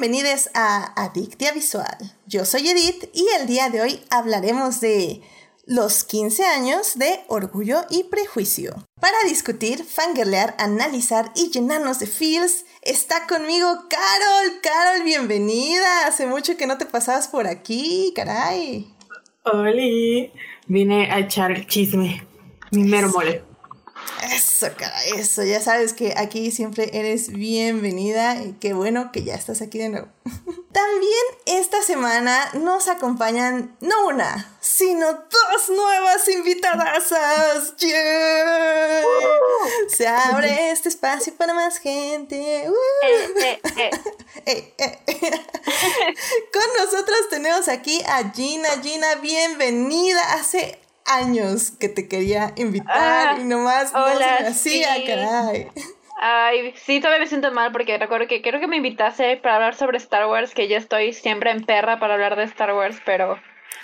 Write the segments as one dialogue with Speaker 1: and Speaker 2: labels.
Speaker 1: Bienvenidos a Adictia Visual. Yo soy Edith y el día de hoy hablaremos de los 15 años de Orgullo y Prejuicio. Para discutir, fangirlear, analizar y llenarnos de feels, está conmigo Carol. Carol, bienvenida. Hace mucho que no te pasabas por aquí, caray.
Speaker 2: Oli, vine a echar el chisme. Mi mero mole.
Speaker 1: Eso, cara, eso. Ya sabes que aquí siempre eres bienvenida y qué bueno que ya estás aquí de nuevo. También esta semana nos acompañan no una, sino dos nuevas invitadas. ¡Yeah! Se abre este espacio para más gente. Eh, eh, eh. Con nosotros tenemos aquí a Gina. Gina, bienvenida. Hace años que te quería invitar ah, y nomás no se me hacía, caray.
Speaker 3: Ay, sí, todavía me siento mal porque recuerdo que creo que me invitase para hablar sobre Star Wars, que yo estoy siempre en perra para hablar de Star Wars, pero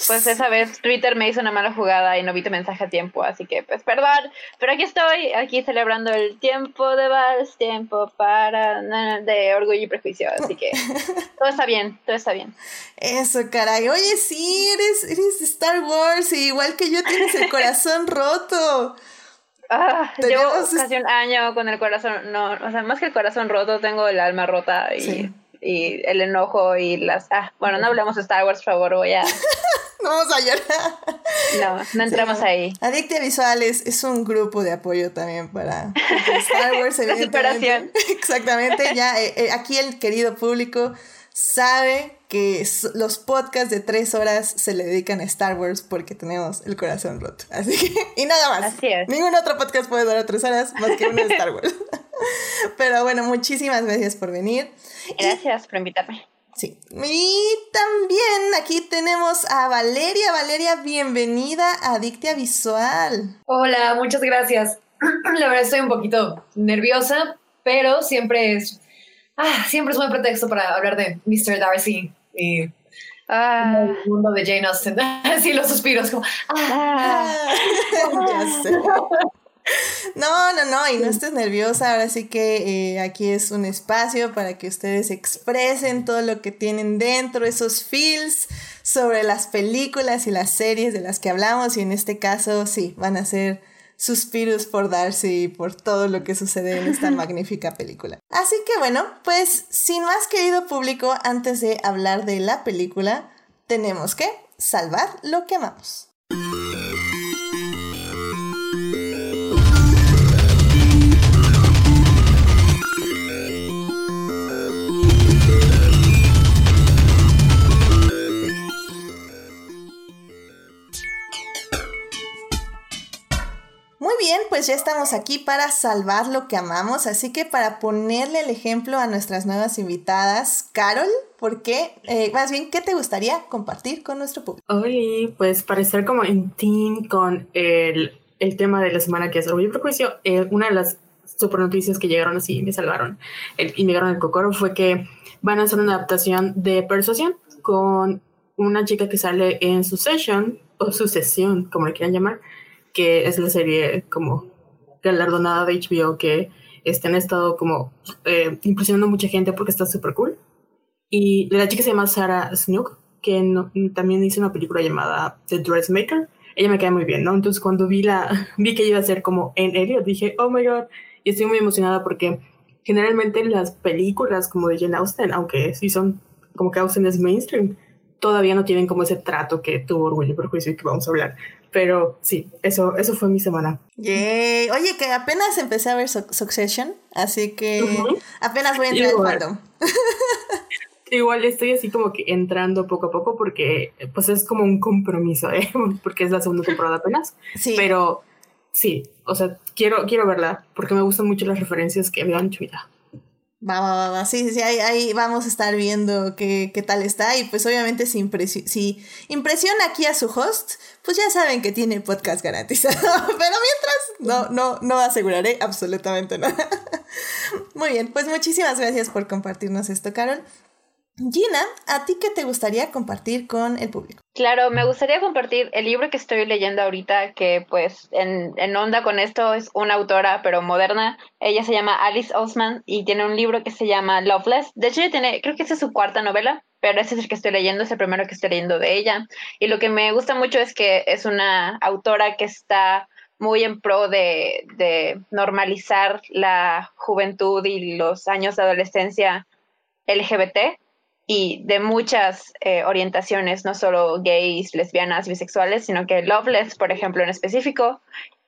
Speaker 3: pues esa vez Twitter me hizo una mala jugada y no vi tu mensaje a tiempo, así que pues perdón, pero aquí estoy, aquí celebrando el tiempo de Vals, tiempo para de orgullo y prejuicio, así que todo está bien, todo está bien.
Speaker 1: Eso, caray, oye, sí, eres, eres Star Wars, y igual que yo tienes el corazón roto.
Speaker 3: Ah, llevo casi un año con el corazón, no, o sea, más que el corazón roto, tengo el alma rota y y el enojo y las... Ah, bueno, no hablamos de Star Wars, por favor, voy a...
Speaker 1: no vamos a llorar.
Speaker 3: No, no entramos ahí.
Speaker 1: Adictia Visuales es un grupo de apoyo también para Star Wars.
Speaker 3: La superación.
Speaker 1: Exactamente, ya eh, eh, aquí el querido público sabe que los podcasts de tres horas se le dedican a Star Wars porque tenemos el corazón roto. Así que, y nada más.
Speaker 3: Así es.
Speaker 1: Ningún otro podcast puede durar tres horas más que uno de Star Wars. Pero bueno, muchísimas gracias por venir.
Speaker 3: Gracias por invitarme.
Speaker 1: Sí. Y también aquí tenemos a Valeria. Valeria, bienvenida a Dictia Visual.
Speaker 4: Hola, muchas gracias. La verdad estoy un poquito nerviosa, pero siempre es, ah, siempre es un buen pretexto para hablar de Mr. Darcy y ah. el mundo de Jane Austen. Así los suspiros, como, ah.
Speaker 1: ah. No, no, no, y no estés nerviosa, ahora sí que eh, aquí es un espacio para que ustedes expresen todo lo que tienen dentro, esos feels sobre las películas y las series de las que hablamos, y en este caso sí, van a ser suspiros por Darcy y por todo lo que sucede en esta magnífica película. Así que bueno, pues sin más querido público, antes de hablar de la película, tenemos que salvar lo que amamos. Bien, pues ya estamos aquí para salvar lo que amamos, así que para ponerle el ejemplo a nuestras nuevas invitadas, Carol, ¿por qué? Eh, más bien, ¿qué te gustaría compartir con nuestro público?
Speaker 2: Oye, pues para estar como en team con el, tema de la semana que es Orgullo y Prejuicio, eh, una de las super noticias que llegaron así y me salvaron y me llegaron el cocoro fue que van a hacer una adaptación de Persuasión con una chica que sale en su session o su sesión, como le quieran llamar, que es la serie como galardonada de HBO que este, han estado como eh, impresionando a mucha gente porque está súper cool. Y la chica se llama Sarah Snook, que también hizo una película llamada The Dressmaker. Ella me cae muy bien, ¿no? Entonces cuando vi, la, vi que iba a ser como en Elliot, dije, oh my god, y estoy muy emocionada porque generalmente las películas como de Jane Austen, aunque sí son como que Austen es mainstream, todavía no tienen como ese trato que tuvo Orgullo y Prejuicio y que vamos a hablar. Pero sí, eso, eso fue mi semana.
Speaker 1: Yay. Oye, que apenas empecé a ver Succession, así que apenas voy a entrar al fandom.
Speaker 2: Igual estoy así como que entrando poco a poco porque pues es como un compromiso, ¿eh? porque es la segunda temporada apenas. Sí. Pero sí, o sea, quiero, quiero verla porque me gustan mucho las referencias que me han hecho ya.
Speaker 1: Va, va, va, Sí, sí, ahí, ahí vamos a estar viendo qué, qué tal está. Y pues obviamente si, si impresiona aquí a su host, pues ya saben que tiene podcast garantizado. Pero mientras, no, no, no aseguraré absolutamente nada. Muy bien, pues muchísimas gracias por compartirnos esto, Carol. Gina, ¿a ti qué te gustaría compartir con el público?
Speaker 3: Claro, me gustaría compartir el libro que estoy leyendo ahorita, que pues en, onda con esto es una autora, pero moderna. Ella se llama Alice Osman y tiene un libro que se llama Loveless. De hecho, ella tiene, creo que esa es su cuarta novela, pero ese es el que estoy leyendo, es el primero que estoy leyendo de ella. Y lo que me gusta mucho es que es una autora que está muy en pro de, de normalizar la juventud y los años de adolescencia LGBT y de muchas eh, orientaciones, no solo gays, lesbianas, bisexuales, sino que Loveless, por ejemplo, en específico,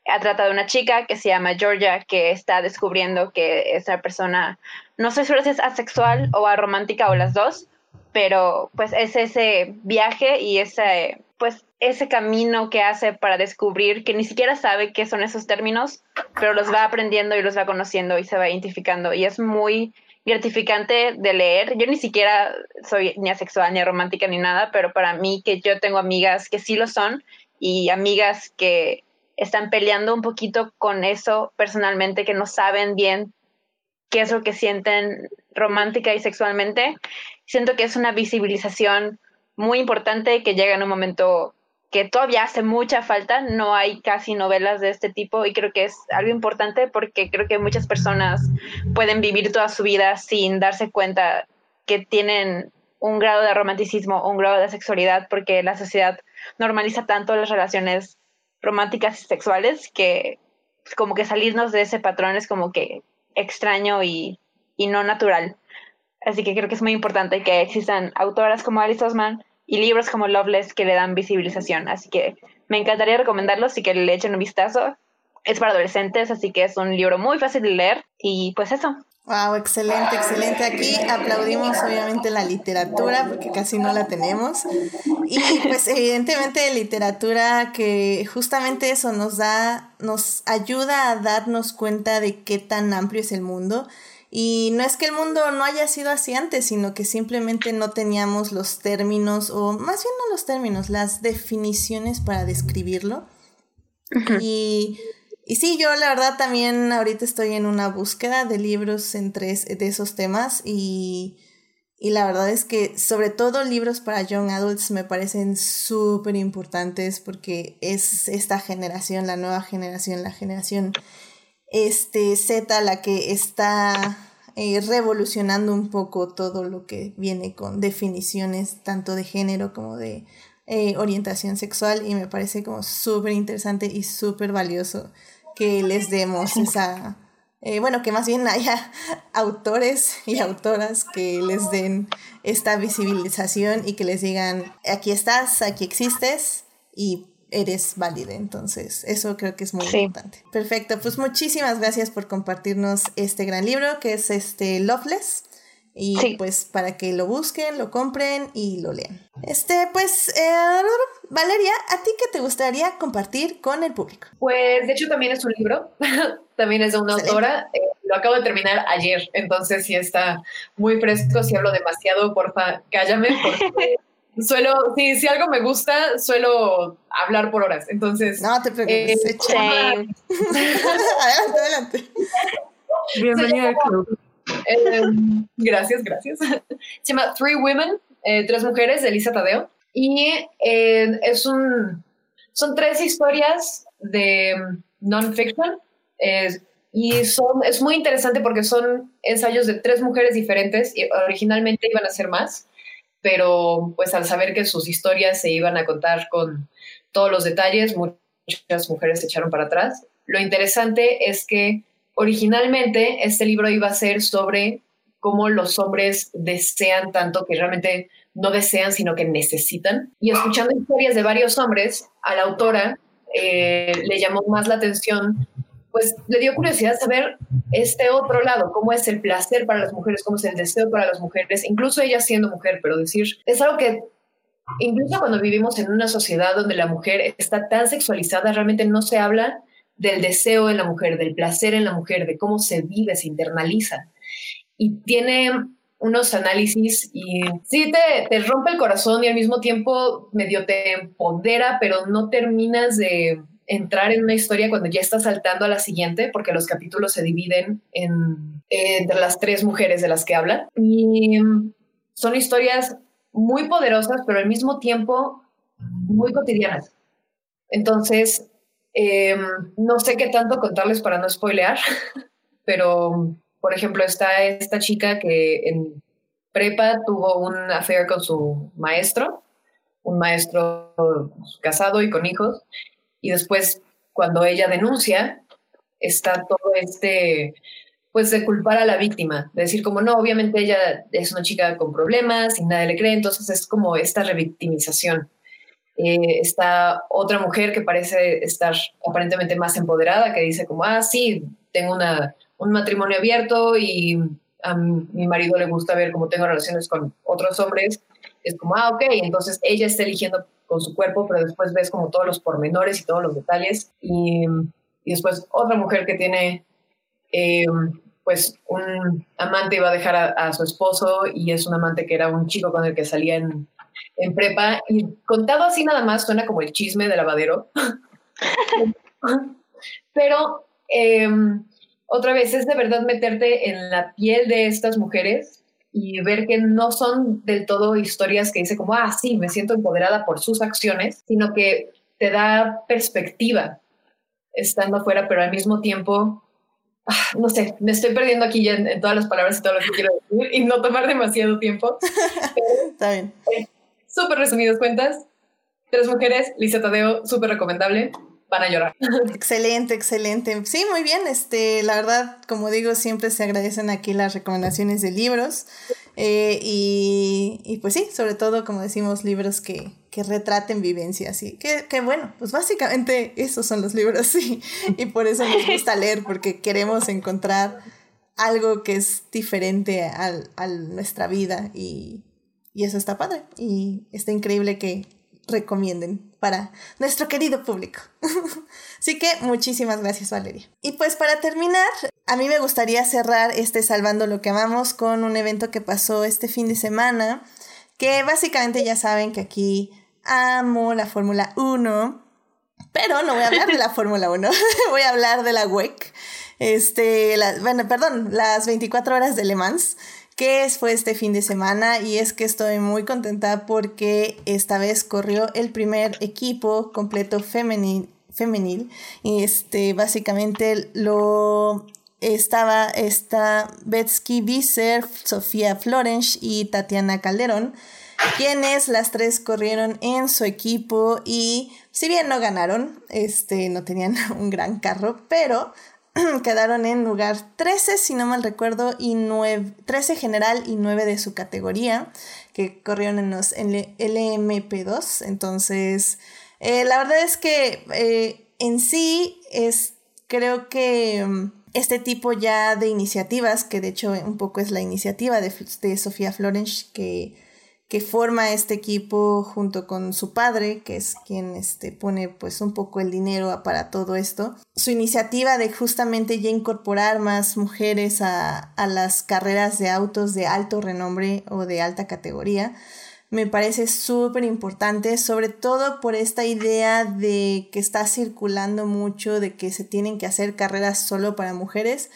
Speaker 3: ha tratado de una chica que se llama Georgia, que está descubriendo que esa persona, no sé si es asexual o aromántica o las dos, pero pues es ese viaje y ese, pues ese camino que hace para descubrir que ni siquiera sabe qué son esos términos, pero los va aprendiendo y los va conociendo y se va identificando. Y es muy gratificante de leer. Yo ni siquiera soy ni asexual, ni romántica, ni nada, pero para mí que yo tengo amigas que sí lo son y amigas que están peleando un poquito con eso personalmente, que no saben bien qué es lo que sienten romántica y sexualmente. Siento que es una visibilización muy importante que llega en un momento que todavía hace mucha falta, no hay casi novelas de este tipo y creo que es algo importante porque creo que muchas personas pueden vivir toda su vida sin darse cuenta que tienen un grado de romanticismo un grado de sexualidad porque la sociedad normaliza tanto las relaciones románticas y sexuales que como que salirnos de ese patrón es como que extraño y, y no natural. Así que creo que es muy importante que existan autoras como Alice Osman y libros como Loveless que le dan visibilización. Así que me encantaría recomendarlos y que le echen un vistazo. Es para adolescentes, así que es un libro muy fácil de leer y pues eso.
Speaker 1: Wow, excelente, excelente. Aquí aplaudimos obviamente la literatura porque casi no la tenemos. Y pues evidentemente literatura que justamente eso nos da, nos ayuda a darnos cuenta de qué tan amplio es el mundo y no es que el mundo no haya sido así antes, sino que simplemente no teníamos los términos, o más bien no los términos, las definiciones para describirlo. Y, y sí, yo la verdad también ahorita estoy en una búsqueda de libros entre de esos temas y, y la verdad es que sobre todo libros para young adults me parecen súper importantes porque es esta generación, la nueva generación, la generación este, Z la que está eh, revolucionando un poco todo lo que viene con definiciones tanto de género como de eh, orientación sexual y me parece como súper interesante y súper valioso que les demos esa, eh, bueno, que más bien haya autores y autoras que les den esta visibilización y que les digan, aquí estás, aquí existes y eres válida. Entonces, eso creo que es muy importante. Perfecto, pues muchísimas gracias por compartirnos este gran libro que es este Loveless. Y pues para que lo busquen, lo compren y lo lean. Este, pues, eh, Valeria, ¿a ti qué te gustaría compartir con el público?
Speaker 4: Pues, de hecho, también es un libro. también es de una autora. Eh, lo acabo de terminar ayer, entonces sí está muy fresco. Si hablo demasiado, porfa, cállame, porque suelo, sí, si algo me gusta, suelo hablar por horas. Entonces.
Speaker 1: No te preocupes. Eh, adelante, adelante.
Speaker 2: Bienvenida al club.
Speaker 4: Eh, gracias, gracias. Se llama Three Women, eh, Tres Mujeres, de Elisa Tadeo. Y eh, es un. Son tres historias de non-fiction. y son, es muy interesante porque son ensayos de tres mujeres diferentes. Y originalmente iban a ser más pero pues al saber que sus historias se iban a contar con todos los detalles, muchas mujeres se echaron para atrás. Lo interesante es que originalmente este libro iba a ser sobre cómo los hombres desean tanto que realmente no desean, sino que necesitan. Y escuchando historias de varios hombres, a la autora eh, le llamó más la atención pues le dio curiosidad saber este otro lado, cómo es el placer para las mujeres, cómo es el deseo para las mujeres, incluso ella siendo mujer, pero decir, es algo que incluso cuando vivimos en una sociedad donde la mujer está tan sexualizada, realmente no se habla del deseo en la mujer, del placer en la mujer, de cómo se vive, se internaliza. Y tiene unos análisis y sí te, te rompe el corazón y al mismo tiempo medio te empodera, pero no terminas de entrar en una historia cuando ya está saltando a la siguiente, porque los capítulos se dividen en, entre las tres mujeres de las que hablan. Y son historias muy poderosas, pero al mismo tiempo muy cotidianas. Entonces, em, no sé qué tanto contarles para no spoilear, pero, por ejemplo, está esta chica que en prepa tuvo un affair con su maestro, un maestro casado y con hijos, y después, cuando ella denuncia, está todo este pues de culpar a la víctima, de decir como no, obviamente ella es una chica con problemas y nadie le cree, entonces es como esta revictimización. Eh, está otra mujer que parece estar aparentemente más empoderada, que dice como, ah, sí, tengo una, un matrimonio abierto y a mi marido le gusta ver cómo tengo relaciones con otros hombres. Es como, ah, ok, entonces ella está eligiendo con su cuerpo, pero después ves como todos los pormenores y todos los detalles. Y, y después otra mujer que tiene eh, pues un amante iba a dejar a, su esposo y es un amante que era un chico con el que salía en, en prepa. Y contado así nada más suena como el chisme de lavadero. Pero em, otra vez es de verdad meterte en la piel de estas mujeres y ver que no son del todo historias que dice como, ah, sí, me siento empoderada por sus acciones, sino que te da perspectiva estando afuera, pero al mismo tiempo Ah, no sé, me estoy perdiendo aquí ya en, todas las palabras y todo lo que quiero decir y no tomar demasiado tiempo.
Speaker 1: Está bien.
Speaker 4: Eh, súper resumidas cuentas. Tres mujeres, Lisa Tadeo, súper recomendable. Van a llorar.
Speaker 1: Excelente, excelente. Sí, muy bien. Este, la verdad, como digo, siempre se agradecen aquí las recomendaciones de libros. Eh, y, y, pues sí, sobre todo, como decimos, libros que, que retraten vivencias. Y que, que, bueno, pues básicamente esos son los libros, sí. Y por eso nos gusta leer, porque queremos encontrar algo que es diferente a nuestra vida. Y, y eso está padre. Y está increíble que recomienden para nuestro querido público. Así que muchísimas gracias Valeria. Y pues para terminar, a mí me gustaría cerrar este Salvando lo que amamos con un evento que pasó este fin de semana, que básicamente ya saben que aquí amo la Fórmula 1, pero no voy a hablar de la Fórmula 1, voy a hablar de la WEC. Este, bueno, perdón, las 24 horas de Le Mans que fue este fin de semana y es que estoy muy contenta porque esta vez corrió el primer equipo completo femenil, femenil. Este básicamente lo estaba esta Betsky Visser, Sofía Florence y Tatiana Calderón quienes las tres corrieron en su equipo y si bien no ganaron, este no tenían un gran carro, pero quedaron en lugar 13, si no mal recuerdo, y 9, 13 general y 9 de su categoría, que corrieron en los LMP2. Entonces, eh, la verdad es que eh, en sí es, creo que mm, este tipo ya de iniciativas, que de hecho un poco es la iniciativa de, de Sofía Florence, que que forma este equipo junto con su padre, que es quien este, pone pues un poco el dinero para todo esto. Su iniciativa de justamente ya incorporar más mujeres a, a las carreras de autos de alto renombre o de alta categoría, me parece súper importante, sobre todo por esta idea de que está circulando mucho de que se tienen que hacer carreras solo para mujeres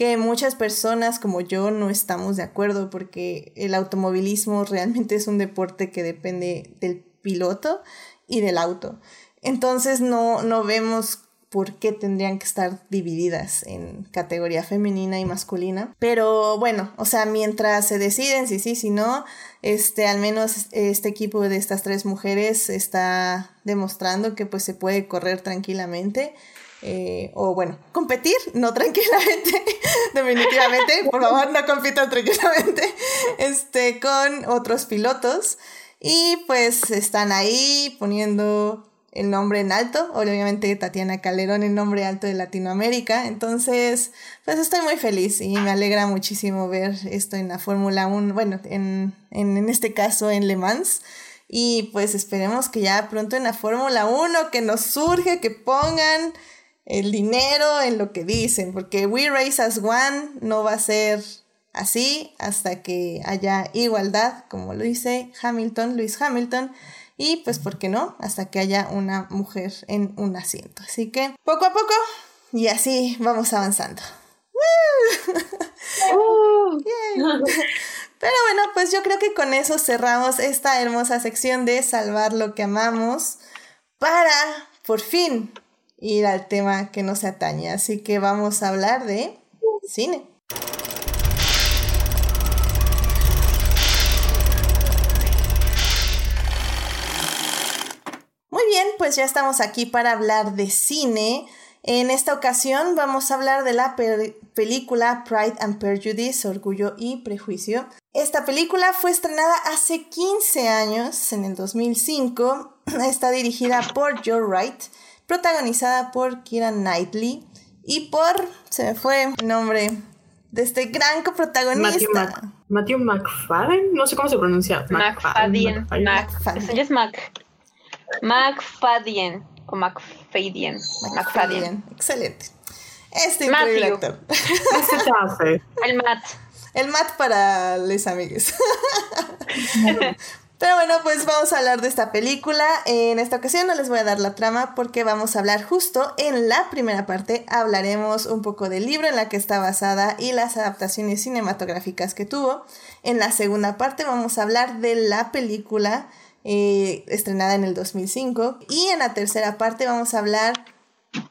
Speaker 1: que muchas personas como yo no estamos de acuerdo porque el automovilismo realmente es un deporte que depende del piloto y del auto. Entonces no, no vemos por qué tendrían que estar divididas en categoría femenina y masculina. Pero bueno, o sea, mientras se deciden si sí, si no, este, al menos este equipo de estas tres mujeres está demostrando que pues se puede correr tranquilamente eh, o bueno, competir, no tranquilamente, definitivamente, por favor no compitan tranquilamente, este, con otros pilotos. Y pues están ahí poniendo el nombre en alto, obviamente Tatiana Calderón el nombre alto de Latinoamérica, entonces pues estoy muy feliz y me alegra muchísimo ver esto en la Fórmula 1, bueno, en, en, en este caso en Le Mans. Y pues esperemos que ya pronto en la Fórmula 1 que nos surge, que pongan el dinero en lo que dicen, porque We Race as One no va a ser así hasta que haya igualdad, como lo dice Hamilton, Luis Hamilton, y pues, ¿por qué no? Hasta que haya una mujer en un asiento. Así que poco a poco y así vamos avanzando. Pero bueno, pues pues yo creo que con eso cerramos esta hermosa sección de salvar lo que amamos para, por fin, ir al tema que nos atañe. Así que vamos a hablar de cine. Muy bien, pues ya estamos aquí para hablar de cine. En esta ocasión vamos a hablar de la película Pride and Prejudice, Orgullo y Prejuicio. Esta película fue estrenada hace 15 años, en el 2005. Está dirigida por Joe Wright, protagonizada por Kira Knightley y por, se me fue el nombre de este gran coprotagonista.
Speaker 2: Matthew, McFadden, no sé cómo se pronuncia.
Speaker 3: McFadden. McFadden. es Mac. McFadden o McFadden. McFadden.
Speaker 1: Excelente. Este increíble actor.
Speaker 3: El Matt.
Speaker 1: El Matt para les amigues. Pero bueno, pues vamos a hablar de esta película. En esta ocasión no les voy a dar la trama porque vamos a hablar justo en la primera parte. Hablaremos un poco del libro en la que está basada y las adaptaciones cinematográficas que tuvo. En la segunda parte vamos a hablar de la película eh, estrenada en el 2005. Y en la tercera parte vamos a hablar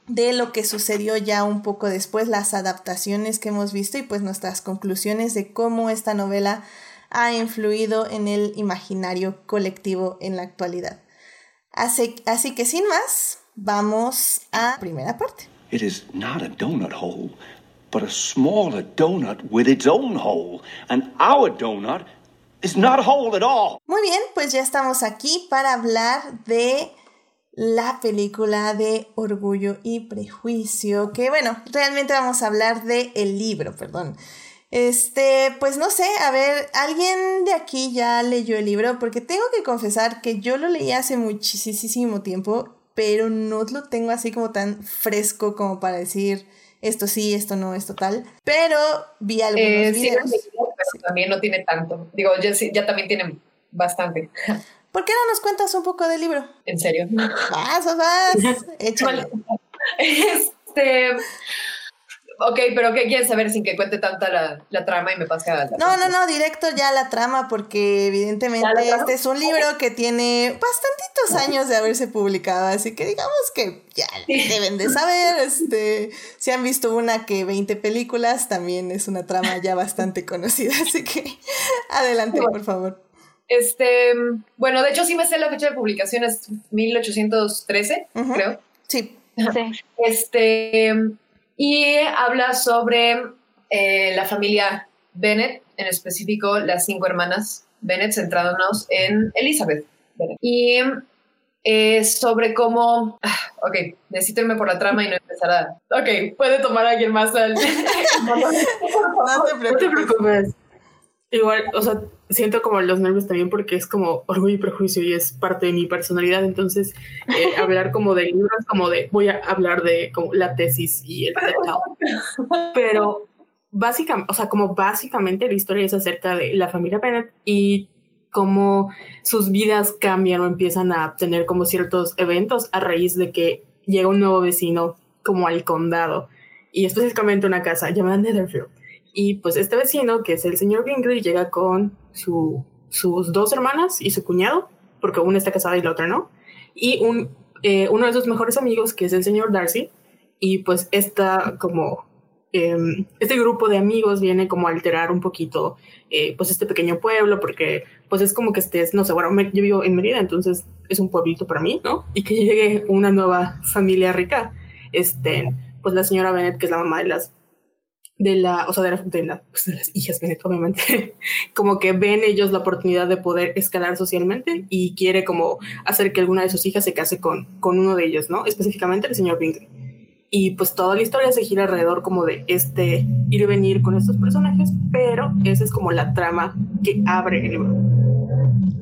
Speaker 1: de lo que sucedió ya un poco después, las adaptaciones que hemos visto y pues nuestras conclusiones de cómo esta novela ha influido en el imaginario colectivo en la actualidad. Así, así que sin más, vamos a primera parte. It is not a donut hole, but a smaller donut with its own hole, and our donut is not a hole at all. Muy bien, pues ya estamos aquí para hablar de la película de Orgullo y Prejuicio, que bueno, realmente vamos a hablar de el libro, perdón. Este, pues no sé, a ver, ¿alguien de aquí ya leyó el libro? Porque tengo que confesar que yo lo leí hace muchísimo tiempo, pero no lo tengo así como tan fresco como para decir esto sí, esto no, esto tal. Pero vi algunos eh, videos.
Speaker 4: pero también no tiene tanto. Digo, ya, ya también tiene bastante.
Speaker 1: ¿Por qué no nos cuentas un poco del libro?
Speaker 4: ¿En serio?
Speaker 1: Vas, vas, échale.
Speaker 4: Este, Ok, pero ¿qué quieres saber sin que cuente tanta la, la trama y me pase a la
Speaker 1: No, no, no, directo ya la trama, porque evidentemente este es un libro que tiene bastantitos años de haberse publicado, así que digamos que ya deben de saber. Este, si han visto una que 20 películas, también es una trama ya bastante conocida, así que adelante, por favor.
Speaker 4: Este, bueno, de hecho sí me sé la fecha de publicación, es 1813, creo.
Speaker 1: Sí.
Speaker 3: sí.
Speaker 4: Este y habla sobre eh, la familia Bennett, en específico las cinco hermanas Bennett, centrándonos en Elizabeth Bennett. Y eh, sobre cómo... Ah, ok, necesito irme por la trama y no empezar a... Ok, puede tomar alguien más al...
Speaker 2: no te preocupes. Igual, o sea, siento como los nervios también porque es como orgullo y prejuicio y es parte de mi personalidad. Entonces, eh, hablar como de libros, como de voy a hablar de como la tesis y el Pero básicamente, o sea, como básicamente la historia es acerca de la familia Bennett y cómo sus vidas cambian o empiezan a tener como ciertos eventos a raíz de que llega un nuevo vecino como al condado y específicamente una casa llamada Netherfield y pues este vecino, que es el señor Bingley, llega con su, sus dos hermanas y su cuñado, porque una está casada y la otra no, y un, eh, uno de sus mejores amigos, que es el señor Darcy, y pues esta como... Em, este grupo de amigos viene como a alterar un poquito eh, pues este pequeño pueblo porque pues es como que estés, no sé, bueno, yo vivo en Mérida, entonces es un pueblito para mí, ¿no? Y que llegue una nueva familia rica, este, pues la señora Bennett, que es la mamá de las de la, o sea, de, pues, de, las hijas, obviamente, como que ven ellos la oportunidad de poder escalar socialmente y quiere como hacer que alguna de sus hijas se case con, con uno de ellos, ¿no? Específicamente el señor Bingley. Y pues toda la historia se gira alrededor como de este ir y venir con estos personajes, pero esa es como la trama que abre el libro.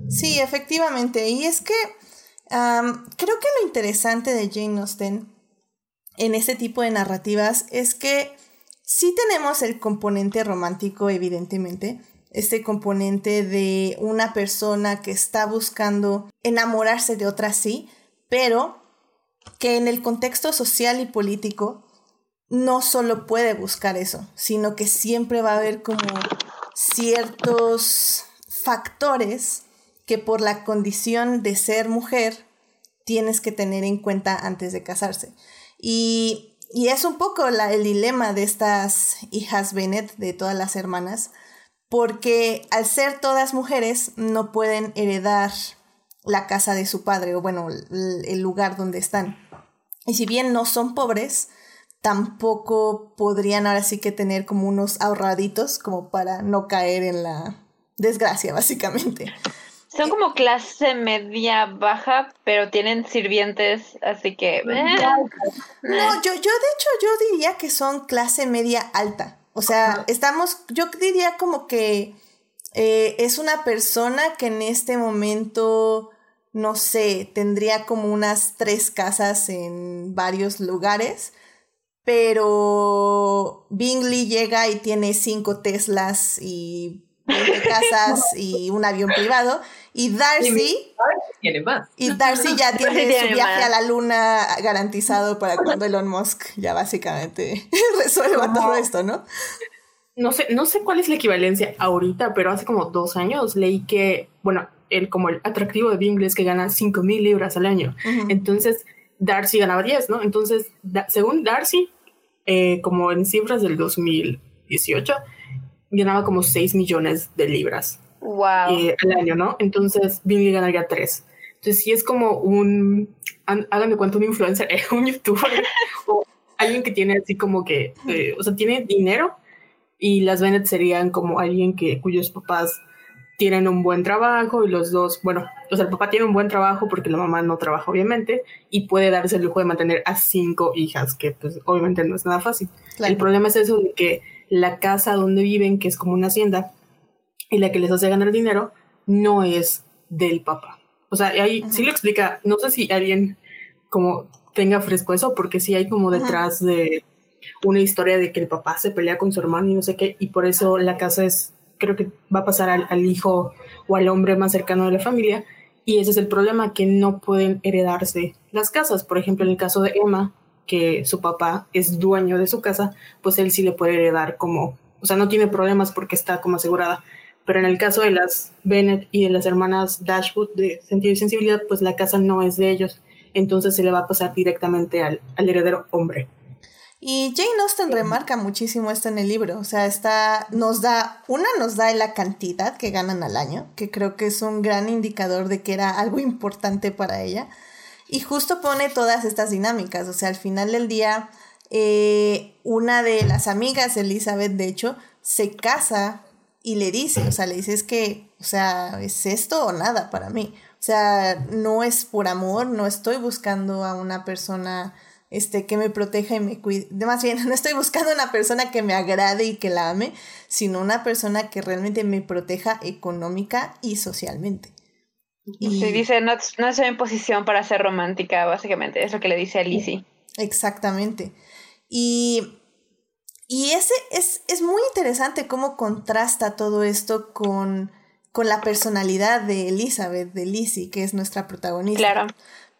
Speaker 1: Sí, efectivamente. Y es que creo que lo interesante de Jane Austen en este tipo de narrativas es que Sí tenemos el componente romántico, evidentemente, este componente de una persona que está buscando enamorarse de otra, sí, pero que en el contexto social y político no solo puede buscar eso, sino que siempre va a haber como ciertos factores que por la condición de ser mujer tienes que tener en cuenta antes de casarse. Y, es un poco el dilema de estas hijas Bennett, de todas las hermanas, porque al ser todas mujeres no pueden heredar la casa de su padre o bueno, el lugar donde están. Y si bien no son pobres, tampoco podrían ahora sí que tener como unos ahorraditos como para no caer en la desgracia, básicamente.
Speaker 3: Son como clase media baja, pero tienen sirvientes, así que... Eh.
Speaker 1: No, yo, yo de hecho yo diría que son clase media alta. O sea, estamos, yo diría como que eh, es una persona que en este momento, no sé, tendría como unas tres casas en varios lugares, pero Bingley llega y tiene cinco Teslas y 20 casas y un avión privado. Y Darcy.
Speaker 4: Tiene más.
Speaker 1: Y Darcy ya tiene su viaje a la luna garantizado para cuando Elon Musk ya básicamente resuelva todo esto, ¿no?
Speaker 2: No sé, no sé cuál es la equivalencia ahorita, pero hace como dos años leí que, bueno, el, como el atractivo de Bingley es que gana 5 mil libras al año. Entonces, Darcy ganaba 10, ¿no? Entonces, según Darcy, eh, como en cifras del 2018, ganaba como 6 millones de libras eh, al año, ¿no? Entonces Billy ganaría 3. Entonces sí es como un, háganme cuenta, un influencer, un youtuber o alguien que tiene así como que, eh, o sea, tiene dinero y las Bennett serían como alguien que cuyos papás tienen un buen trabajo y los dos, bueno, o sea, el papá tiene un buen trabajo porque la mamá no trabaja obviamente y puede darse el lujo de mantener a cinco hijas, que pues obviamente no es nada fácil. El problema es eso de que la casa donde viven, que es como una hacienda, y la que les hace ganar dinero, no es del papá. O sea, ahí sí lo explica, no sé si alguien como tenga fresco eso, porque sí hay como detrás de una historia de que el papá se pelea con su hermano y no sé qué, y por eso la casa es, creo que va a pasar al, al hijo o al hombre más cercano de la familia, y ese es el problema, que no pueden heredarse las casas. Por ejemplo, en el caso de Emma, que su papá es dueño de su casa, pues él sí le puede heredar como, o sea, no tiene problemas porque está como asegurada. Pero en el caso de las Bennett y de las hermanas Dashwood de sentido y sensibilidad, pues la casa no es de ellos. Entonces se le va a pasar directamente al, al heredero hombre.
Speaker 1: Y Jane Austen remarca muchísimo esto en el libro, o sea, está, nos da, una nos da la cantidad que ganan al año, que creo que es un gran indicador de que era algo importante para ella, y justo pone todas estas dinámicas, o sea, al final del día, eh, una de las amigas, Elizabeth, de hecho, se casa y le dice, o sea, le dice es que, o sea, es esto o nada para mí. O sea, no es por amor, no estoy buscando a una persona este, que me proteja y me cuide. Más bien, no estoy buscando una persona que me agrade y que la ame, sino una persona que realmente me proteja económica y socialmente.
Speaker 3: Y dice, no, no estoy en posición para ser romántica, básicamente, es lo que le dice a Lizzie.
Speaker 1: Exactamente. Y, y ese es, es, muy interesante cómo contrasta todo esto con, con la personalidad de Elizabeth, de Lizzie, que es nuestra protagonista. Claro.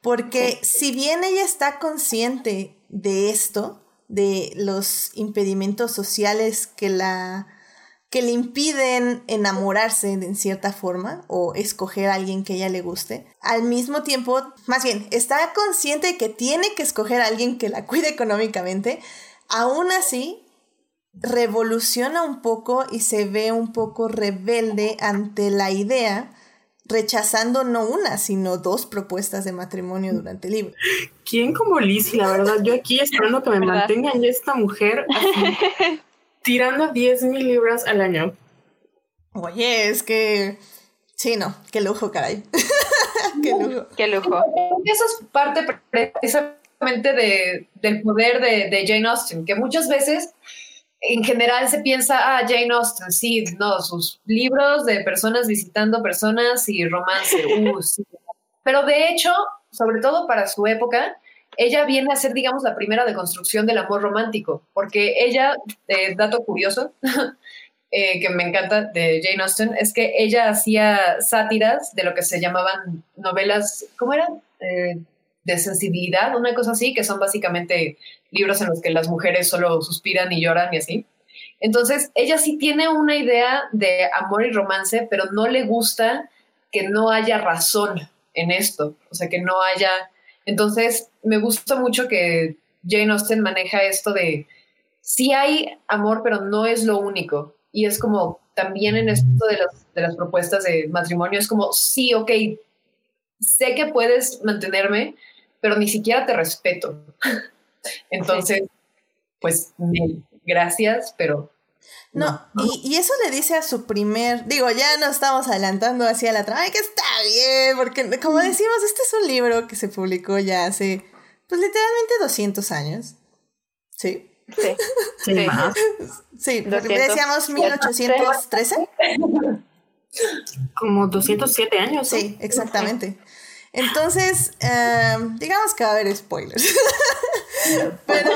Speaker 1: Porque si bien ella está consciente de esto, de los impedimentos sociales que la que le impiden enamorarse en cierta forma o escoger a alguien que ella le guste. Al mismo tiempo, más bien, está consciente de que tiene que escoger a alguien que la cuide económicamente. Aún así, revoluciona un poco y se ve un poco rebelde ante la idea, rechazando no una, sino dos propuestas de matrimonio durante el libro.
Speaker 2: ¿Quién como Lizzie? La verdad, yo aquí esperando que me mantengan ya esta mujer así tirando 10 mil libras al año.
Speaker 1: Oye, es que. Sí, no, qué lujo, caray. qué lujo.
Speaker 3: Qué lujo.
Speaker 4: Eso es parte precisamente de, del poder de, de, Jane Austen, que muchas veces en general se piensa, ah, Jane Austen, sí, no, sus libros de personas visitando personas y romance. Uh, sí. Pero de hecho, sobre todo para su época, ella viene a ser, digamos, la primera deconstrucción del amor romántico, porque ella, eh, dato curioso, eh, que me encanta de Jane Austen, es que ella hacía sátiras de lo que se llamaban novelas, ¿cómo eran? Eh, de sensibilidad, una cosa así, que son básicamente libros en los que las mujeres solo suspiran y lloran y así. Entonces, ella sí tiene una idea de amor y romance, pero no le gusta que no haya razón en esto, o sea, que no haya... Entonces, me gusta mucho que Jane Austen maneja esto de, sí hay amor, pero no es lo único. Y es como, también en esto de las, de las propuestas de matrimonio, es como, sí, ok, sé que puedes mantenerme, pero ni siquiera te respeto. Entonces, pues, gracias, pero
Speaker 1: no, Y, eso le dice a su primer, digo, ya nos estamos adelantando hacia la trama, que está bien, porque como decimos, este es un libro que se publicó ya hace, pues literalmente 200 años. Sí.
Speaker 3: Sí. Sí,
Speaker 1: sí porque decíamos 1813.
Speaker 2: Como 207 años.
Speaker 1: Sí, exactamente. Entonces, em, digamos que va a haber spoilers. Pero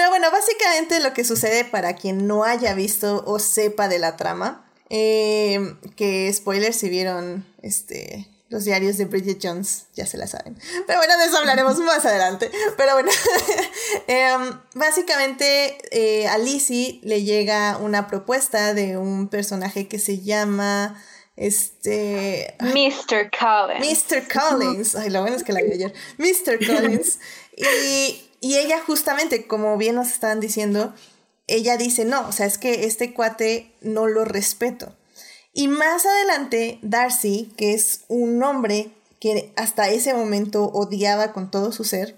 Speaker 1: pero bueno, básicamente lo que sucede para quien no haya visto o sepa de la trama, eh, que spoilers si vieron este, los diarios de Bridget Jones, ya se la saben. Pero bueno, de eso hablaremos más adelante. Pero bueno, em, básicamente eh, a Lizzie le llega una propuesta de un personaje que se llama... Este.
Speaker 3: Mr. Collins.
Speaker 1: Mr. Collins. Ay, lo bueno es que la vi ayer. Mr. Collins. Y y ella justamente, como bien nos estaban diciendo, ella dice, no, o sea, es que este cuate no lo respeto. Y más adelante, Darcy, que es un hombre que hasta ese momento odiaba con todo su ser,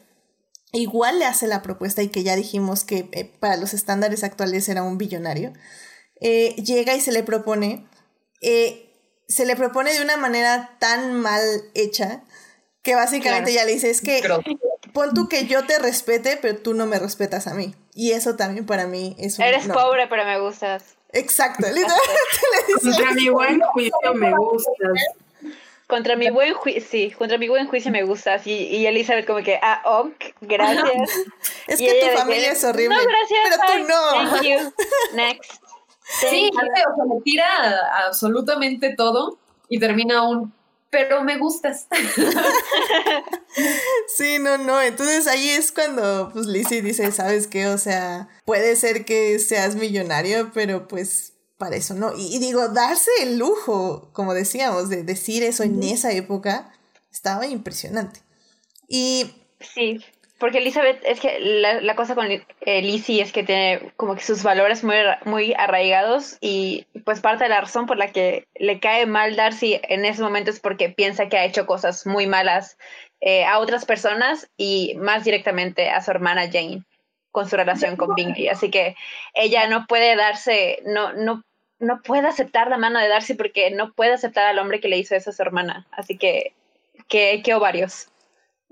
Speaker 1: igual le hace la propuesta y que ya dijimos que eh, para los estándares actuales era un billonario, eh, llega y se le propone, eh, se le propone de una manera tan mal hecha que básicamente ya le dice, es que pon tú que yo te respete, pero tú no me respetas a mí. Y eso también para mí es un...
Speaker 3: Eres pobre, pero me gustas.
Speaker 1: Exacto, literalmente
Speaker 2: le dice. Contra mi buen juicio me gustas.
Speaker 3: Contra mi buen juicio, sí, contra mi buen juicio me gustas. Y, y Elizabeth como que, ah, ok, gracias.
Speaker 1: es que tu familia es horrible. No, gracias. Pero tú no.
Speaker 3: Thank you. Next.
Speaker 4: Sí, o sea, me tira absolutamente todo y termina un pero me gustas.
Speaker 1: sí, no, no. Entonces ahí es cuando pues Lizzie dice, ¿sabes qué? O sea, puede ser que seas millonario, pero pues para eso no. Y, digo, darse el lujo, como decíamos, de decir eso en esa época, estaba impresionante. Y...
Speaker 3: Sí. Porque Elizabeth, es que la, cosa con eh, Lizzie es que tiene como que sus valores muy, muy arraigados y pues parte de la razón por la que le cae mal Darcy en ese momento es porque piensa que ha hecho cosas muy malas eh, a otras personas y más directamente a su hermana Jane con su relación con Bingley. Así que ella no puede darse, no, no, no puede aceptar la mano de Darcy porque no puede aceptar al hombre que le hizo eso a su hermana. Así que, que, que ovarios.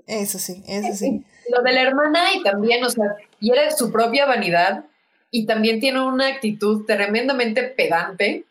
Speaker 1: Eso sí, eso sí.
Speaker 4: Lo de la hermana y también, o sea, quiere su propia vanidad y también tiene una actitud tremendamente pedante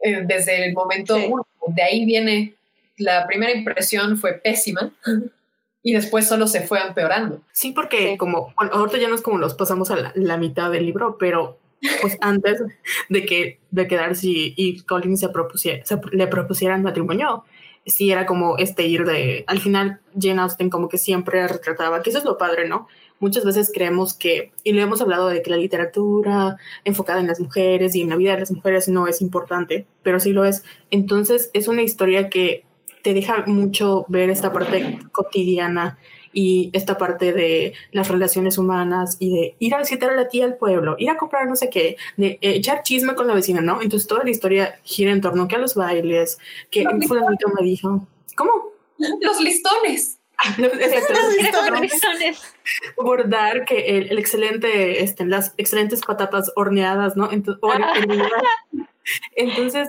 Speaker 4: eh, desde el momento uno. De ahí viene, la primera impresión fue pésima y después solo se fue empeorando.
Speaker 2: Sí, porque como, bueno, ahorita ya no es como los pasamos a la, mitad del libro, pero pues antes de que, de que Darcy y Colin se, propusiera, se le propusieran matrimonio, sí era como este ir de, al final Jane Austen como que siempre retrataba, que eso es lo padre, ¿no? Muchas veces creemos que, y le hemos hablado de que la literatura enfocada en las mujeres y en la vida de las mujeres no es importante, pero sí lo es. Entonces es una historia que te deja mucho ver esta parte cotidiana y esta parte de las relaciones humanas y de ir a visitar a la tía al pueblo, ir a comprar no sé qué, de echar chisme con la vecina, ¿no? Entonces toda la historia gira en torno que a los bailes, que un fulanito me dijo, ¿cómo?
Speaker 4: Los listones.
Speaker 2: los, listones. Bordar que el, excelente, este, las excelentes patatas horneadas, ¿no? Entonces, Entonces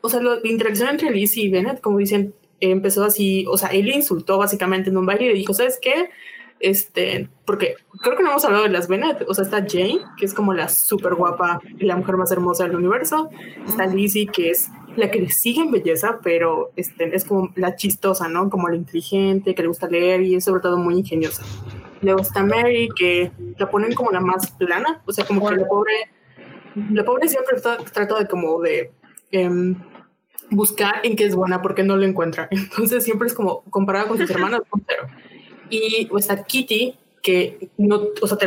Speaker 2: o sea, la interacción entre Liz y Bennett, como dicen, empezó así, o sea, él le insultó básicamente en un baile y le dijo, ¿sabes qué? Este, porque creo que no hemos hablado de las Bennett, o sea, está Jane, que es como la súper guapa y la mujer más hermosa del universo, está Lizzie, que es la que le sigue en belleza, pero este, es como la chistosa, ¿no? Como la inteligente, que le gusta leer y es sobre todo muy ingeniosa. Luego está Mary, que la ponen como la más plana, o sea, como que la pobre, la pobre siempre trata de como de... Em, buscar en qué es buena porque no lo encuentra. Entonces siempre es como comparada con sus hermanas, Y está Kitty, que no, o sea,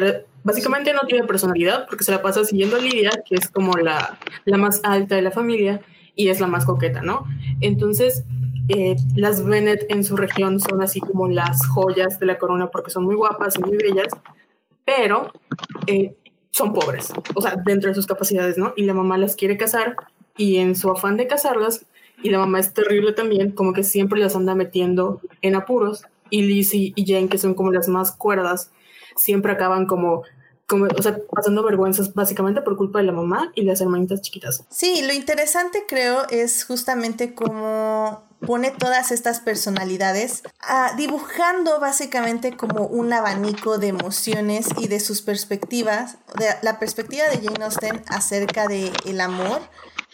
Speaker 2: básicamente no tiene personalidad porque se la pasa siguiendo a Lidia, que es como la, la más alta de la familia y es la más coqueta, ¿no? Entonces, eh, las Bennett en su región son así como las joyas de la corona porque son muy guapas y muy bellas, pero eh, son pobres, o sea, dentro de sus capacidades, ¿no? Y la mamá las quiere casar y en su afán de casarlas, y la mamá es terrible también, como que siempre las anda metiendo en apuros, y Lizzie y Jane, que son como las más cuerdas, siempre acaban como como, o sea, pasando vergüenzas básicamente por culpa de la mamá y las hermanitas chiquitas.
Speaker 1: Sí, lo interesante creo es justamente cómo pone todas estas personalidades ah, dibujando básicamente como un abanico de emociones y de sus perspectivas, de la perspectiva de Jane Austen acerca de el amor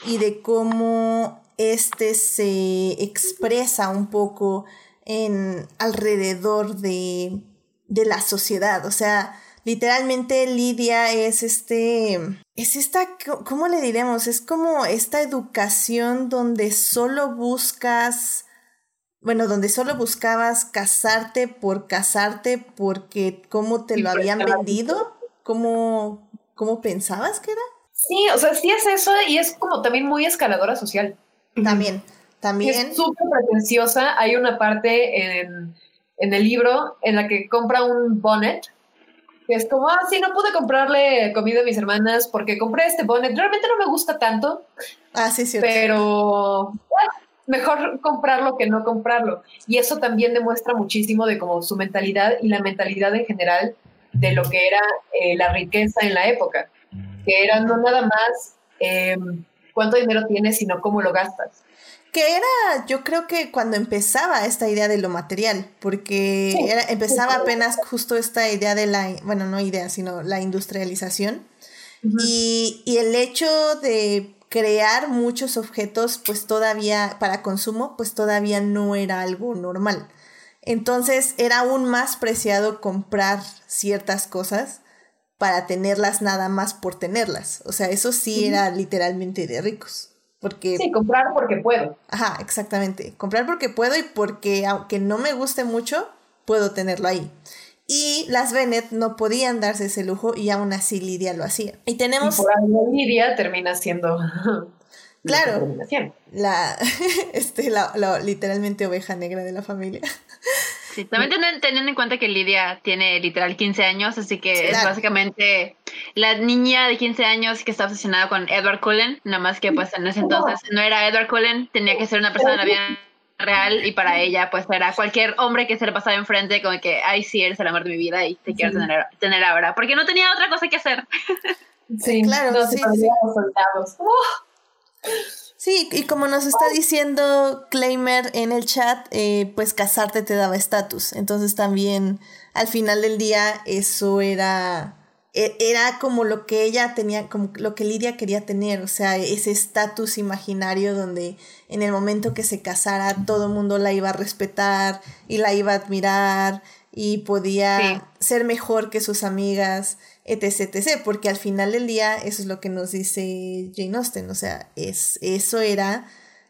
Speaker 1: y de cómo este se expresa un poco en alrededor de, de la sociedad, o sea, literalmente Lidia es este, es esta, ¿cómo le diremos? Es como esta educación donde solo buscas, bueno, donde solo buscabas casarte por casarte porque cómo te lo habían vendido, cómo, cómo pensabas que era.
Speaker 4: Sí, o sea, sí es eso y es como también muy escaladora social.
Speaker 1: También, también.
Speaker 4: Es súper pretenciosa. Hay una parte en, en el libro en la que compra un bonnet que es como, ah, sí, no pude comprarle comida a mis hermanas porque compré este bonnet. Realmente no me gusta tanto.
Speaker 1: Ah, sí, sí.
Speaker 4: Pero mejor comprarlo que no comprarlo. Y eso también demuestra muchísimo de como su mentalidad y la mentalidad en general de lo que era eh, la riqueza en la época. Que era no nada más em, cuánto dinero tienes, sino cómo lo gastas
Speaker 1: que era, yo creo que cuando empezaba esta idea de lo material, porque era, empezaba apenas justo esta idea de la, bueno, no idea, sino la industrialización. y, y, el hecho de crear muchos objetos, pues todavía, para consumo, pues todavía no era algo normal. Entonces era aún más preciado comprar ciertas cosas para tenerlas nada más por tenerlas. O sea, eso sí era literalmente de ricos. Porque,
Speaker 4: sí, comprar porque puedo.
Speaker 1: Ajá, exactamente. Comprar porque puedo y porque aunque no me guste mucho, puedo tenerlo ahí. Y las Bennett no podían darse ese lujo y aún así Lidia lo hacía. Y tenemos...
Speaker 4: Y por algo Lidia termina siendo...
Speaker 1: Claro, la, este, la, la, literalmente oveja negra de la familia.
Speaker 3: Sí, también teniendo, en cuenta que Lidia tiene literal 15 años, así que es básicamente la niña de 15 años que está obsesionada con Edward Cullen, nada más que pues en ese entonces no era Edward Cullen, tenía que ser una persona de la vida real y para ella pues era cualquier hombre que se le pasaba enfrente como que, ay sí, eres el amor de mi vida y te quiero tener, tener ahora, porque no tenía otra cosa que hacer.
Speaker 1: Sí, claro, sí, sí. Sí, y como nos está diciendo Claimer en el chat, eh, pues casarte te daba estatus. Entonces también al final del día eso era, e, era como lo que ella tenía, como lo que Lidia quería tener, o sea, ese estatus imaginario donde en el momento que se casara todo el mundo la iba a respetar y la iba a admirar y podía ser mejor que sus amigas etc, etc, porque al final del día eso es lo que nos dice Jane Austen, o sea, es, eso era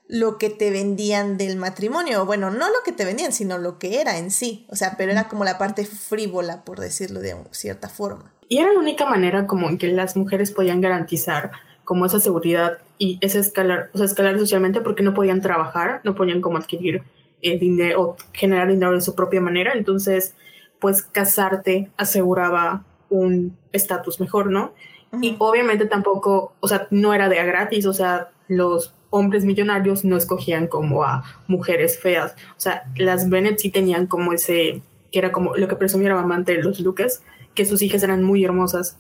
Speaker 1: lo que te vendían del matrimonio, bueno, no lo que te vendían, sino lo que era en sí, o sea, pero era como la parte frívola, por decirlo de cierta forma.
Speaker 2: Y era la única manera como en que las mujeres podían garantizar como esa seguridad y ese escalar, o sea, escalar socialmente porque no podían trabajar, no podían como adquirir eh, dinero o generar dinero de su propia manera, entonces, pues casarte aseguraba un estatus mejor, ¿no? Y obviamente tampoco, o sea, no era de a gratis, o sea, los hombres millonarios no escogían como a mujeres feas, o sea, las Bennett sí tenían como ese, que era como lo que presumía la amante de los Lucas, que sus hijas eran muy hermosas.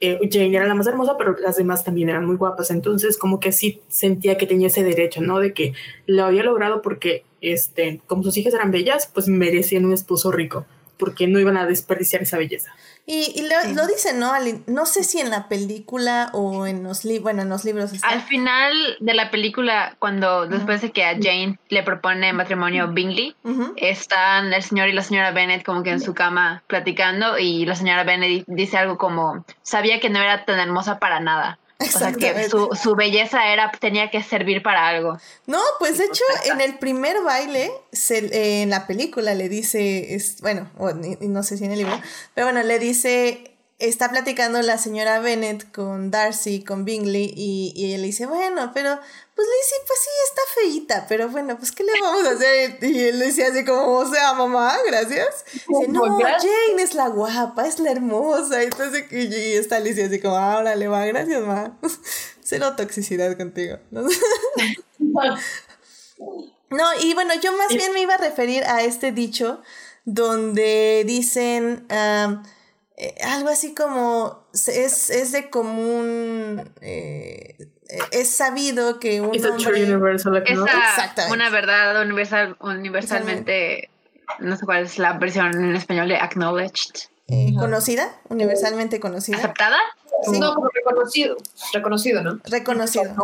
Speaker 2: Eh, Jane era la más hermosa, pero las demás también eran muy guapas, entonces como que sí sentía que tenía ese derecho, ¿no? De que lo había logrado porque, este, como sus hijas eran bellas, pues merecían un esposo rico, porque no iban a desperdiciar esa belleza.
Speaker 1: Y, y lo, lo, dicen, ¿no? No sé si en la película o en los libros, bueno, en los libros
Speaker 3: está. Al final de la película, cuando después de que a Jane le propone matrimonio Bingley, están el señor y la señora Bennett como que en su cama platicando y la señora Bennett dice algo como, sabía que no era tan hermosa para nada. O sea, que su, su, belleza era, tenía que servir para algo.
Speaker 1: No, pues de hecho, en el primer baile, se, en la película le dice, es, bueno, no sé si en el libro, pero bueno, le dice está platicando la señora Bennett con Darcy, con Bingley, y, y él dice, bueno, pero pues Lizzie, pues sí, está feita, pero bueno, pues ¿qué le vamos a hacer? Y él decía así como, o sea, mamá, gracias. dice, no, Jane es la guapa, es la hermosa. Entonces, y está Lizzie así como, ahora le va, gracias, mamá. Cero toxicidad contigo. ¿no? y bueno, yo más bien me iba a referir a este dicho donde dicen... Eh, algo así como es, es de común eh, es sabido que un hombre
Speaker 3: una verdad universal universalmente no sé cuál es la versión en español de acknowledged.
Speaker 1: Eh, conocida universalmente conocida
Speaker 3: aceptada
Speaker 4: sí. no como reconocido reconocido no
Speaker 1: reconocido.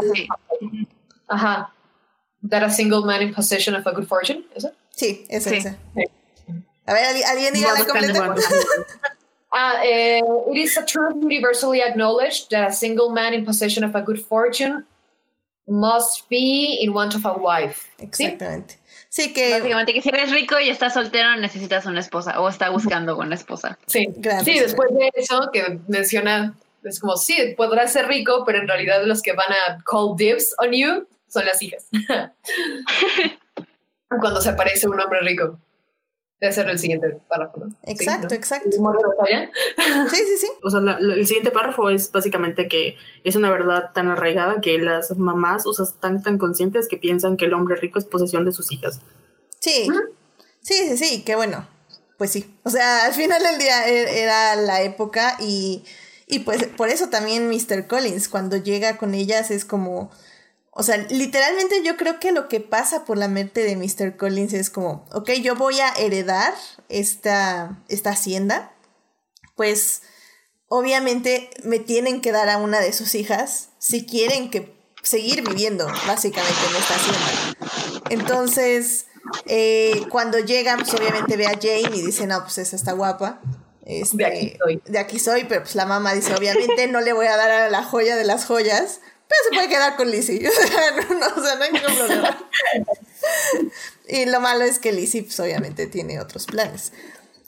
Speaker 4: Ajá. That a single man in possession of a good fortune ¿eso?
Speaker 1: sí esa sí. a ver alguien diga la completa
Speaker 4: Uh, it is a truth universally acknowledged that a single man in possession of a good fortune must be in want of a wife.
Speaker 1: Exactamente. ¿Sí? que.
Speaker 3: Básicamente, que si eres rico y estás soltero, necesitas una esposa o está buscando una esposa.
Speaker 4: Sí, sí, después de eso que menciona, es como, sí, podrás ser rico, pero en realidad los que van a call dibs on you son las hijas. Cuando se aparece un hombre rico. Debe ser el siguiente párrafo, ¿no?
Speaker 1: Exacto, exacto. Sí,
Speaker 4: sí,
Speaker 1: sí.
Speaker 2: O sea, el siguiente párrafo es básicamente que es una verdad tan arraigada que las mamás o sea, están tan conscientes que piensan que el hombre rico es posesión de sus hijas.
Speaker 1: Sí, sí, sí, sí, que bueno, pues sí. O sea, al final del día e, era la época y, y pues por eso también Mr. Collins, cuando llega con ellas, es como o sea, literalmente yo creo que lo que pasa por la mente de Mr. Collins es como, ok, yo voy a heredar esta, esta hacienda, pues obviamente me tienen que dar a una de sus hijas si quieren que seguir viviendo básicamente en esta hacienda. Entonces, eh, cuando llegan, pues obviamente ve a Jane y dice, no, pues esa está guapa. Este,
Speaker 4: de aquí soy.
Speaker 1: De aquí soy, pero pues la mamá dice, obviamente no le voy a dar a la joya de las joyas pero se puede quedar con Lizzie. O sea, no, hay ningún problema. y lo malo es que Lizzie, pues, obviamente, tiene otros planes.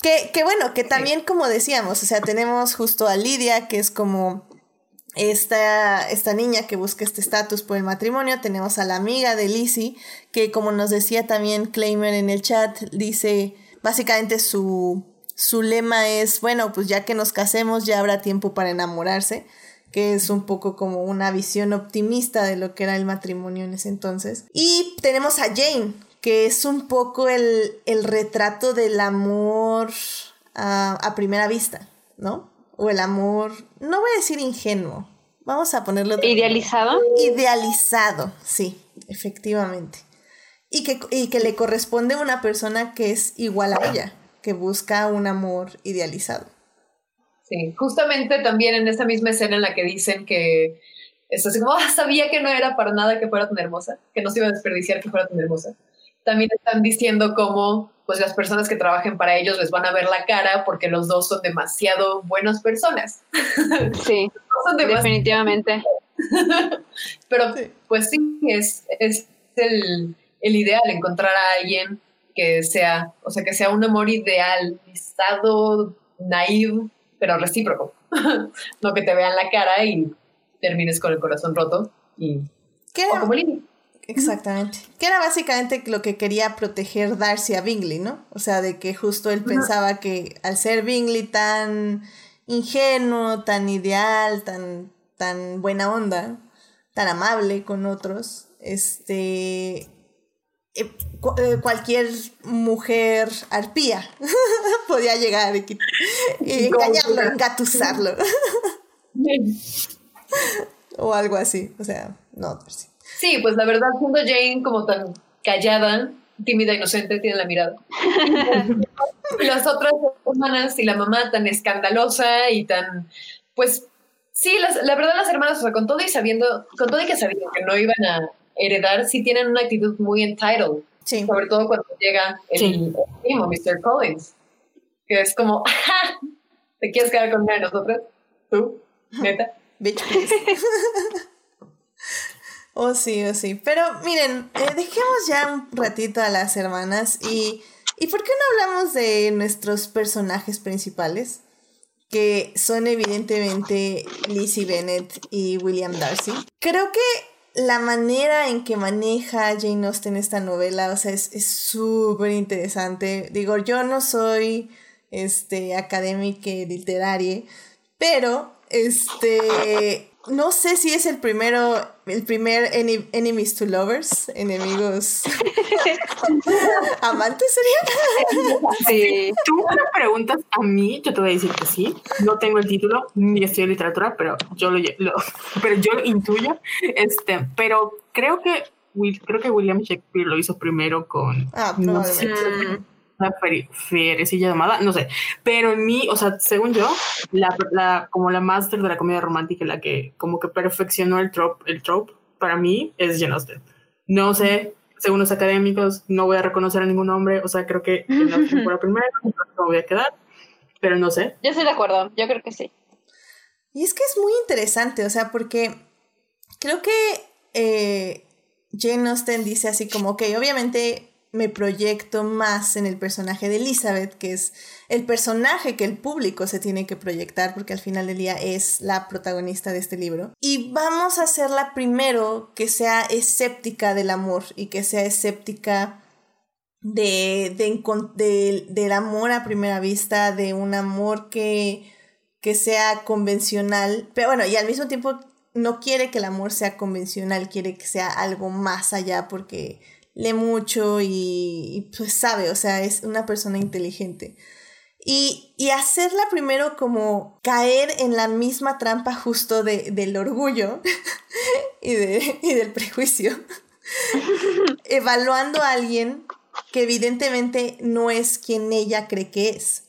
Speaker 1: Que, que bueno, que también, como decíamos, o sea, tenemos justo a Lidia, que es como esta, esta niña que busca este estatus por el matrimonio. Tenemos a la amiga de Lizzie, que como nos decía también Claimer en el chat, dice, básicamente su, su lema es, bueno, pues ya que nos casemos ya habrá tiempo para enamorarse que es un poco como una visión optimista de lo que era el matrimonio en ese entonces. Y tenemos a Jane, que es un poco el, retrato del amor a, primera vista, ¿no? O el amor, no voy a decir ingenuo, vamos a ponerlo...
Speaker 3: ¿Idealizado?
Speaker 1: Idealizado, sí, efectivamente. Y que, y que le corresponde a una persona que es igual a ella, que busca un amor idealizado.
Speaker 4: Sí, justamente también en esta misma escena en la que dicen que es así como, ah, sabía que no era para nada que fuera tan hermosa, que no se iba a desperdiciar que fuera tan hermosa. También están diciendo cómo pues las personas que trabajen para ellos les van a ver la cara porque los dos son demasiado buenas personas.
Speaker 3: Sí, definitivamente.
Speaker 4: Pero pues sí, es, es el, el, ideal, encontrar a alguien que sea, o sea, que sea un amor ideal, estado naive, pero recíproco. no que te vean la cara y termines con el corazón roto y
Speaker 1: ¿Qué era? Exactamente. Que era básicamente lo que quería proteger Darcy a Bingley, ¿no? O sea, de que justo él pensaba que al ser Bingley tan ingenuo, tan ideal, tan, tan buena onda, tan amable con otros, este eh, eh, cualquier mujer arpía podía llegar y, engañarlo, engatusarlo. o algo así, o sea, no.
Speaker 4: Pues sí. pues la verdad, siendo Jane como tan callada, tímida, inocente, tiene la mirada. y las otras hermanas y la mamá tan escandalosa y tan, pues, sí, la verdad las hermanas, o sea, con todo y sabiendo, con todo y que sabían que no iban a heredar sí tienen una actitud muy entitled. Sobre todo cuando llega el, primo, Mr. Collins, que es como, ¿te quieres quedar con una de nosotras? ¿Tú? ¿Neta?
Speaker 1: Bitch, please. oh, sí, oh, sí. Pero miren, eh, dejemos ya un ratito a las hermanas y, y ¿por qué no hablamos de nuestros personajes principales? Que son evidentemente Lizzie Bennett y William Darcy. Creo que la manera en que maneja Jane Austen esta novela, o sea, es súper interesante. Digo, yo no soy este, académica literaria, pero este no sé si es el primero, el primer enemies to lovers, enemigos amantes sería.
Speaker 2: Sí. Tú me preguntas a mí, yo te voy a decir que sí. No tengo el título, ni estoy en literatura, pero yo lo, pero yo lo intuyo. Este, pero creo que creo que William Shakespeare lo hizo primero con
Speaker 1: ah,
Speaker 2: una fierecilla llamada, no sé, pero en mí, o sea, según yo, la, la, como la máster de la comedia romántica, la que como que perfeccionó el trope, el trope para mí es Jane Austen. No sé, según los académicos, no voy a reconocer a ningún hombre, o sea, creo que Jane Austen fue la primera, no voy a quedar, pero no sé.
Speaker 3: Yo estoy de acuerdo, yo creo que sí.
Speaker 1: Y es que es muy interesante, o sea, porque creo que eh, Jane Austen dice así como que obviamente me proyecto más en el personaje de Elizabeth, que es el personaje que el público se tiene que proyectar, porque al final del día es la protagonista de este libro. Y vamos a hacerla primero que sea escéptica del amor y que sea escéptica de, de, del amor a primera vista, de un amor que, que sea convencional, pero bueno, y al mismo tiempo no quiere que el amor sea convencional, quiere que sea algo más allá porque lee mucho y, pues sabe, o sea, es una persona inteligente. Y, y, hacerla primero como caer en la misma trampa justo de, del orgullo y, de, y del prejuicio, evaluando a alguien que evidentemente no es quien ella cree que es.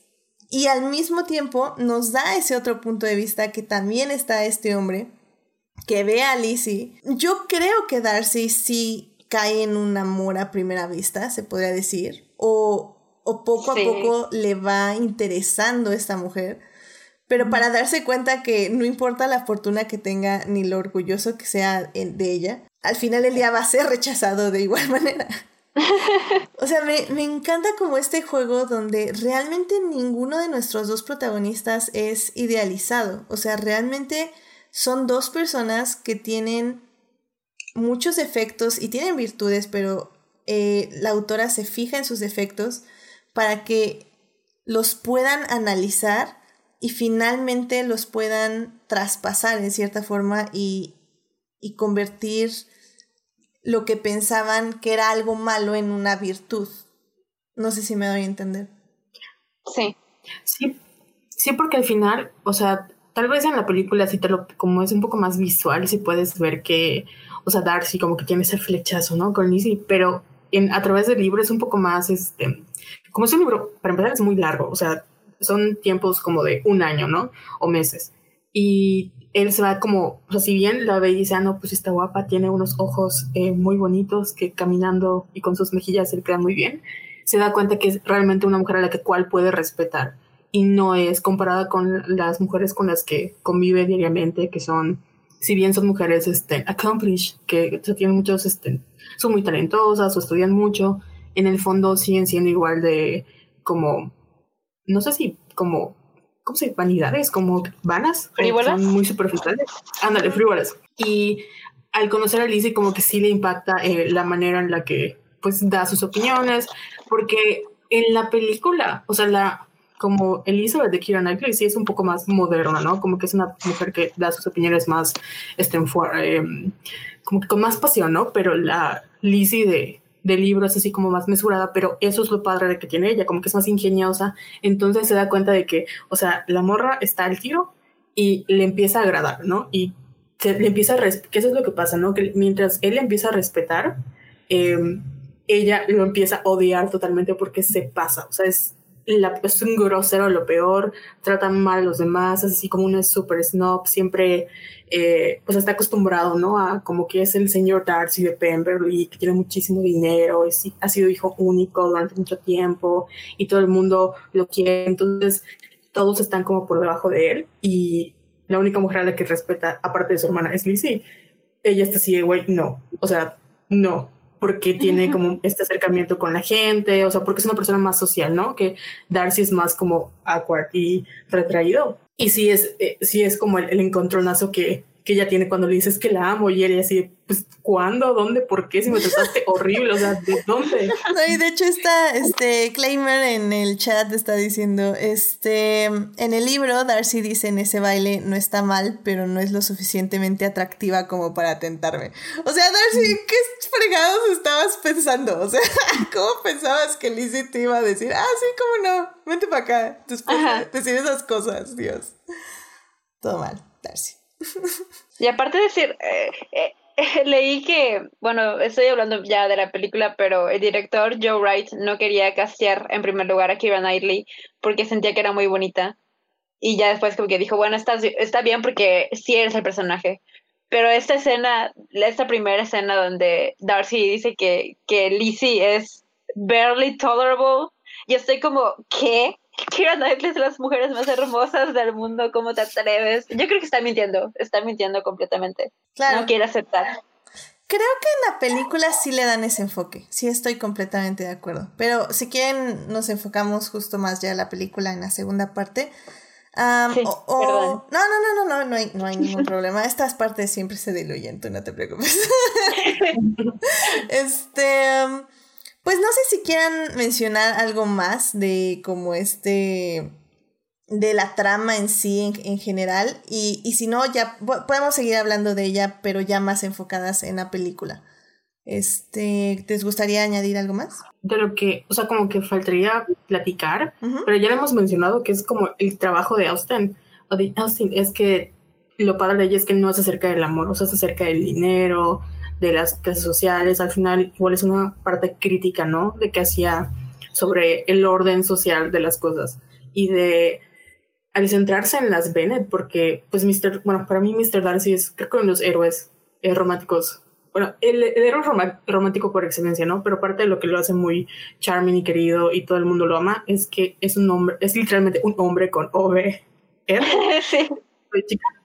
Speaker 1: Y al mismo tiempo nos da ese otro punto de vista que también está este hombre que ve a Lizzie. Yo creo que Darcy sí cae en un amor a primera vista, se podría decir, o, o poco a poco le va interesando esta mujer, pero para darse cuenta que no importa la fortuna que tenga ni lo orgulloso que sea de ella, al final el día va a ser rechazado de igual manera. o sea, me, me encanta como este juego donde realmente ninguno de nuestros dos protagonistas es idealizado. O sea, realmente son dos personas que tienen muchos defectos y tienen virtudes, pero eh, la autora se fija en sus defectos para que los puedan analizar y finalmente los puedan traspasar en cierta forma y, y convertir lo que pensaban que era algo malo en una virtud. No sé si me doy a entender.
Speaker 3: Sí.
Speaker 2: Sí, sí, porque al final, o sea, tal vez en la película sí te lo, como es un poco más visual, sí puedes ver que, o sea, Darcy como que tiene ese flechazo, ¿no? Con Lizzie, pero en, a través del libro es un poco más, este, como es un libro, para empezar es muy largo, o sea, son tiempos como de un año, ¿no? O meses. Y él se va como, o sea, si bien la ve y dice, ah, no, pues está guapa, tiene unos ojos eh, muy bonitos que caminando y con sus mejillas se le quedan muy bien, se da cuenta que es realmente una mujer a la que cual puede respetar y no es comparada con las mujeres con las que convive diariamente, que son si bien son mujeres este, accomplished, que tienen muchos, este, son muy talentosas o estudian mucho, en el fondo siguen siendo igual de como, no sé si como, ¿cómo se dice? Vanidades, como vanas.
Speaker 3: Frívolas.
Speaker 2: Son muy superficiales. Ándale, frívolas. Y al conocer a Lizzie como que sí le impacta eh, la manera en la que pues da sus opiniones, porque en la película, o sea, la como Elizabeth de Kira Knightley sí es un poco más moderna, ¿no? Como que es una mujer que da sus opiniones más, este, eh, como que con más pasión, ¿no? Pero la Lizzie de, de libro es así como más mesurada, pero eso es lo padre de que tiene ella, como que es más ingeniosa, entonces se da cuenta de que, o sea, la morra está al tiro y le empieza a agradar, ¿no? Y le empieza a que eso es lo que pasa, ¿no? Que mientras él le empieza a respetar, em, ella lo empieza a odiar totalmente porque se pasa, o sea, es la, es un grosero lo peor, trata mal a los demás, es así como un super snob, siempre eh, pues está acostumbrado, ¿no? A como que es el señor Darcy de Pemberley, que tiene muchísimo dinero, y ha sido hijo único durante mucho tiempo y todo el mundo lo quiere, entonces todos están como por debajo de él y la única mujer a la que respeta, aparte de su hermana, es Lizzie. Ella está así, güey, no. O sea, no. Porque tiene como este acercamiento con la gente, o sea, porque es una persona más social, ¿no? Que Darcy es más como awkward y retraído. Y sí es, eh, sí es como el, el encontronazo que, que ella tiene cuando le dices que la amo y él así, pues, ¿cuándo? ¿Dónde? ¿Por qué? Si me trataste horrible, o sea, ¿de dónde?
Speaker 1: No, y de hecho está, este, Claimer en el chat está diciendo, este, en el libro Darcy dice en ese baile, no está mal, pero no es lo suficientemente atractiva como para tentarme. O sea, Darcy, ¿qué fregados estabas pensando? O sea, ¿cómo pensabas que Lizzie te iba a decir, ah, sí, cómo no, vente para acá, después de decir esas cosas, Dios. Todo mal, Darcy.
Speaker 3: Y aparte de decir, eh, eh, leí que, bueno, estoy hablando ya de la película, pero el director Joe Wright no quería castear en primer lugar a Kira Knightley porque sentía que era muy bonita. Y ya después como que dijo, bueno, está, está bien porque sí eres el personaje. Pero esta escena, esta primera escena donde Darcy dice que, que Lizzie es barely tolerable, y estoy como, ¿qué? Kira Knightley es las mujeres más hermosas del mundo, ¿cómo te atreves? Yo creo que está mintiendo, está mintiendo completamente. No quiere aceptar.
Speaker 1: Creo que en la película sí le dan ese enfoque, sí estoy completamente de acuerdo. Pero si quieren, nos enfocamos justo más ya en la película en la segunda parte. sí, No, no, no, no, no, no hay, no hay ningún problema. Estas partes siempre se diluyen, tú no te preocupes. este. Pues no sé si quieran mencionar algo más de como este de la trama en sí en, general y, y, si no ya podemos seguir hablando de ella pero ya más enfocadas en la película. Este, ¿te gustaría añadir algo más?
Speaker 2: De lo que, o sea, como que faltaría platicar, pero ya lo hemos mencionado que es como el trabajo de Austin, o de Austin es que lo padre de ella es que no es acerca del amor, o sea, es acerca del dinero, de las clases sociales, al final igual es una parte crítica, ¿no? De que hacía sobre el orden social de las cosas y de al centrarse en las Bennett, porque pues Mr. bueno, para mí Mr. Darcy es creo que uno de los héroes eh, románticos, bueno, el, héroe romántico por excelencia, ¿no? Pero parte de lo que lo hace muy charming y querido y todo el mundo lo ama es que es un hombre, es literalmente un hombre con OV, sí.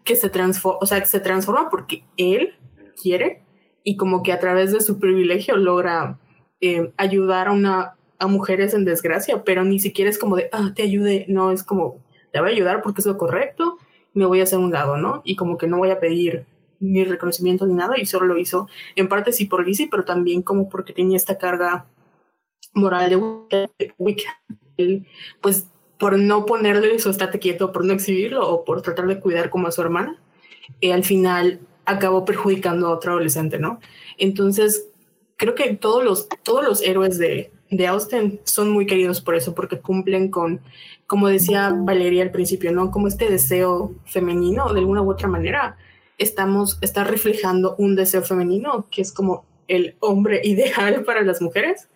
Speaker 2: que se transforma, o sea, que se transforma porque él quiere y como que a través de su privilegio logra eh, ayudar a una a mujeres en desgracia, pero ni siquiera es como de, ah, te ayude, no, es como, te voy a ayudar porque es lo correcto, me voy a hacer un lado, ¿no? Y como que no voy a pedir ni reconocimiento ni nada, y solo lo hizo en parte sí por Lizzie, pero también como porque tenía esta carga moral de Wicca, pues por no ponerle su estate quieto, por no exhibirlo o por tratar de cuidar como a su hermana, y al final acabó perjudicando a otro adolescente, ¿no? Entonces, creo que todos los, todos los héroes de, de Austin son muy queridos por eso, porque cumplen con, como decía Valeria al principio, ¿no? Como este deseo femenino, de alguna u otra manera, estamos, está reflejando un deseo femenino, que es como el hombre ideal para las mujeres,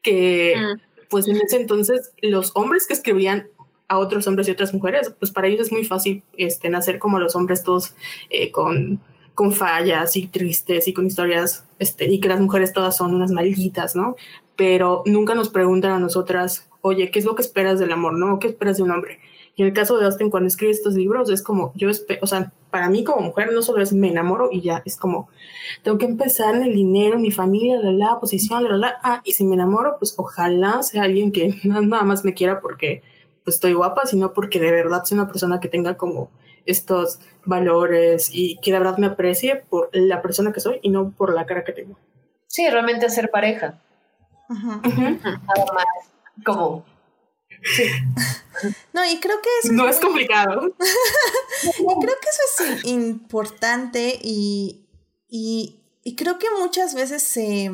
Speaker 2: que mm. pues en ese entonces los hombres que escribían a otros hombres y otras mujeres, pues para ellos es muy fácil este, nacer como los hombres todos eh, con con fallas y tristes y con historias, este, y que las mujeres todas son unas malditas, ¿no? Pero nunca nos preguntan a nosotras, oye, ¿qué es lo que esperas del amor, no? ¿Qué esperas de un hombre? Y en el caso de Austin, cuando escribe estos libros, es como, yo, o sea, para mí como mujer no solo es me enamoro y ya, es como, tengo que empezar en el dinero, mi familia, la, la posición, la, la, ah, y si me enamoro, pues ojalá sea alguien que nada más me quiera porque pues estoy guapa, sino porque de verdad sea una persona que tenga como estos valores y que de verdad me aprecie por la persona que soy y no por la cara que tengo.
Speaker 4: Sí, realmente hacer pareja. Nada más como... Sí.
Speaker 1: No, y creo que eso
Speaker 2: No es, complicado.
Speaker 1: y creo que eso es importante y, y, y creo que muchas veces se...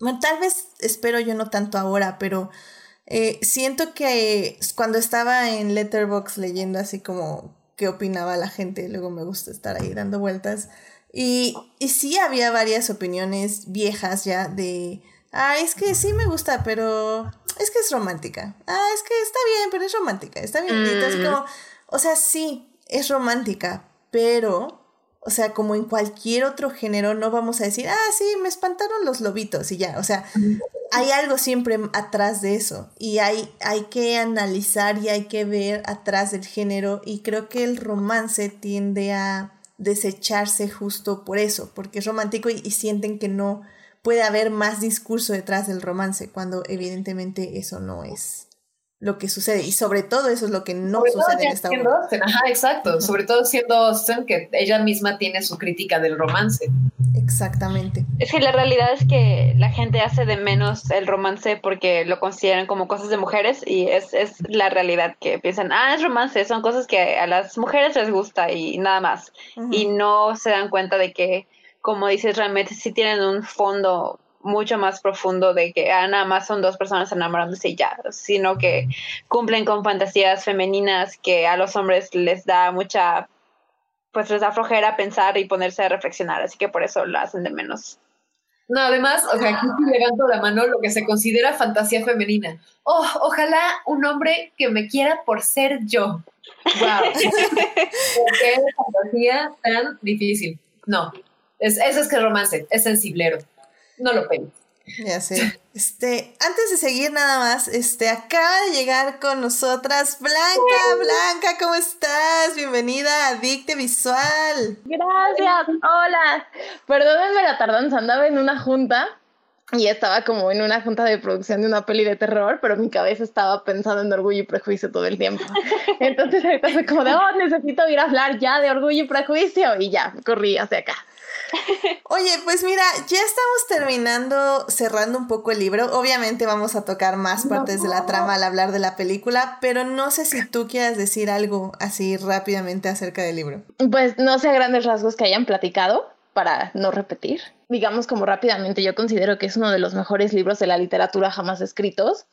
Speaker 1: Bueno, tal vez espero yo no tanto ahora, pero eh, siento que cuando estaba en Letterbox leyendo así como qué opinaba la gente, luego me gusta estar ahí dando vueltas. Y, y sí había varias opiniones viejas ya de, ah, es que sí me gusta, pero es que es romántica. Ah, es que está bien, pero es romántica, está bien. Mm. como, o sea, sí, es romántica, pero, o sea, como en cualquier otro género, no vamos a decir, ah, sí, me espantaron los lobitos y ya, o sea, hay algo siempre atrás de eso y hay, hay que analizar y hay que ver atrás del género y creo que el romance tiende a desecharse justo por eso, porque es romántico y, sienten que no puede haber más discurso detrás del romance, cuando evidentemente eso no es lo que sucede. Y sobre todo eso es lo que no sucede en esta
Speaker 4: obra. Ajá, exacto. Sobre todo siendo Austin, que ella misma tiene su crítica del romance.
Speaker 1: Exactamente.
Speaker 3: Es que la realidad es que la gente hace de menos el romance porque lo consideran como cosas de mujeres y es, es la realidad que piensan, ah, es romance, son cosas que a las mujeres les gusta y nada más. Y no se dan cuenta de que, como dices, realmente sí tienen un fondo mucho más profundo de que ah, nada más son dos personas enamorándose y ya, sino que cumplen con fantasías femeninas que a los hombres les da mucha pues les da flojera pensar y ponerse a reflexionar, así que por eso lo hacen de menos.
Speaker 4: No, además, o sea, aquí levanto la mano lo que se considera fantasía femenina. Oh, ojalá un hombre que me quiera por ser yo. Wow. qué fantasía tan difícil. No, es, eso es que romance, es sensiblero. No lo pegues.
Speaker 1: Ya sé. Este, antes de seguir nada más, este, acaba de llegar con nosotras Blanca. Blanca, ¿cómo estás? Bienvenida a Dicte Visual.
Speaker 5: Gracias. Hola. Perdónenme la tardanza, andaba en una junta y estaba como en una junta de producción de una peli de terror, pero mi cabeza estaba pensando en Orgullo y Prejuicio todo el tiempo. Entonces ahorita fue como de, oh, necesito ir a hablar ya de Orgullo y Prejuicio y ya, corrí hacia acá.
Speaker 1: Oye, pues mira, ya estamos terminando, cerrando un poco el libro. Obviamente vamos a tocar más partes de la trama al hablar de la película, pero no sé si tú quieras decir algo así rápidamente acerca del libro.
Speaker 5: Pues no sé a grandes rasgos que hayan platicado para no repetir. Digamos como rápidamente, yo considero que es uno de los mejores libros de la literatura jamás escritos.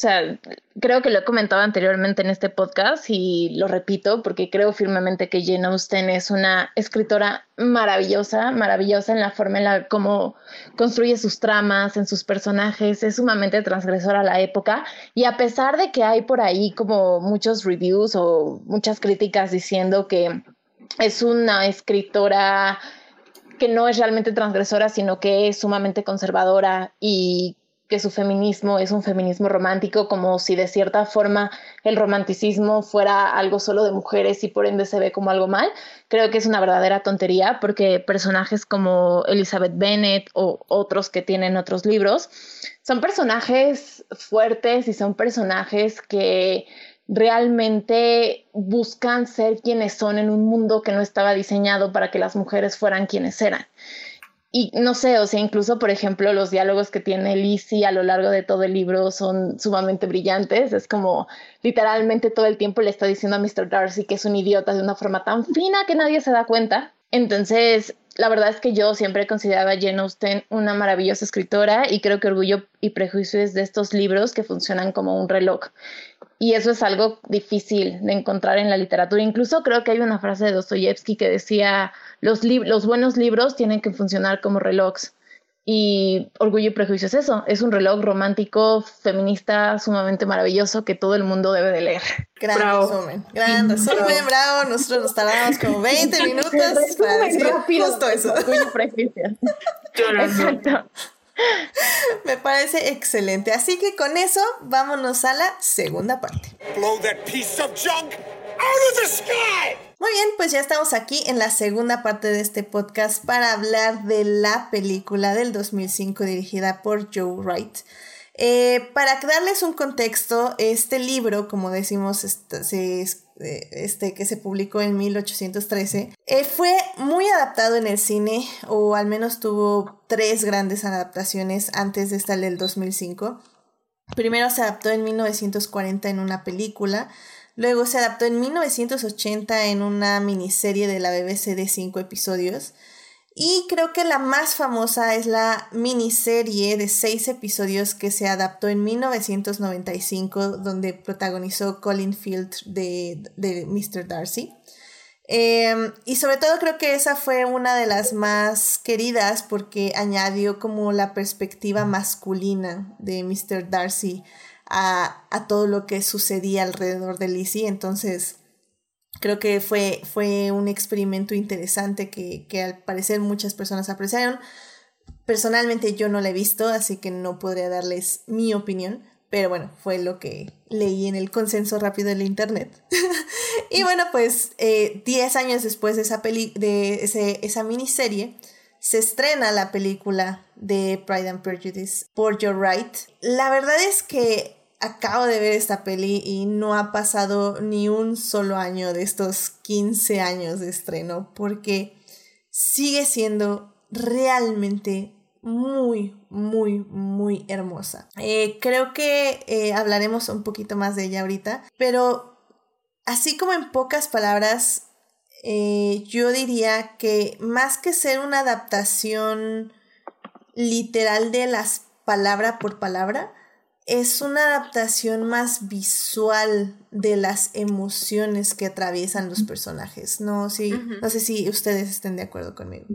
Speaker 5: O sea, creo que lo he comentado anteriormente en este podcast y lo repito porque creo firmemente que Jane Austen es una escritora maravillosa, maravillosa en la forma en la cómo construye sus tramas, en sus personajes, es sumamente transgresora a la época y a pesar de que hay por ahí como muchos reviews o muchas críticas diciendo que es una escritora que no es realmente transgresora, sino que es sumamente conservadora y que su feminismo es un feminismo romántico, como si de cierta forma el romanticismo fuera algo solo de mujeres y por ende se ve como algo mal. Creo que es una verdadera tontería porque personajes como Elizabeth Bennet o otros que tienen otros libros son personajes fuertes y son personajes que realmente buscan ser quienes son en un mundo que no estaba diseñado para que las mujeres fueran quienes eran y no sé, o sea, incluso, por ejemplo, los diálogos que tiene Lizzie a lo largo de todo el libro son sumamente brillantes. Es como literalmente todo el tiempo le está diciendo a Mr. Darcy que es un idiota de una forma tan fina que nadie se da cuenta. Entonces, la verdad es que yo siempre consideraba a Jane Austen una maravillosa escritora y creo que Orgullo y Prejuicio es de estos libros que funcionan como un reloj. Y eso es algo difícil de encontrar en la literatura. Incluso creo que hay una frase de Dostoyevsky que decía, los, los buenos libros tienen que funcionar como relojes. Y Orgullo y Prejuicio es eso, es un reloj romántico, feminista, sumamente maravilloso que todo el mundo debe de leer.
Speaker 1: Gran resumen, gran resumen, bravo. Nosotros nos tardamos como 20 minutos para decir justo eso.
Speaker 5: Orgullo y Prejuicio. Exacto.
Speaker 1: Me parece excelente. Así que con eso, vámonos a la segunda parte. Muy bien, pues ya estamos aquí en la segunda parte de este podcast para hablar de la película del 2005 dirigida por Joe Wright. Eh, para darles un contexto, este libro, como decimos, este, este, que se publicó en 1813, eh, fue muy adaptado en el cine, o al menos tuvo tres grandes adaptaciones antes de esta del 2005. Primero se adaptó en 1940 en una película, luego se adaptó en 1980 en una miniserie de la BBC de cinco episodios, y creo que la más famosa es la miniserie de seis episodios que se adaptó en 1995, donde protagonizó Colin Field de, de Mr. Darcy. Em, y sobre todo creo que esa fue una de las más queridas porque añadió como la perspectiva masculina de Mr. Darcy a, a todo lo que sucedía alrededor de Lizzie. Entonces, Creo que fue, fue un experimento interesante que, que al parecer muchas personas apreciaron. Personalmente yo no la he visto, así que no podría darles mi opinión, pero bueno, fue lo que leí en el consenso rápido del internet. y bueno, pues 10 eh, años después de esa, peli de esa miniserie, se estrena la película de Pride and Prejudice por Your Right. La verdad es que acabo de ver esta peli y no ha pasado ni un solo año de estos 15 años de estreno porque sigue siendo realmente muy, muy, muy hermosa. Eh, creo que eh, hablaremos un poquito más de ella ahorita, pero así como en pocas palabras, eh, yo diría que más que ser una adaptación literal de las palabra por palabra, es una adaptación más visual de las emociones que atraviesan los personajes. No, sí, no sé si ustedes estén de acuerdo conmigo.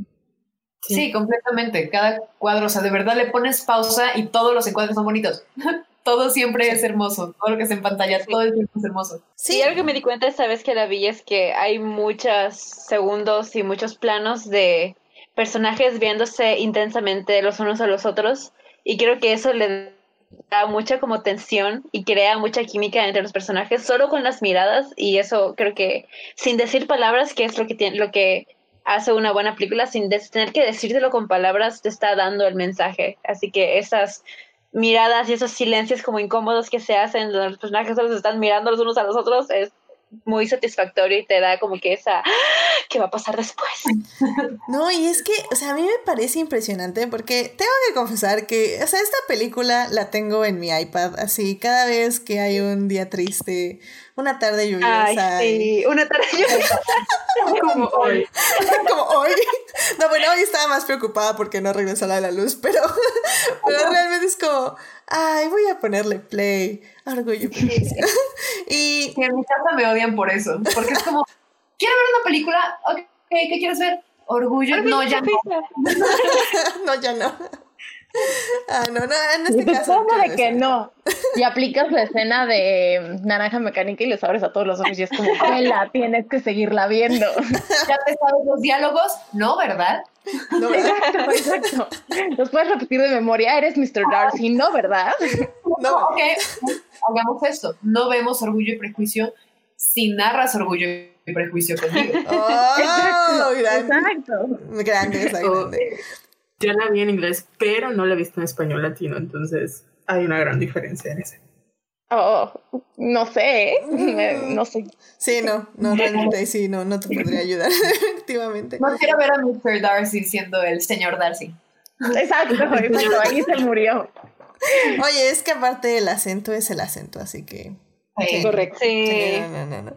Speaker 4: Sí. completamente. Cada cuadro, o sea, de verdad le pones pausa y todos los encuadres son bonitos. todo siempre es hermoso. Todo lo que es en pantalla, todo el tiempo es hermoso.
Speaker 3: Sí, algo que me di cuenta esta vez que la vi es que hay muchos segundos y muchos planos de personajes viéndose intensamente los unos a los otros. Y creo que eso le da mucha como tensión y crea mucha química entre los personajes solo con las miradas y eso creo que sin decir palabras que es lo que tiene lo que hace una buena película sin tener que decírtelo con palabras te está dando el mensaje. Así que esas miradas y esos silencios como incómodos que se hacen los personajes solo se están mirando los unos a los otros es muy satisfactorio y te da como que esa, ¡Ah! ¿qué va a pasar después?
Speaker 1: No, y es que, o sea, a mí me parece impresionante porque tengo que confesar que, o sea, esta película la tengo en mi iPad, así, cada vez que hay un día triste, una tarde lluviosa.
Speaker 3: Ay, sí, una tarde lluviosa.
Speaker 2: como hoy.
Speaker 1: como hoy. No, bueno, hoy estaba más preocupada porque no regresó la de la luz, pero, pero realmente es como, ay, voy a ponerle play, orgullo.
Speaker 4: y... en mi casa me odian por eso, porque es como, quiero ver una película, ok, ¿qué quieres ver? Orgullo, no, ya no.
Speaker 1: no, ya no. Ah, no, no, en este caso.
Speaker 5: de que no. Y aplicas la escena de naranja mecánica y les abres a todos los ojos y es como, la tienes que seguirla viendo.
Speaker 4: ¿Ya te sabes los diálogos? No, ¿verdad?
Speaker 5: No, exacto, exacto. Los puedes repetir de memoria, eres Mr. Darcy, ¿no, verdad?
Speaker 4: No, ok. Hagamos esto. No vemos orgullo y prejuicio si narras orgullo y prejuicio conmigo.
Speaker 1: Oh, exacto. Grande,
Speaker 2: grande. Yo la vi en inglés, pero no la he visto en español latino, entonces hay una gran diferencia en ese.
Speaker 5: Oh, no sé, no sé.
Speaker 1: Sí, no, no, realmente sí, no, no te podría ayudar, efectivamente.
Speaker 4: No quiero ver a Mr. Darcy siendo el señor Darcy.
Speaker 5: Exacto, exacto, ahí se murió.
Speaker 1: Oye, es que aparte el acento es el acento, así que...
Speaker 5: Sí, correcto.
Speaker 1: Sí. No, no, no,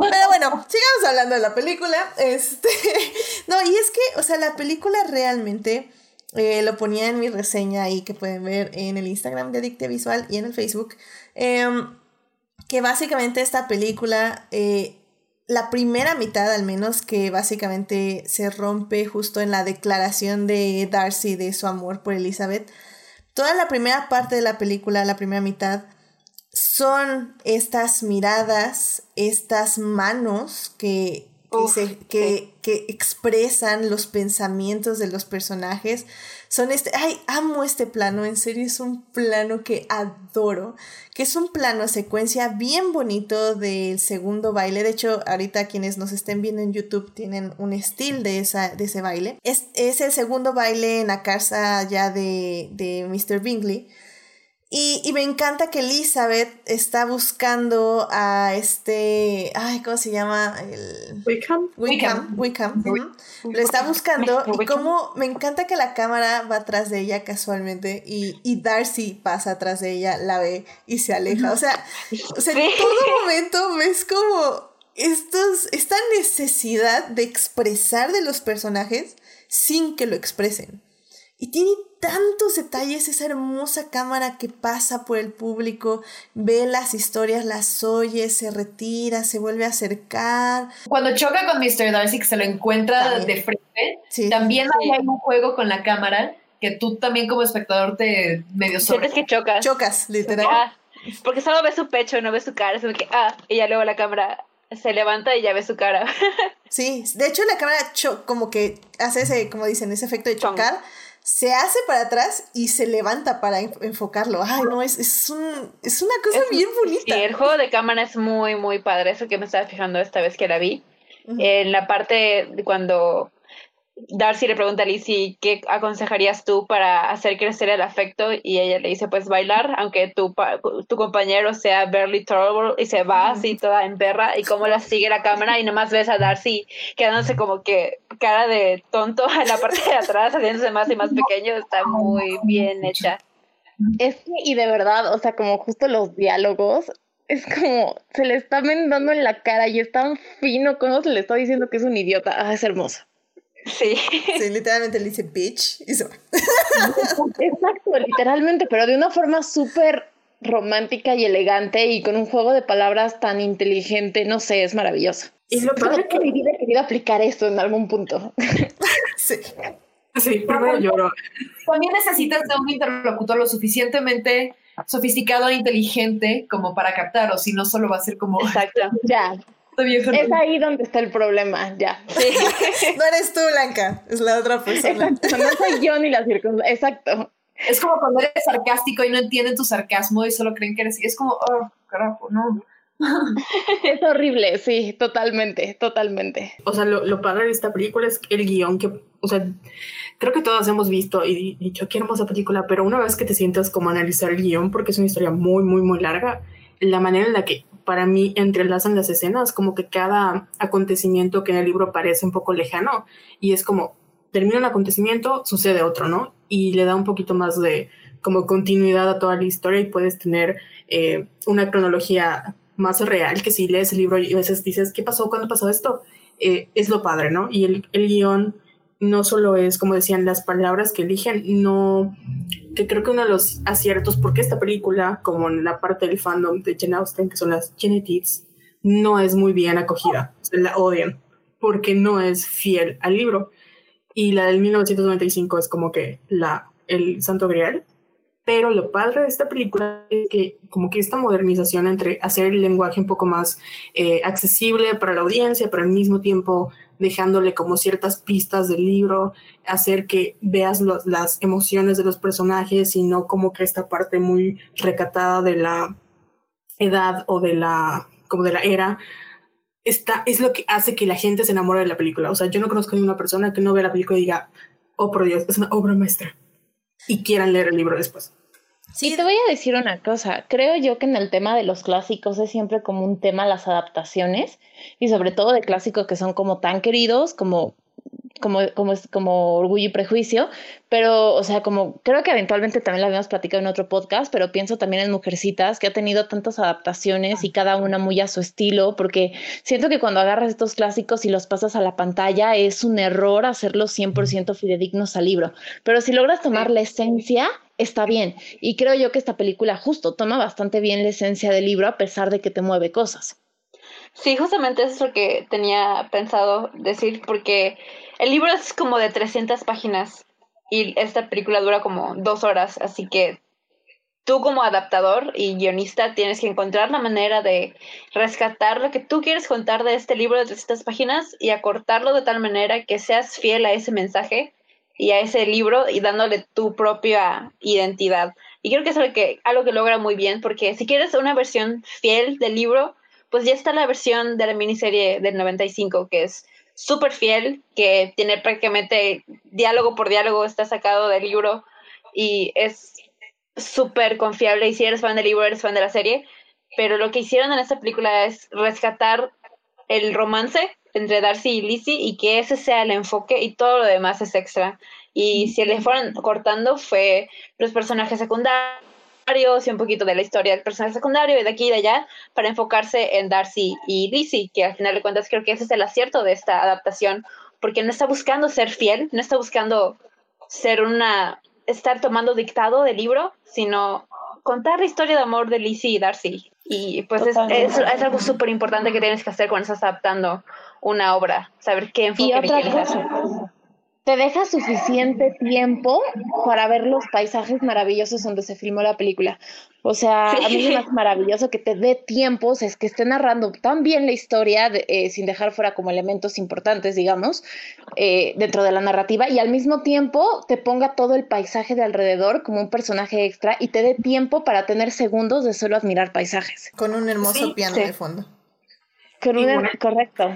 Speaker 1: Pero bueno, sigamos hablando de la película. Este, no, y es que, o sea, la película realmente eh, lo ponía en mi reseña ahí que pueden ver en el Instagram de Adicte Visual y en el Facebook. Em, que básicamente esta película, eh, la primera mitad al menos, que básicamente se rompe justo en la declaración de Darcy de su amor por Elizabeth. Toda la primera parte de la película, la primera mitad, son estas miradas, estas manos que que, que, expresan los pensamientos de los personajes. Son este, ay, amo este plano, en serio es un plano que adoro, que es un plano secuencia bien bonito del segundo baile. De hecho, ahorita quienes nos estén viendo en YouTube tienen un estilo de, esa, de ese baile. Es, es el segundo baile en la casa ya de, de Mr. Bingley y, y, me encanta que Elizabeth está buscando a este, ay, ¿cómo se llama? El...
Speaker 2: Wickham.
Speaker 1: Wickham. Wickham. Lo está buscando y como me encanta que la cámara va atrás de ella casualmente y, y Darcy pasa atrás de ella, la ve y se aleja. O sea, o sea en todo momento ves como estos, esta necesidad de expresar de los personajes sin que lo expresen. Y tiene tantos detalles esa hermosa cámara que pasa por el público, ve las historias, las oye, se retira, se vuelve a acercar.
Speaker 4: Cuando choca con Mr. Darcy, que se lo encuentra de frente, también hay un juego con la cámara que tú también como espectador te medio
Speaker 3: sobre. Sientes que chocas.
Speaker 1: Chocas, literal.
Speaker 3: Ah, porque solo ves su pecho, no ves su cara, es que, ah, y ya luego la cámara se levanta y ya ve su cara.
Speaker 1: sí, de hecho la cámara como que hace ese, como dicen, ese efecto de chocar se hace para atrás y se levanta para enfocarlo. Ay, no, es, es, un, es una cosa bien bonita.
Speaker 3: Sí, el juego de cámara es muy, muy padre. Eso que me estaba fijando esta vez que la vi. En la parte de cuando Darcy le pregunta a Lizzie qué aconsejarías tú para hacer crecer el afecto y ella le dice pues bailar aunque tu, tu compañero sea Barely Trouble y se va así toda en perra y cómo la sigue la cámara y nomás ves a Darcy quedándose como que cara de tonto en la parte de atrás haciéndose más y más pequeño está muy bien hecha.
Speaker 5: Es que, y de verdad, o sea, como justo los diálogos, es como se le está vendando en la cara y es tan fino como se le está diciendo que es un idiota. Ah, es hermoso.
Speaker 3: Sí.
Speaker 1: Sí, literalmente le dice bitch y se va.
Speaker 5: Exacto, literalmente, pero de una forma súper romántica y elegante y con un juego de palabras tan inteligente, no sé, es maravilloso.
Speaker 2: Y lo padre
Speaker 5: que mi vida he querido aplicar esto en algún punto.
Speaker 1: Sí.
Speaker 2: Sí, primero lloro.
Speaker 4: También necesitas de un interlocutor lo suficientemente sofisticado e inteligente como para captar, o si no, solo va a ser como.
Speaker 3: Exacto.
Speaker 5: Ya, es ahí donde está el problema, ya.
Speaker 1: no eres tú, Blanca, es la otra persona.
Speaker 5: Exacto, no soy yo ni la circunstancia. Exacto.
Speaker 4: Es como cuando eres sarcástico y no entienden tu sarcasmo y solo creen que eres. Es como, oh, carajo, no.
Speaker 5: es horrible, sí, totalmente, totalmente.
Speaker 2: O sea, lo, lo, padre de esta película es el guion que, o sea, creo que todos hemos visto y dicho, qué hermosa película, pero una vez que te sientas como a analizar el guion, porque es una historia muy, muy, muy larga, la manera en la que para mí entrelazan las escenas, como que cada acontecimiento que en el libro parece un poco lejano y es como termina un acontecimiento, sucede otro, ¿no? Y le da un poquito más de como continuidad a toda la historia y puedes tener eh, una cronología más real que si lees el libro y a veces dices, ¿qué pasó? ¿Cuándo pasó esto? Eh, es lo padre, ¿no? Y el, el guion no solo es, como decían, las palabras que eligen, no, que creo que uno de los aciertos, porque esta película, como en la parte del fandom de Jane Austen, que son las Genetics, no es muy bien acogida, la odian, porque no es fiel al libro. Y la del 1995 es como que la, el santo grial. Pero lo padre de esta película es que como que esta modernización entre hacer el lenguaje un poco más eh, accesible para la audiencia, pero al mismo tiempo dejándole como ciertas pistas del libro, hacer que veas las emociones de los personajes y no como que esta parte muy recatada de la edad o de la, como de la era, está, es lo que hace que la gente se enamore de la película. O sea, yo no conozco a ninguna persona que no vea la película y diga, oh por Dios, es una obra maestra. Y quieran leer el libro después.
Speaker 5: Sí, te voy a decir una cosa. Creo yo que en el tema de los clásicos es siempre como un tema las adaptaciones y sobre todo de clásicos que son como tan queridos como como, como, como orgullo y prejuicio, pero, o sea, como creo que eventualmente también lo habíamos platicado en otro podcast, pero pienso también en Mujercitas, que ha tenido tantas adaptaciones y cada una muy a su estilo, porque siento que cuando agarras estos clásicos y los pasas a la pantalla es un error hacerlos 100% fidedignos al libro, pero si logras tomar la esencia, está bien. Y creo yo que esta película justo toma bastante bien la esencia del libro a pesar de que te mueve cosas.
Speaker 3: Sí, justamente eso es lo que tenía pensado decir, porque el libro es como de 300 páginas y esta película dura como dos horas, así que tú como adaptador y guionista tienes que encontrar la manera de rescatar lo que tú quieres contar de este libro de 300 páginas y acortarlo de tal manera que seas fiel a ese mensaje y a ese libro y dándole tu propia identidad. Y creo que es algo que, algo que logra muy bien, porque si quieres una versión fiel del libro, pues ya está la versión de la miniserie del 95, que es súper fiel, que tiene prácticamente diálogo por diálogo, está sacado del libro y es súper confiable. Y si eres fan del libro, eres fan de la serie. Pero lo que hicieron en esta película es rescatar el romance entre Darcy y Lizzie y que ese sea el enfoque y todo lo demás es extra. Y si le fueron cortando fue los personajes secundarios y un poquito de la historia del personaje secundario y de aquí y de allá para enfocarse en Darcy y Lizzie, que al final de cuentas creo que ese es el acierto de esta adaptación, porque no está buscando ser fiel, no está buscando ser una, estar tomando dictado del libro, sino contar la historia de amor de Lizzie y Darcy. Y pues es, es, algo súper importante que tienes que hacer cuando estás adaptando una obra, saber qué enfoque
Speaker 5: y otra cosa, te deja suficiente tiempo para ver los paisajes maravillosos donde se filmó la película. O sea, a mí me hace maravilloso que te dé tiempo, o sea, es que esté narrando tan bien la historia eh, sin dejar fuera como elementos importantes, digamos, eh, dentro de la narrativa y al mismo tiempo te ponga todo el paisaje de alrededor como un personaje extra y te dé tiempo para tener segundos de solo admirar paisajes.
Speaker 1: Con un hermoso piano de fondo.
Speaker 5: Con un, correcto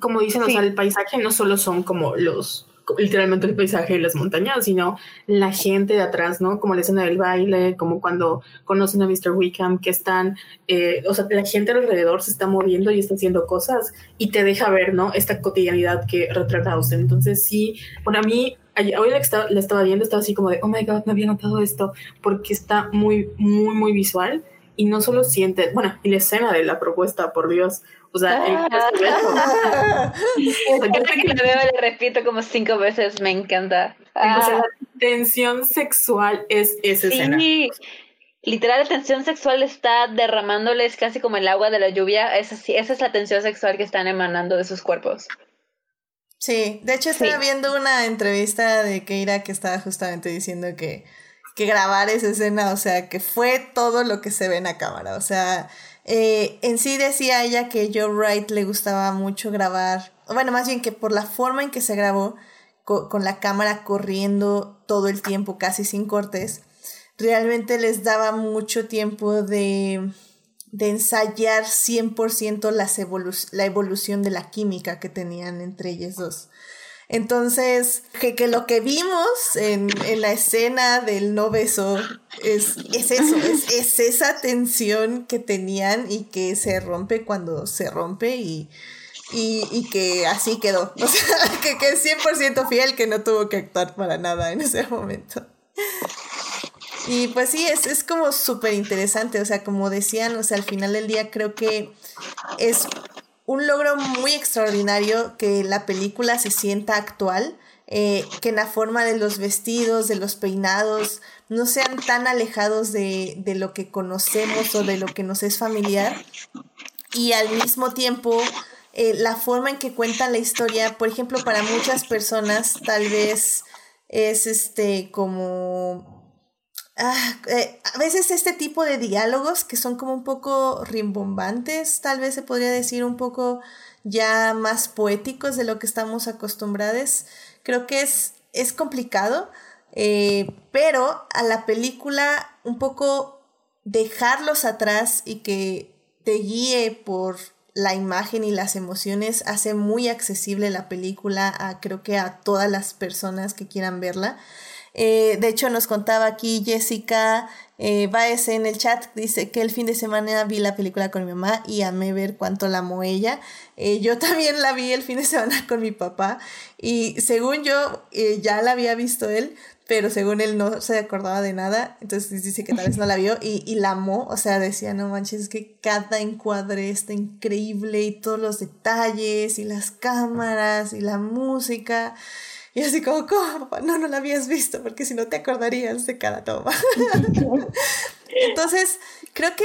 Speaker 2: como dicen, o sea, el paisaje no solo son como los, literalmente el paisaje de las montañas, sino la gente de atrás, ¿no? Como la escena del baile, como cuando conocen a Mr. Wickham, que están, eh, o sea, la gente alrededor se está moviendo y está haciendo cosas y te deja ver, ¿no? Esta cotidianidad que retrata usted. Entonces, sí, para mí, hoy la, estaba, la estaba viendo, estaba así como de, oh my god, me había notado esto, porque está muy, muy, muy visual y no solo siente, bueno, y la escena de la propuesta, por Dios, o sea, el
Speaker 3: ah. que lo veo le repito como cinco veces, me encanta.
Speaker 2: O sea, la ah. tensión sexual es esa sí. escena.
Speaker 3: Literal, la tensión sexual está derramándoles casi como el agua de la lluvia. Esa, esa es la tensión sexual que están emanando de sus cuerpos.
Speaker 1: Sí, de hecho estaba viendo una entrevista de Keira que estaba justamente diciendo que, que grabar esa escena, o sea, que fue todo lo que se ve en la cámara. O sea, eh, en sí decía ella que Joe Wright le gustaba mucho grabar, bueno, más bien que por la forma en que se grabó, con la cámara corriendo todo el tiempo, casi sin cortes, realmente les daba mucho tiempo de, de ensayar 100% las la evolución de la química que tenían entre ellos dos. Entonces, que, que lo que vimos en, en, la escena del no beso es, es eso, es, es, esa tensión que tenían y que se rompe cuando se rompe y, y, y que así quedó. O sea, que, que es 100% fiel, que no tuvo que actuar para nada en ese momento. Y pues sí, es, es como súper interesante, o sea, como decían, o sea, al final del día creo que es un logro muy extraordinario que la película se sienta actual, eh, que en la forma de los vestidos, de los peinados, no sean tan alejados de, de lo que conocemos o de lo que nos es familiar. Y al mismo tiempo, eh, la forma en que cuentan la historia, por ejemplo, para muchas personas tal vez es este como Ah, eh, a veces este tipo de diálogos que son como un poco rimbombantes, tal vez se podría decir un poco ya más poéticos de lo que estamos acostumbrados, creo que es, es complicado, eh, pero a la película un poco dejarlos atrás y que te guíe por la imagen y las emociones hace muy accesible la película a creo que a todas las personas que quieran verla. Eh, de hecho, nos contaba aquí Jessica eh, Baez en el chat, dice que el fin de semana vi la película con mi mamá y amé ver cuánto la amó ella. Eh, yo también la vi el fin de semana con mi papá y según yo eh, ya la había visto él, pero según él no se acordaba de nada, entonces dice que tal vez no la vio y, y la amó, o sea, decía, no manches, es que cada encuadre está increíble y todos los detalles y las cámaras y la música. Y así como, ¿cómo? No, no la habías visto, porque si no te acordarías de cada toma. Entonces, creo que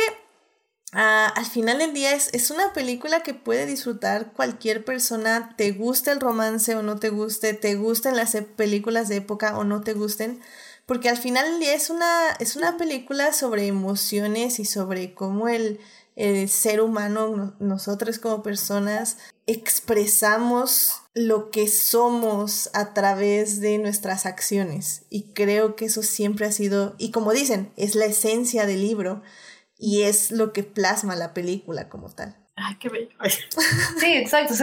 Speaker 1: ah, al final del día es, es, una película que puede disfrutar cualquier persona, te guste el romance o no te guste, te gusten las películas de época o no te gusten, porque al final del día es una, es una película sobre emociones y sobre cómo el, el ser humano, nosotros como personas, expresamos lo que somos a través de nuestras acciones. Y creo que eso siempre ha sido, y como dicen, es la esencia del libro y es lo que plasma la película como tal.
Speaker 2: Ay, qué bello.
Speaker 4: Sí, exacto.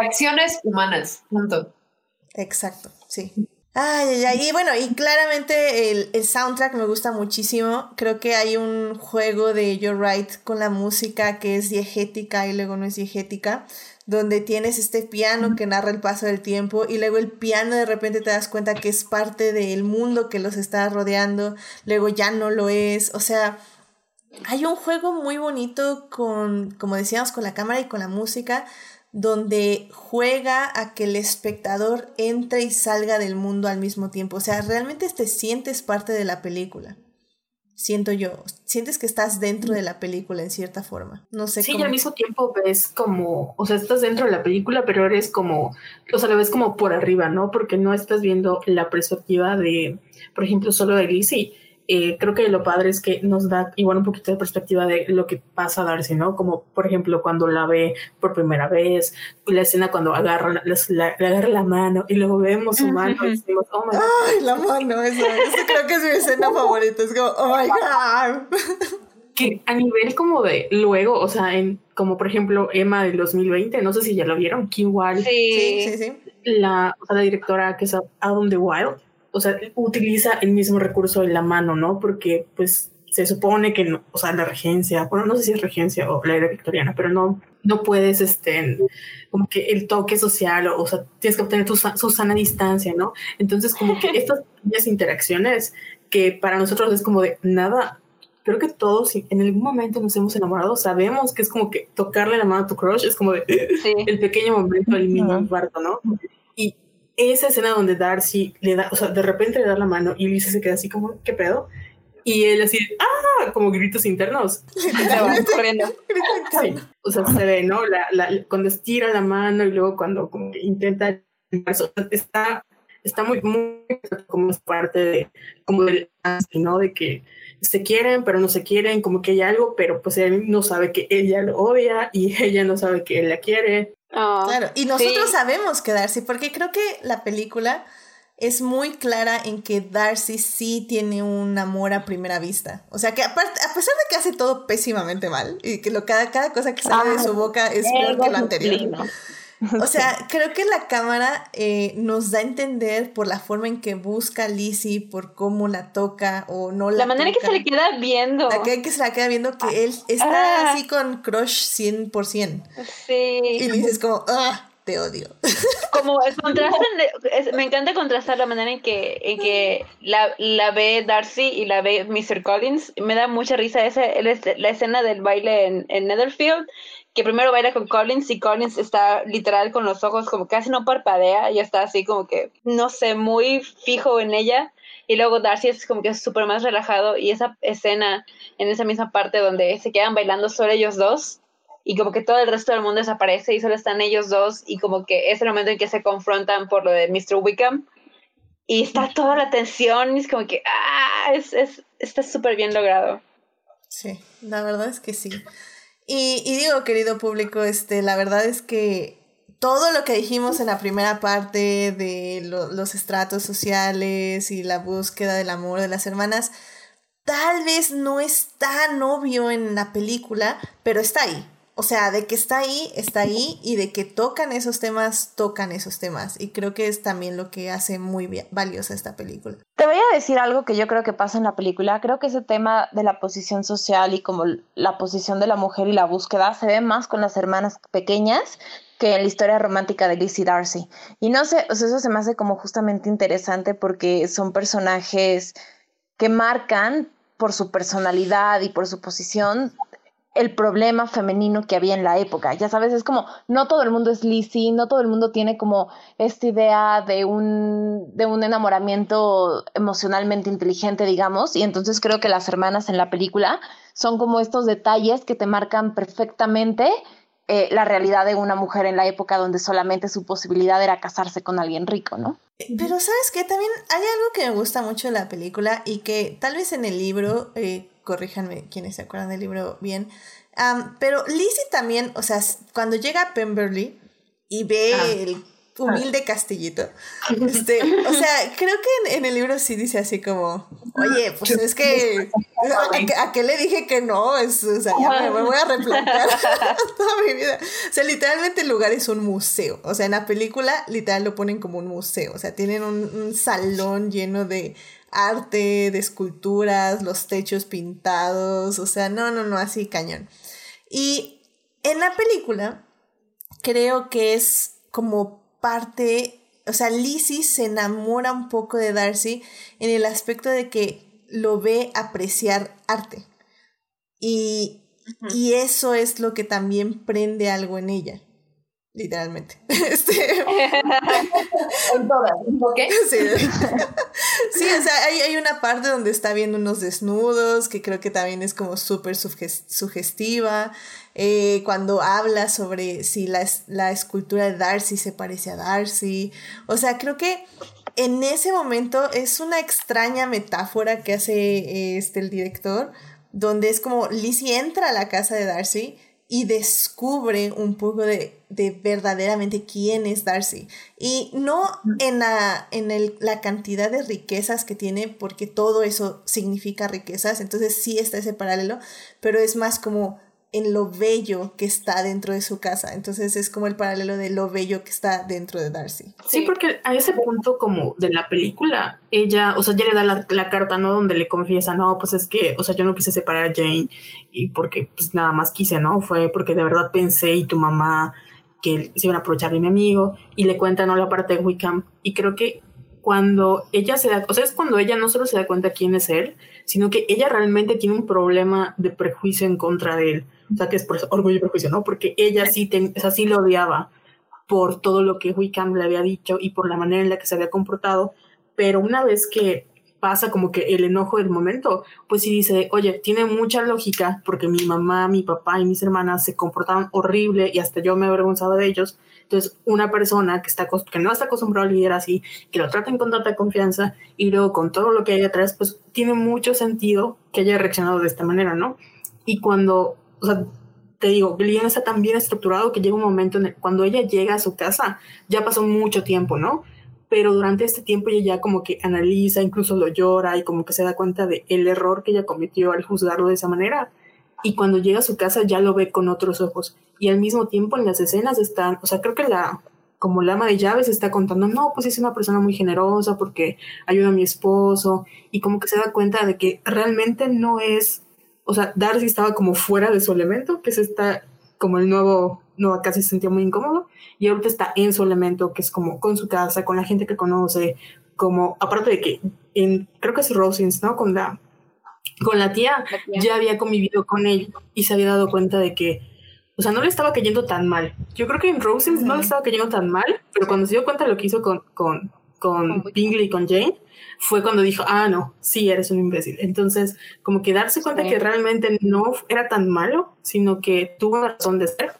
Speaker 4: acciones humanas, punto.
Speaker 1: Exacto, sí. Ay, ay, ay. Y bueno, y claramente el, el, soundtrack me gusta muchísimo. Creo que hay un juego de Joe Wright con la música que es diegética y luego no es diegética, donde tienes este piano que narra el paso del tiempo y luego el piano de repente te das cuenta que es parte del mundo que los está rodeando, luego ya no lo es. O sea, hay un juego muy bonito con, como decíamos, con la cámara y con la música donde juega a que el espectador entre y salga del mundo al mismo tiempo. O sea, realmente te sientes parte de la película. Siento yo. Sientes que estás dentro de la película en cierta forma. No sé.
Speaker 2: Sí, y al mismo tiempo ves como, o sea, estás dentro de la película, pero eres como, o sea, lo ves como por arriba, ¿no? Porque no estás viendo la perspectiva de, por ejemplo, solo de Lizzie eh, creo que lo padre es que nos da igual un poquito de perspectiva de lo que pasa a Darcy, ¿no? Como por ejemplo cuando la ve por primera vez, la escena cuando agarra la, agarra la mano y luego vemos su mano y decimos, oh my
Speaker 1: God. Ay, la mano, eso, creo que es mi escena favorita, es como, oh my God.
Speaker 2: Que a nivel como de luego, o sea, en como por ejemplo Emma del 2020, no sé si ya lo vieron, que igual
Speaker 1: sí, sí, sí.
Speaker 2: La, la directora que es Adam the Wild o sea, utiliza el mismo recurso en la mano, ¿no? Porque pues se supone que no, o sea, la regencia, bueno, no sé si es regencia o la era victoriana, pero no, no puedes, este, como que el toque social, o, o sea, tienes que obtener tu, su sana distancia, ¿no? Entonces, como que estas pequeñas interacciones que para nosotros es como de nada, creo que todos en algún momento nos hemos enamorado, sabemos que es como que tocarle la mano a tu crush es como de el pequeño momento del mini infarto, ¿no? Esa escena donde Darcy le da, o sea, de repente le da la mano y Lisa se queda así como, ¿qué pedo? Y él así, ¡ah! Como gritos internos. corriendo. O sea, se ve, ¿no? La, la, cuando estira la mano y luego cuando como que intenta, está, está muy, muy como es parte de, como del, ¿no? De que se quieren, pero no se quieren, como que hay algo, pero pues él no sabe que ella lo odia y ella no sabe que él la quiere.
Speaker 1: Ah, claro, y nosotros sabemos que Darcy, porque creo que la película es muy clara en que Darcy sí tiene un amor a primera vista. O sea que a, pesar de que hace todo pésimamente mal y que lo, cada, cada cosa que sale de su boca es peor que lo anterior. O sea, creo que la cámara eh, nos da a entender por la forma en que busca a Lizzie, por cómo la toca o no la
Speaker 3: La manera en que se le queda viendo.
Speaker 1: La que, que se la queda viendo que él está ah. así con crush 100%.
Speaker 3: Sí.
Speaker 1: Y Lizzie es como, ah, te odio.
Speaker 3: Como el contraste, me encanta contrastar la manera en que, en que la, la ve Darcy y la ve Mr. Collins. Me da mucha risa esa, la escena del baile en, en Netherfield que primero baila con Collins y Collins está literal con los ojos como casi no parpadea y está así como que, no sé, muy fijo en ella. Y luego Darcy es como que súper más relajado y esa escena en esa misma parte donde se quedan bailando solo ellos dos y como que todo el resto del mundo desaparece y solo están ellos dos y como que es el momento en que se confrontan por lo de Mr. Wickham y está toda la tensión y es como que, ah, es, es, está súper bien logrado.
Speaker 1: Sí, la verdad es que sí. Y, digo, querido público, este, la verdad es que todo lo que dijimos en la primera parte de los estratos sociales y la búsqueda del amor de las hermanas, tal vez no es tan obvio en la película, pero está ahí. O sea, de que está ahí, está ahí, y de que tocan esos temas, tocan esos temas. Y creo que es también lo que hace muy valiosa esta película.
Speaker 5: Te voy a decir algo que yo creo que pasa en la película. Creo que ese tema de la posición social y como la posición de la mujer y la búsqueda se ve más con las hermanas pequeñas que en la historia romántica de Lizzie Darcy. Y no sé, eso se me hace como justamente interesante porque son personajes que marcan por su personalidad y por su posición el problema femenino que había en la época. Ya sabes, es como, no todo el mundo es Lizzie, no todo el mundo tiene como esta idea de un, de un enamoramiento emocionalmente inteligente, digamos, y entonces creo que las hermanas en la película son como estos detalles que te marcan perfectamente eh, la realidad de una mujer en la época donde solamente su posibilidad era casarse con alguien rico, ¿no?
Speaker 1: Pero sabes que también hay algo que me gusta mucho de la película y que tal vez en el libro eh, corríjanme quienes se acuerdan del libro bien. pero Lizzie también, o sea, cuando llega a Pemberley y ve ah. el humilde castillito, este, o sea, creo que en, el libro sí dice así como, oye, pues es que, ¿a, qué le dije que no? Es, o sea, ya me, voy a replantear toda mi vida. O sea, literalmente el lugar es un museo. O sea, en la película literal lo ponen como un museo. O sea, tienen un salón lleno de arte, de esculturas, los techos pintados, o sea, no, no, no, así cañón. Y en la película creo que es como parte, o sea, Lizzie se enamora un poco de Darcy en el aspecto de que lo ve apreciar arte. Y, y eso es lo que también prende algo en ella. Literalmente. Este...
Speaker 4: en todas,
Speaker 1: Sí. sí, o sea, hay, hay, una parte donde está viendo unos desnudos, que creo que también es como súper sugestiva. Eh, cuando habla sobre si la, la escultura de Darcy se parece a Darcy. O sea, creo que en ese momento es una extraña metáfora que hace este, el director, donde es como Lizzie entra a la casa de Darcy y descubre un poco de, verdaderamente quién es Darcy. Y no en, la, en el, la cantidad de riquezas que tiene, porque todo eso significa riquezas, entonces sí está ese paralelo, pero es más como en lo bello que está dentro de su casa. Entonces es como el paralelo de lo bello que está dentro de Darcy.
Speaker 2: Sí, porque a ese punto como de la película, ella, o sea, ya le da la, carta, ¿no? Donde le confiesa, no, pues es que, o sea, yo no quise separar a Jane y porque pues nada más quise, ¿no? Fue porque de verdad pensé y tu mamá que se iban a aprovechar de mi amigo y le cuenta, ¿no? La parte de Wickham. Y creo que cuando ella se da, o sea, es cuando ella no solo se da cuenta quién es él, sino que ella realmente tiene un problema de prejuicio en contra de él. O sea, que es por eso, orgullo y prejuicio, ¿no? Porque ella sí, o sí lo odiaba por todo lo que Wickham le había dicho y por la manera en la que se había comportado, pero una vez que pasa como que el enojo del momento, pues sí dice, oye, tiene mucha lógica porque mi mamá, mi papá y mis hermanas se comportaron horrible y hasta yo me avergonzaba de ellos. Entonces, una persona que, está, que no está acostumbrada a lidiar así, que lo traten con tanta confianza y luego con todo lo que hay atrás, pues tiene mucho sentido que haya reaccionado de esta manera, ¿no? Y cuando o sea, te digo, Gillian está tan bien estructurado que llega un momento en el, cuando ella llega a su casa, ya pasó mucho tiempo, ¿no? Pero durante este tiempo ella ya como que analiza, incluso lo llora y como que se da cuenta de el error que ella cometió al juzgarlo de esa manera. Y cuando llega a su casa ya lo ve con otros ojos. Y al mismo tiempo en las escenas están, o sea, creo que la, como la ama de llaves está contando, no, pues es una persona muy generosa porque ayuda a mi esposo y como que se da cuenta de que realmente no es o sea, Darcy estaba como fuera de su elemento, que es está como el nuevo, no, casi se sentía muy incómodo, y ahorita está en su elemento, que es como con su casa, con la gente que conoce, como, aparte de que en, creo que es Rosins, ¿no? Con la, con la tía, ya había convivido con él y se había dado cuenta de que, o sea, no le estaba cayendo tan mal. Yo creo que en Rosins no le estaba cayendo tan mal, pero cuando se dio cuenta de lo que hizo con, con, con Bingley y con Jane, fue cuando dijo, ah, no, sí, eres un imbécil. Entonces, como que darse cuenta que realmente no era tan malo, sino que tuvo razón de ser.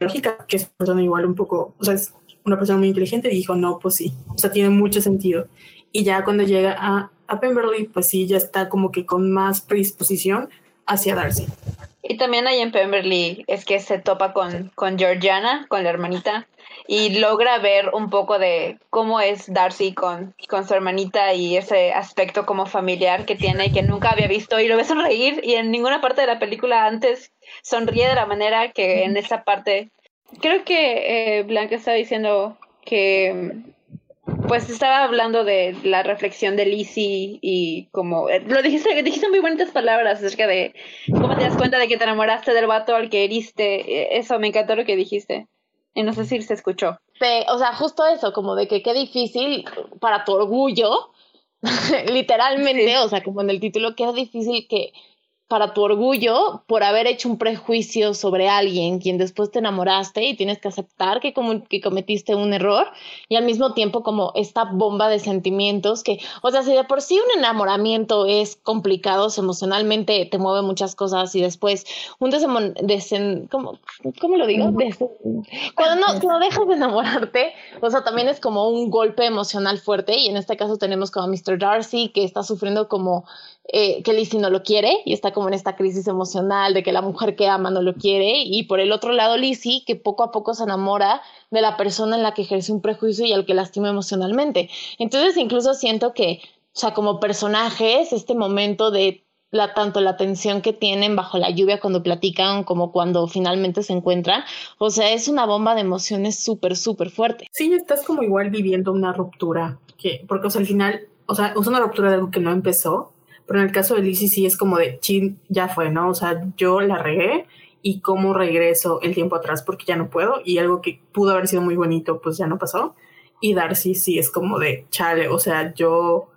Speaker 2: Lógica, que es una persona igual un poco, o sea, es una persona muy inteligente, dijo, no, pues sí, o sea, tiene mucho sentido. Y ya cuando llega a, a Pemberley, pues sí, ya está como que con más predisposición hacia Darcy.
Speaker 3: Y también ahí en Pemberley es que se topa con, con Georgiana, con la hermanita, y logra ver un poco de cómo es Darcy con, con su hermanita y ese aspecto como familiar que tiene y que nunca había visto y lo ve sonreír y en ninguna parte de la película antes sonríe de la manera que en esa parte. Creo que eh, Blanca estaba diciendo que pues estaba hablando de la reflexión de Lizzie y como eh, lo dijiste, dijiste muy bonitas palabras acerca de cómo te das cuenta de que te enamoraste del vato al que heriste. Eh, eso me encantó lo que dijiste. Y no sé si se escuchó.
Speaker 5: o sea, justo eso, como de que qué difícil para tu orgullo, literalmente, o sea, como en el título, qué difícil que para tu orgullo por haber hecho un prejuicio sobre alguien, quien después te enamoraste y tienes que aceptar que, como, que cometiste un error y al mismo tiempo como esta bomba de sentimientos que, o sea, si de por sí un enamoramiento es complicado, emocionalmente te mueve muchas cosas y después un desen, ¿cómo, ¿cómo, lo digo? cuando, no, cuando dejas de enamorarte, o sea, también es como un golpe emocional fuerte y en este caso tenemos como Mr. Darcy que está sufriendo como eh, que Lizzie no lo quiere y está como en esta crisis emocional de que la mujer que ama no lo quiere y por el otro lado Lizzie que poco a poco se enamora de la persona en la que ejerce un prejuicio y al que lastima emocionalmente. Entonces incluso siento que, o sea, como personajes, este momento de la, tanto la tensión que tienen bajo la lluvia cuando platican como cuando finalmente se encuentran. O sea, es una bomba de emociones súper, súper fuerte.
Speaker 2: Sí, estás como igual viviendo una ruptura, que, porque o sea, al final, o sea, es una ruptura de algo que no empezó, pero en el caso de Lizzie sí es como de, chin, ya fue, ¿no? O sea, yo la regué y cómo regreso el tiempo atrás porque ya no puedo y algo que pudo haber sido muy bonito pues ya no pasó. Y Darcy sí es como de, chale, o sea, yo,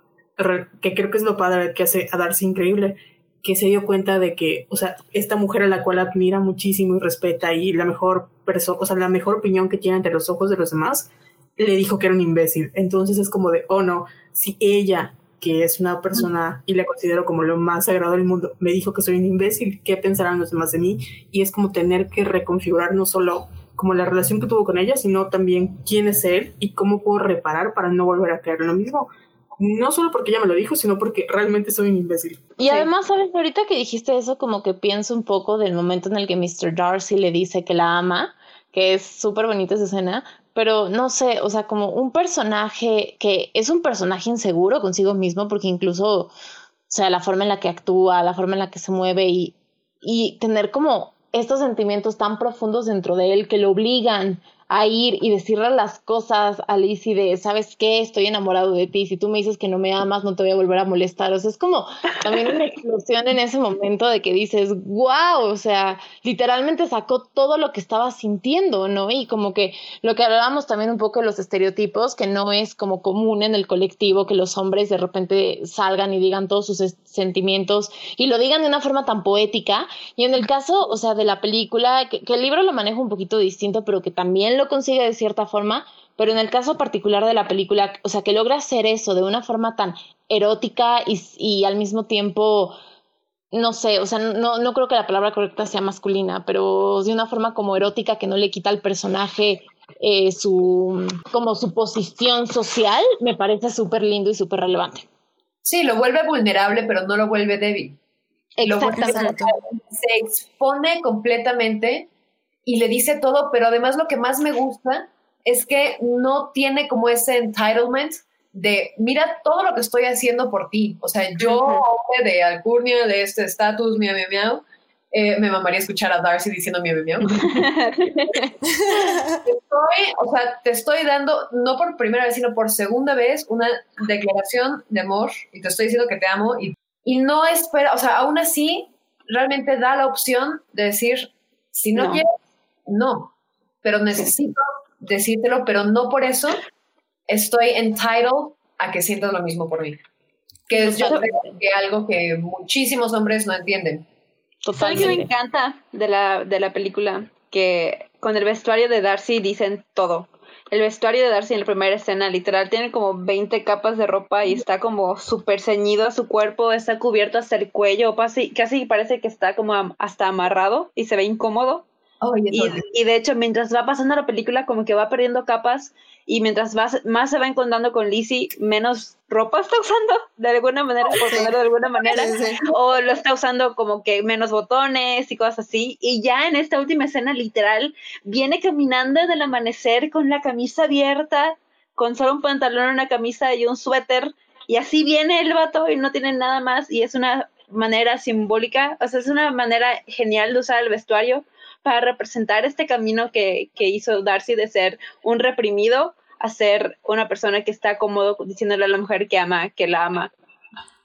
Speaker 2: que creo que es lo padre que hace a Darcy increíble, que se dio cuenta de que, o sea, esta mujer a la cual admira muchísimo y respeta y la mejor persona, o sea, la mejor opinión que tiene ante los ojos de los demás, le dijo que era un imbécil. Entonces es como de, oh no, si ella, que es una persona y la considero como lo más sagrado del mundo, me dijo que soy un imbécil, ¿qué pensarán los demás de mí? Y es como tener que reconfigurar no solo como la relación que tuvo con ella, sino también quién es él y cómo puedo reparar para no volver a caer en lo mismo no solo porque ella me lo dijo, sino porque realmente soy un imbécil.
Speaker 5: Y además, ¿sabes? Ahorita que dijiste eso, como que pienso un poco del momento en el que Mr. Darcy le dice que la ama, que es súper bonita esa escena, pero no sé, o sea, como un personaje que es un personaje inseguro consigo mismo, porque incluso, o sea, la forma en la que actúa, la forma en la que se mueve y, y tener como estos sentimientos tan profundos dentro de él que lo obligan a ir y decirle las cosas a Lizzie de, ¿sabes qué? Estoy enamorado de ti. Si tú me dices que no me amas, no te voy a volver a molestar. O sea, es como también una explosión en ese momento de que dices, wow, o sea, literalmente sacó todo lo que estaba sintiendo, ¿no? Y como que lo que hablábamos también un poco de los estereotipos, que no es como común en el colectivo que los hombres de repente salgan y digan todos sus sentimientos y lo digan de una forma tan poética. Y en el caso, o sea, de la película, que, que el libro lo maneja un poquito distinto, pero que también lo consigue de cierta forma, pero en el caso particular de la película, o sea, que logra hacer eso de una forma tan erótica y, y al mismo tiempo, no sé, o sea, no, no creo que la palabra correcta sea masculina, pero de una forma como erótica que no le quita al personaje eh, su, como su posición social, me parece súper lindo y súper relevante.
Speaker 4: Sí, lo vuelve vulnerable, pero no lo vuelve débil.
Speaker 5: Exactamente.
Speaker 4: se expone completamente y le dice todo, pero además lo que más me gusta es que no tiene como ese entitlement de, mira todo lo que estoy haciendo por ti. O sea, yo, hombre de alcurnia, de este estatus, miau, miau, miau, eh, me mamaría escuchar a Darcy diciendo miau, miau, miau. estoy, o sea, te estoy dando, no por primera vez, sino por segunda vez, una declaración de amor y te estoy diciendo que te amo y, y no espera, o sea, aún así, realmente da la opción de decir, si no. quieres, no, pero necesito decírtelo, pero no por eso estoy entitled a que sientas lo mismo por mí. Que es yo creo que algo que muchísimos hombres no entienden.
Speaker 3: Totalmente. que me encanta de la, de la película? Que con el vestuario de Darcy dicen todo. El vestuario de Darcy en la primera escena, literal, tiene como 20 capas de ropa y está como súper ceñido a su cuerpo, está cubierto hasta el cuello, casi, casi parece que está como hasta amarrado y se ve incómodo y, de hecho, mientras va pasando la película, como que va perdiendo capas y mientras más se va encontrando con Lizzie, menos ropa está usando de alguna manera, por de alguna manera, o lo está usando como que menos botones y cosas así. Y ya en esta última escena, literal, viene caminando del amanecer con la camisa abierta, con solo un pantalón, una camisa y un suéter. Y así viene el vato y no tiene nada más. Y es una manera simbólica, o sea, es una manera genial de usar el vestuario para representar este camino que, hizo Darcy de ser un reprimido a ser una persona que está cómodo diciéndole a la mujer que ama, que la ama.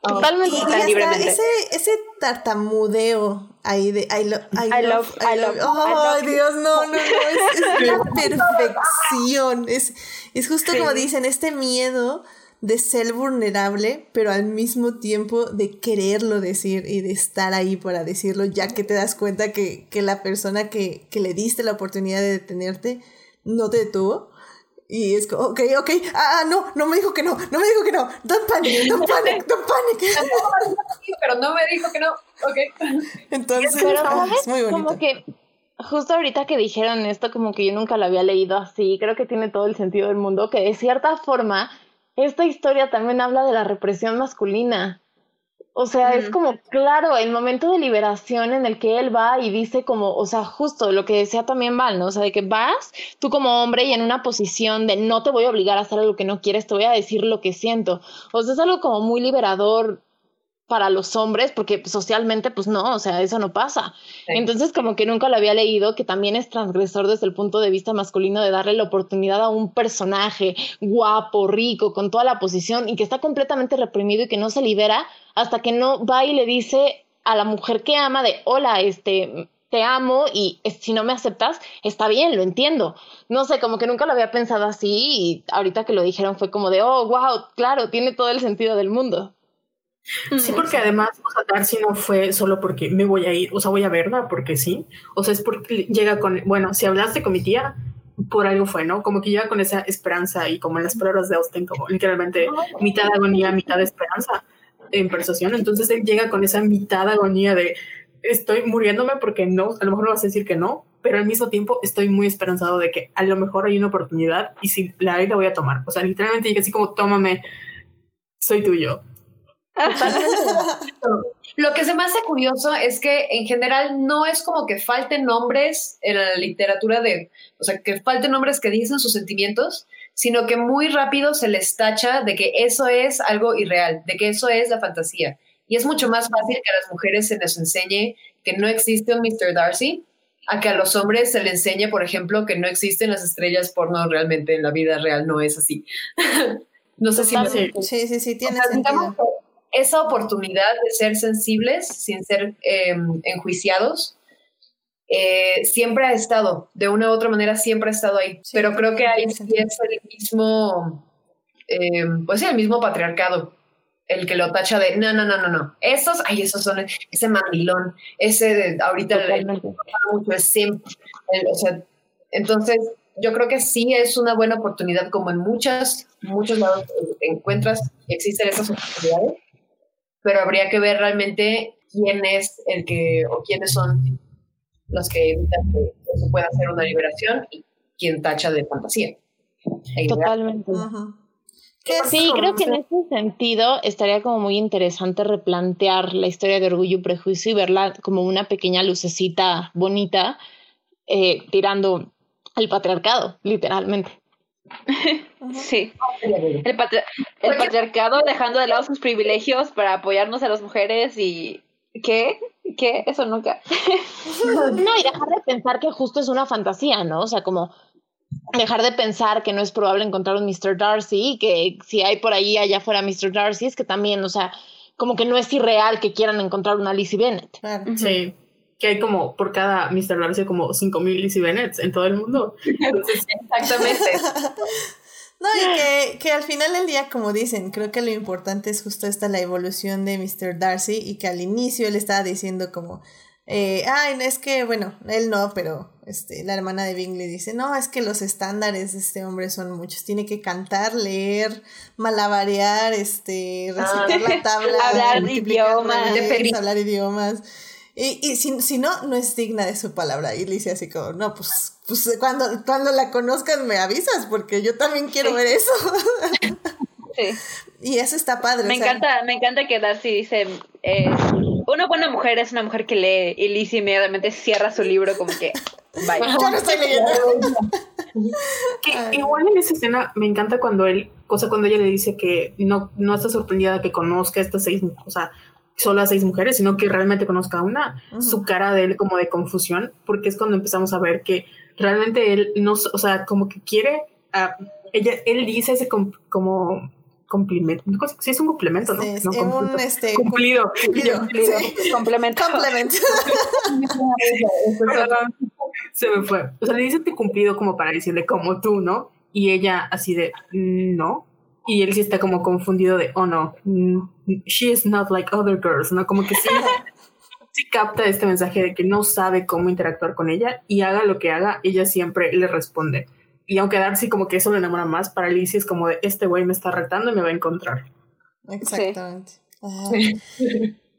Speaker 1: Totalmente libremente. Ese, ese tartamudeo ahí de I, love, I, love, I love. Oh, Dios, no, no, no. Es, la perfección. Es, es justo como dicen, este miedo de ser vulnerable, pero al mismo tiempo de quererlo decir y de estar ahí para decirlo, ya que te das cuenta que, la persona que, le diste la oportunidad de detenerte no te detuvo. Y es como, ok, ok, ah, ah, no, no me dijo que no, no me dijo que no, don't panic, don't panic, don't panic.
Speaker 4: pero no me dijo que no, ok.
Speaker 1: Entonces, es muy bonito.
Speaker 5: Como que justo ahorita que dijeron esto, como que yo nunca lo había leído así, creo que tiene todo el sentido del mundo, que de cierta forma esta historia también habla de la represión masculina. O sea, es como, claro, el momento de liberación en el que él va y dice como, o sea, justo lo que decía también Val, ¿no? O sea, de que vas tú como hombre y en una posición de no te voy a obligar a hacer lo que no quieres, te voy a decir lo que siento. O sea, es algo como muy liberador para los hombres, porque socialmente, pues no, o sea, eso no pasa. Entonces, como que nunca lo había leído, que también es transgresor desde el punto de vista masculino de darle la oportunidad a un personaje guapo, rico, con toda la posición y que está completamente reprimido y que no se libera hasta que no va y le dice a la mujer que ama de, hola, este, te amo y si no me aceptas, está bien, lo entiendo. No sé, como que nunca lo había pensado así y ahorita que lo dijeron fue como de, oh, wow, claro, tiene todo el sentido del mundo.
Speaker 2: Sí, porque además, o sea, Darcy no fue solo porque me voy a ir, o sea, voy a verla porque sí. O sea, es porque llega con, bueno, si hablaste con mi tía, por algo fue, ¿no? Como que llega con esa esperanza y como en las pruebas de Austin, como literalmente mitad agonía, mitad esperanza en persuasión. Entonces él llega con esa mitad agonía de estoy muriéndome porque no, a lo mejor vas a decir que no, pero al mismo tiempo estoy muy esperanzado de que a lo mejor hay una oportunidad y si la hay la voy a tomar. O sea, literalmente llega así como tómame, soy tuyo.
Speaker 4: Lo que se me hace curioso es que en general no es como que falten nombres en la literatura de, o sea, que falten nombres que dicen sus sentimientos, sino que muy rápido se les tacha de que eso es algo irreal, de que eso es la fantasía. Y es mucho más fácil que a las mujeres se les enseñe que no existe un Mr. Darcy, a que a los hombres se les enseñe, por ejemplo, que no existen las estrellas porno realmente en la vida real, no es así. no sé si...
Speaker 1: Sí, sí, sí, tiene sentido
Speaker 4: esa oportunidad de ser sensibles sin ser em, enjuiciados eh, siempre ha estado, de una u otra manera siempre ha estado ahí. Pero creo que ahí es el mismo, em, pues sí, el mismo patriarcado el que lo tacha de no, no, no, no, no. Esos, ay, esos son ese mandilón, ese de ahorita el, mucho es simp. o sea, entonces yo creo que sí es una buena oportunidad, como en muchas, muchos lados encuentras, existen esas oportunidades pero habría que ver realmente quién es el que, o quiénes son los que evitan que se pueda hacer una liberación y quién tacha de fantasía.
Speaker 5: Totalmente. Sí, creo que en ese sentido estaría como muy interesante replantear la historia de Orgullo y Prejuicio y verla como una pequeña lucecita bonita eh, tirando al patriarcado, literalmente.
Speaker 3: Sí. El, patriarcado dejando de lado sus privilegios para apoyarnos a las mujeres y... ¿Qué? ¿Qué? Eso nunca.
Speaker 5: no, y dejar de pensar que justo es una fantasía, ¿no? O sea, como dejar de pensar que no es probable encontrar un Mr. Darcy, que si hay por ahí allá fuera Mr. Darcy, es que también, o sea, como que no es irreal que quieran encontrar una Lizzie Bennett.
Speaker 2: Sí que hay como por cada Mr. Darcy como 5.000 Lizzie Bennett en todo el mundo.
Speaker 4: exactamente.
Speaker 1: No, y que, que, al final del día, como dicen, creo que lo importante es justo esta la evolución de Mr. Darcy y que al inicio él estaba diciendo como, eh, ay, es que, bueno, él no, pero este, la hermana de Bingley dice, no, es que los estándares de este hombre son muchos, tiene que cantar, leer, malabarear, este, recitar la tabla,
Speaker 3: hablar idiomas,
Speaker 1: hablar idiomas. Y, y si, si, no, no es digna de su palabra. Y le dice así como, no, pues, pues cuando, cuando la conozcan me avisas, porque yo también quiero ver eso. Sí. Y eso está padre.
Speaker 3: Me encanta, me encanta que Darcy dice, eh, una buena mujer es una mujer que lee y Lizzie inmediatamente cierra su libro como que, vaya.
Speaker 1: Yo no estoy leyendo.
Speaker 2: que igual en esa escena me encanta cuando él, cosa cuando ella le dice que no, no está sorprendida que conozca a estas seis, o sea, solo a seis mujeres, sino que realmente conozca a una, su cara de él como de confusión, porque es cuando empezamos a ver que realmente él no, o sea, como que quiere, a, ella, él dice ese como complemento, sí es un complemento, ¿no?
Speaker 1: no un este,
Speaker 2: cumplido.
Speaker 1: cumplido.
Speaker 3: Complemento.
Speaker 1: Complemento.
Speaker 2: Se me fue. O sea, le dice que cumplido como para decirle como tú, ¿no? Y ella así de, no, y él sí está como confundido de, oh no, she is not like other girls, ¿no? Como que sí, sí capta este mensaje de que no sabe cómo interactuar con ella y haga lo que haga, ella siempre le responde. Y aunque Darcy como que eso le enamora más, para Alicia es como de, este güey me está retando y me va a encontrar.
Speaker 1: Exactamente.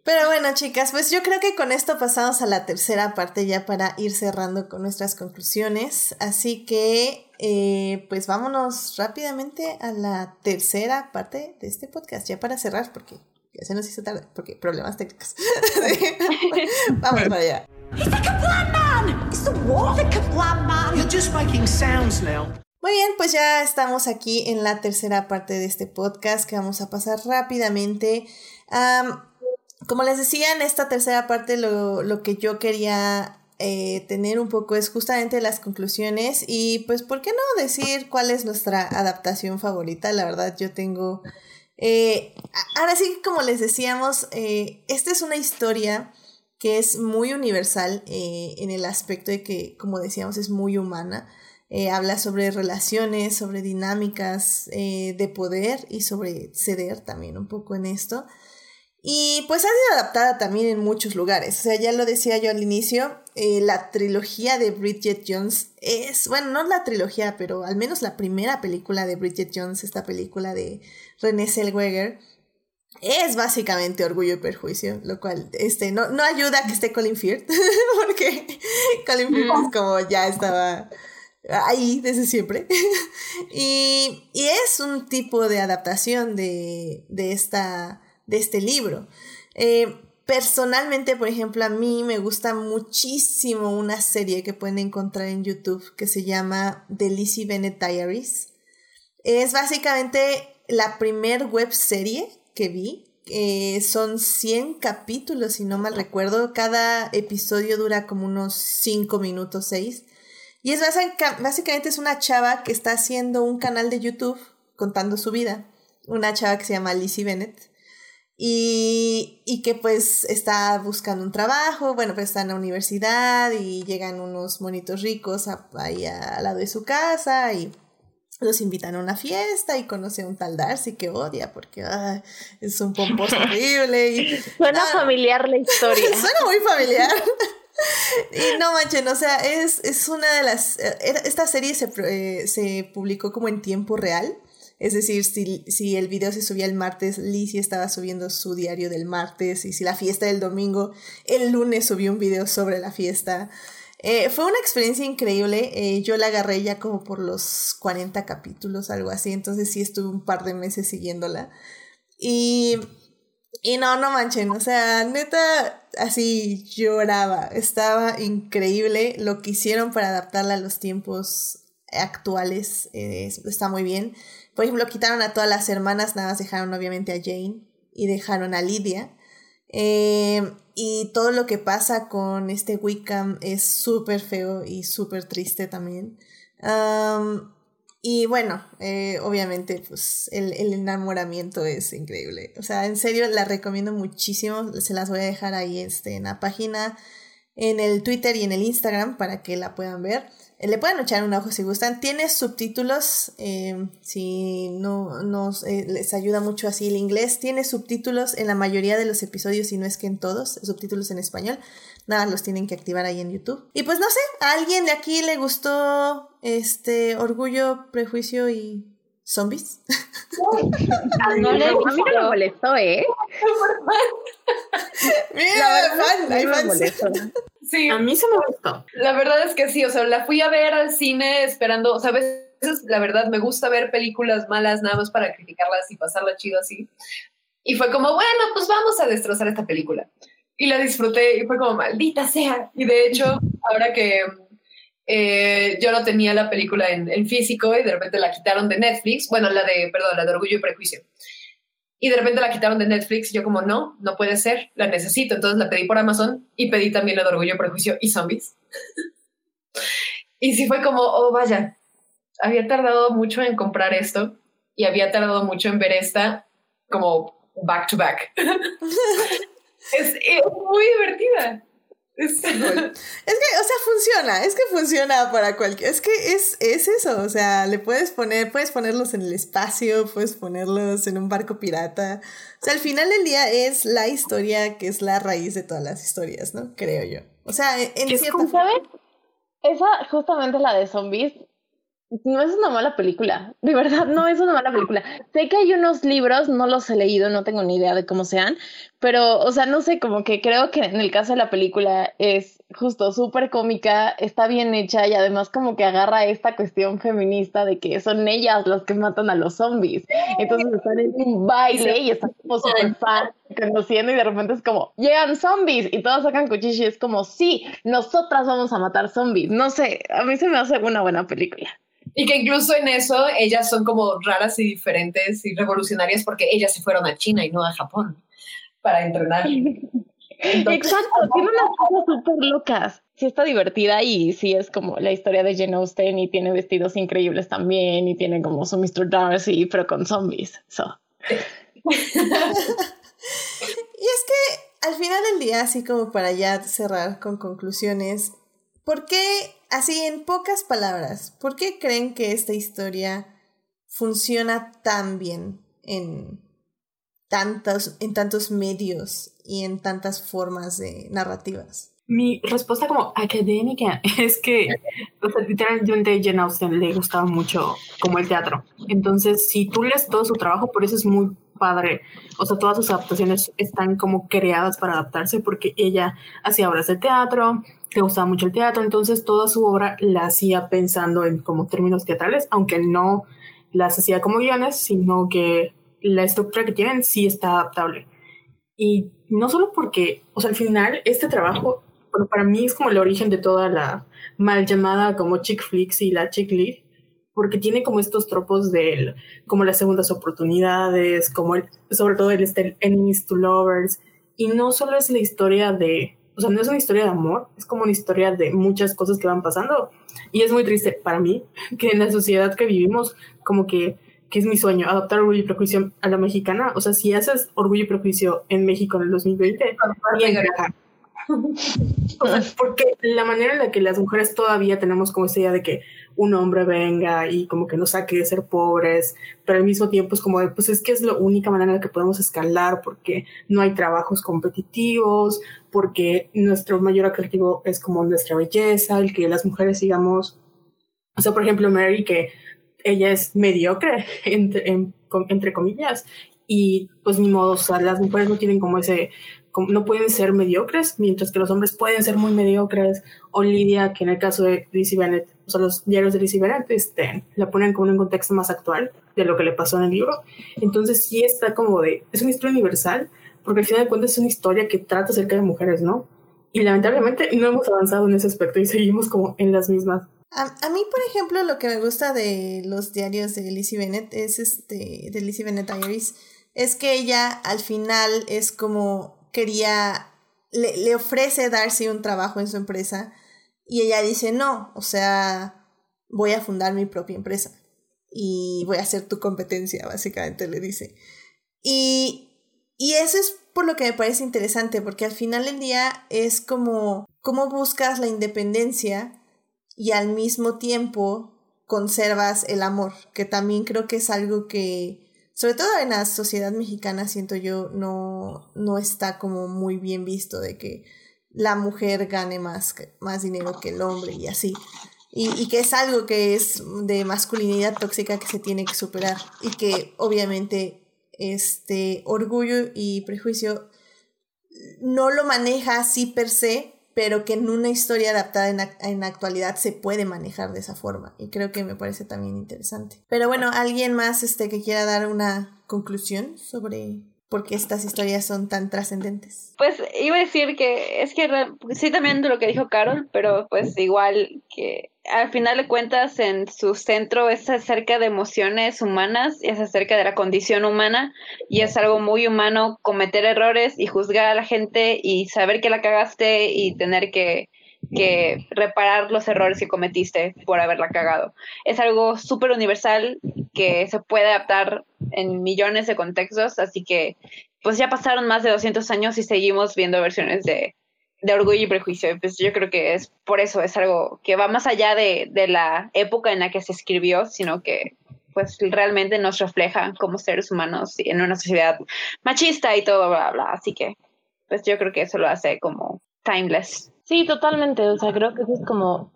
Speaker 1: Pero bueno, chicas, pues yo creo que con esto pasamos a la tercera parte ya para ir cerrando con nuestras conclusiones. Así que, eh, pues vámonos rápidamente a la tercera parte de este podcast, ya para cerrar, porque ya se nos hizo tarde, porque problemas técnicos. Vamos para allá. Muy bien, pues ya estamos aquí en la tercera parte de este podcast que vamos a pasar rápidamente. como les decía, en esta tercera parte lo, lo que yo quería eh, tener un poco es justamente las conclusiones y pues, ¿por qué no decir cuál es nuestra adaptación favorita? La verdad, yo tengo... Eh, ahora sí, como les decíamos, eh, esta es una historia que es muy universal en el aspecto de que, como decíamos, es muy humana. habla sobre relaciones, sobre dinámicas de poder y sobre ceder también un poco en esto. Y pues ha sido adaptada también en muchos lugares. O sea, ya lo decía yo al inicio, eh, la trilogía de Bridget Jones es, bueno, no la trilogía, pero al menos la primera película de Bridget Jones, esta película de René Zellweger, es básicamente Orgullo y Perjuicio, lo cual este, no, no ayuda a que esté Colin Firth, porque Colin Firth es como ya estaba ahí desde siempre. y, y, es un tipo de adaptación de, de, esta, de este libro. Eh, personalmente, por ejemplo, a mí me gusta muchísimo una serie que pueden encontrar en YouTube que se llama The Lizzie Bennett Diaries. Es básicamente la primer web serie que vi. Son 100 capítulos, si no mal recuerdo. Cada episodio dura como unos 5 minutos, 6. Y es básicamente es una chava que está haciendo un canal de YouTube contando su vida. Una chava que se llama Lizzie Bennett. Y, y, que pues está buscando un trabajo, bueno, pues está en la universidad y llegan unos monitos ricos ahí al lado de su casa y los invitan a una fiesta y conoce a un tal Darcy que odia porque es un pomposo horrible. Y,
Speaker 5: Suena familiar la historia.
Speaker 1: Suena muy familiar. y no manchen, o sea, es, es una de las... Eh, esta serie se, eh, se publicó como en tiempo real. Es decir, si, si, el video se subía el martes, Lizzie estaba subiendo su diario del martes. Y si la fiesta del domingo, el lunes subió un video sobre la fiesta. Eh, fue una experiencia increíble. Eh, yo la agarré ya como por los 40 capítulos, algo así. Entonces sí estuve un par de meses siguiéndola. Y, y no, no manchen. O sea, neta, así lloraba. Estaba increíble lo que hicieron para adaptarla a los tiempos actuales. Eh, está muy bien. Por ejemplo, quitaron a todas las hermanas, nada más dejaron obviamente a Jane y dejaron a Lydia. Eh, y todo lo que pasa con este Wickham es súper feo y súper triste también. y bueno, eh, obviamente, pues el, el, enamoramiento es increíble. O sea, en serio, la recomiendo muchísimo. Se las voy a dejar ahí este, en la página, en el Twitter y en el Instagram para que la puedan ver. Le pueden echar un ojo si gustan. Tiene subtítulos, eh, si no nos eh, les ayuda mucho así el inglés. Tiene subtítulos en la mayoría de los episodios, si no es que en todos, subtítulos en español. Nada, los tienen que activar ahí en YouTube. Y pues no sé, ¿a alguien de aquí le gustó este Orgullo, Prejuicio y Zombies?
Speaker 5: a, no le, a mí no me molestó, ¿eh?
Speaker 1: Mira, fan, hay fans.
Speaker 2: Sí. A mí se me gustó.
Speaker 4: La verdad es que sí, o sea, la fui a ver al cine esperando, o sea, a veces la verdad me gusta ver películas malas nada más para criticarlas y pasarla chido así. Y fue como, bueno, pues vamos a destrozar esta película. Y la disfruté y fue como, maldita sea. Y de hecho, ahora que eh, yo no tenía la película en, en, físico y de repente la quitaron de Netflix, bueno, la de, perdón, la de Orgullo y Prejuicio y de repente la quitaron de Netflix yo como, no, no puede ser, la necesito. Entonces la pedí por Amazon y pedí también el Orgullo, Prejuicio y Zombies. y sí fue como, oh, vaya, había tardado mucho en comprar esto y había tardado mucho en ver esta como back to back. es muy divertida. Es, que, o
Speaker 1: sea, funciona, es que funciona para cualquier, es que es, es eso, o sea, le puedes poner, puedes ponerlos en el espacio, puedes ponerlos en un barco pirata, o sea, al final del día es la historia que es la raíz de todas las historias, ¿no? Creo yo. O sea, en cierta
Speaker 5: ¿sabes? Esa, justamente la de zombies, no es una mala película, de verdad, no es una mala película. Sé que hay unos libros, no los he leído, no tengo ni idea de cómo sean, pero, o sea, no sé, como que creo que en el caso de la película es justo súper cómica, está bien hecha y además como que agarra esta cuestión feminista de que son ellas las que matan a los zombies. Entonces están en un baile y están como súper fan, conociendo y de repente es como, llegan zombies y todos sacan cuchillos y es como, sí, nosotras vamos a matar zombies. No sé, a mí se me hace una buena película.
Speaker 4: Y que incluso en eso ellas son como raras y diferentes y revolucionarias porque ellas se fueron a China y no a Japón para entrenar.
Speaker 5: Exacto, tiene unas cosas súper locas. Sí está divertida y sí es como la historia de Jane Austen y tiene vestidos increíbles también y tiene como su Mr. Darcy, pero con zombies. So.
Speaker 1: y es que al final del día, así como para ya cerrar con conclusiones, ¿por qué Así, en pocas palabras, ¿por qué creen que esta historia funciona tan bien en tantos, en tantos medios y en tantas formas de narrativas?
Speaker 2: Mi respuesta como académica es que, o sea, literalmente Jane Austen le gustaba mucho como el teatro. Entonces, si tú lees todo su trabajo, por eso es muy padre. O sea, todas sus adaptaciones están como creadas para adaptarse porque ella hacía obras de teatro, le gustaba mucho el teatro, entonces toda su obra la hacía pensando en como términos teatrales, aunque no las hacía como guiones, sino que la estructura que tienen sí está adaptable. Y no solo porque, o sea, al final este trabajo para mí es como el origen de toda la mal llamada como chick flicks y la chick lit, porque tiene como estos tropos de como las segundas oportunidades, como el, sobre todo el, este, enemies to lovers, y no solo es la historia de, o sea, no es una historia de amor, es como una historia de muchas cosas que van pasando, y es muy triste para mí que en la sociedad que vivimos, como que que es mi sueño, adoptar orgullo y prejuicio a la mexicana. O sea, si haces orgullo y prejuicio en México en el 2020, porque la manera en la que las mujeres todavía tenemos como esa idea de que un hombre venga y como que nos saque de ser pobres, pero al mismo tiempo es como de, pues es que es la única manera en la que podemos escalar porque no hay trabajos competitivos, porque nuestro mayor atractivo es como nuestra belleza, el que las mujeres sigamos, o sea, por ejemplo, Mary, que ella es mediocre, entre, entre comillas, y pues ni modo, o sea, las mujeres no tienen como ese no pueden ser mediocres, mientras que los hombres pueden ser muy mediocres. O Lidia, que en el caso de Lizzie Bennett, o sea, los diarios de Lizzie Bennett este, la ponen como en un contexto más actual de lo que le pasó en el libro. Entonces sí está como de, es una historia universal, porque al final de cuentas es una historia que trata acerca de mujeres, ¿no? Y lamentablemente no hemos avanzado en ese aspecto y seguimos como en las mismas.
Speaker 1: A, a, mí, por ejemplo, lo que me gusta de los diarios de Lizzie Bennett es este, de Lizzie Bennett Diaries, es que ella al final es como quería, le, le ofrece Darcy un trabajo en su empresa y ella dice, no, o sea, voy a fundar mi propia empresa y voy a ser tu competencia, básicamente le dice. Y, y eso es por lo que me parece interesante, porque al final del día es como cómo buscas la independencia y al mismo tiempo conservas el amor, que también creo que es algo que sobre todo en la sociedad mexicana, siento yo, no, no está como muy bien visto de que la mujer gane más, más dinero que el hombre y así. Y, y, que es algo que es de masculinidad tóxica que se tiene que superar y que obviamente este orgullo y prejuicio no lo maneja así per se, pero que en una historia adaptada en, en actualidad se puede manejar de esa forma. Y creo que me parece también interesante. Pero bueno, ¿alguien más este, que quiera dar una conclusión sobre por qué estas historias son tan trascendentes?
Speaker 3: Pues iba a decir que es que sí también de lo que dijo Carol, pero pues igual que al final de cuentas en su centro es acerca de emociones humanas, es acerca de la condición humana y es algo muy humano cometer errores y juzgar a la gente y saber que la cagaste y tener que, que reparar los errores que cometiste por haberla cagado. Es algo súper universal que se puede adaptar en millones de contextos, así que pues ya pasaron más de 200 años y seguimos viendo versiones de, de orgullo y prejuicio. Pues yo creo que es por eso, es algo que va más allá de, de la época en la que se escribió, sino que pues realmente nos refleja como seres humanos en una sociedad machista y todo, bla, bla. Así que, pues yo creo que eso lo hace como timeless.
Speaker 5: Sí, totalmente. O sea, creo que ese es como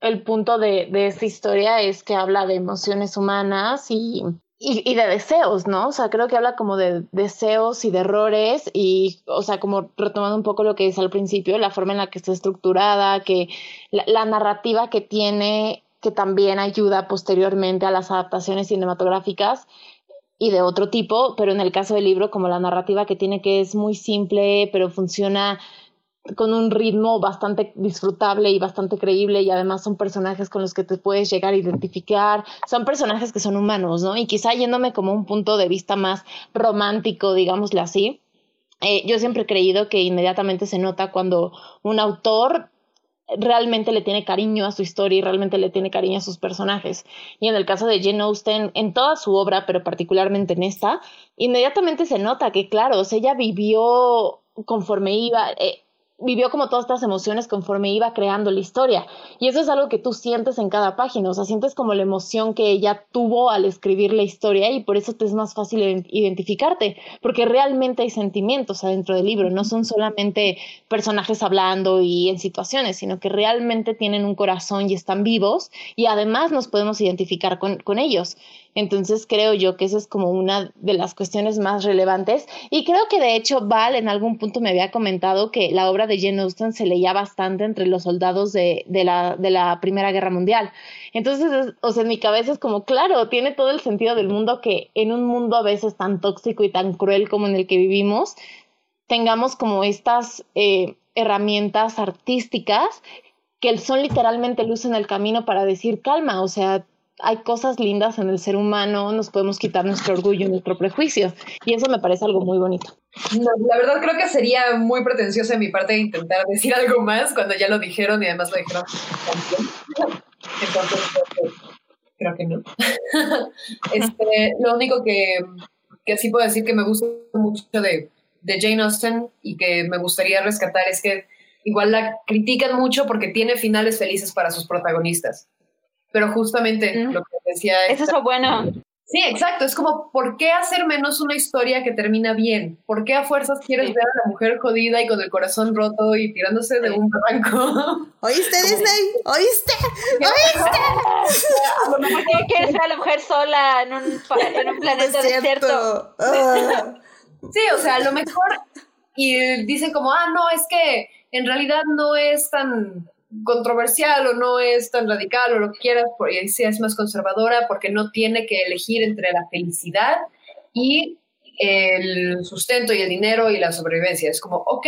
Speaker 5: el punto de, de esta historia, es que habla de emociones humanas y y, de deseos, ¿no? O sea, creo que habla como de deseos y de errores y, o sea, como retomando un poco lo que dice al principio, la forma en la que está estructurada, que la narrativa que tiene, que también ayuda posteriormente a las adaptaciones cinematográficas y de otro tipo, pero en el caso del libro, como la narrativa que tiene que es muy simple, pero funciona con un ritmo bastante disfrutable y bastante creíble y además son personajes con los que te puedes llegar a identificar, son personajes que son humanos, ¿no? Y quizá yéndome como un punto de vista más romántico, digámosle así, eh, yo siempre he creído que inmediatamente se nota cuando un autor realmente le tiene cariño a su historia y realmente le tiene cariño a sus personajes. Y en el caso de Jane Austen, en toda su obra, pero particularmente en esta, inmediatamente se nota que, claro, o sea, ella vivió conforme iba, eh, vivió como todas estas emociones conforme iba creando la historia. Y eso es algo que tú sientes en cada página, o sea, sientes como la emoción que ella tuvo al escribir la historia y por eso te es más fácil identificarte, porque realmente hay sentimientos adentro del libro, no son solamente personajes hablando y en situaciones, sino que realmente tienen un corazón y están vivos y además nos podemos identificar con, con ellos. Entonces creo yo que esa es como una de las cuestiones más relevantes. Y creo que de hecho Val en algún punto me había comentado que la obra de Jane Austen se leía bastante entre los soldados de, la, de la Primera Guerra Mundial. Entonces, o sea, en mi cabeza es como, claro, tiene todo el sentido del mundo que en un mundo a veces tan tóxico y tan cruel como en el que vivimos, tengamos como estas eh, herramientas artísticas que son literalmente luz en el camino para decir calma, o sea, hay cosas lindas en el ser humano, nos podemos quitar nuestro orgullo, nuestro prejuicio, y eso me parece algo muy bonito.
Speaker 4: la verdad creo que sería muy pretencioso de mi parte intentar decir algo más cuando ya lo dijeron y además lo dijeron. Entonces, creo que no. este, lo único que, que sí puedo decir que me gusta mucho de, de Jane Austen y que me gustaría rescatar es que igual la critican mucho porque tiene finales felices para sus protagonistas pero justamente lo que decía...
Speaker 3: Eso es lo bueno.
Speaker 4: Sí, exacto. Es como, ¿por qué hacer menos una historia que termina bien? ¿Por qué a fuerzas quieres ver a la mujer jodida y con el corazón roto y tirándose de un barranco?
Speaker 1: ¿Oíste, Disney? ¿Oíste? ¿Oíste?
Speaker 3: ¿Por qué quieres ver a la mujer sola en un, en un planeta desierto?
Speaker 4: Sí, o sea, a lo mejor... Y dicen como, ah, no, es que en realidad no es tan controversial o no es tan radical o lo que quieras, porque sea es más conservadora porque no tiene que elegir entre la felicidad y el sustento y el dinero y la sobrevivencia. Es como, ok,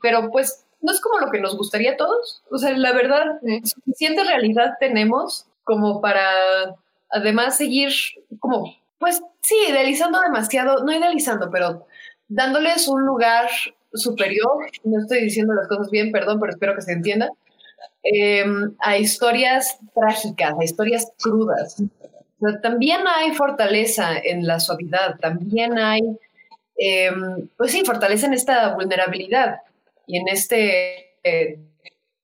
Speaker 4: pero pues no es como lo que nos gustaría a todos. O sea, la verdad, suficiente realidad tenemos como para además seguir como, pues sí, idealizando demasiado, no idealizando, pero dándoles un lugar superior. No estoy diciendo las cosas bien, perdón, pero espero que se entienda Em, a historias trágicas, a historias crudas. también hay fortaleza en la suavidad, también hay, em, pues sí, fortaleza en esta vulnerabilidad y en este, eh,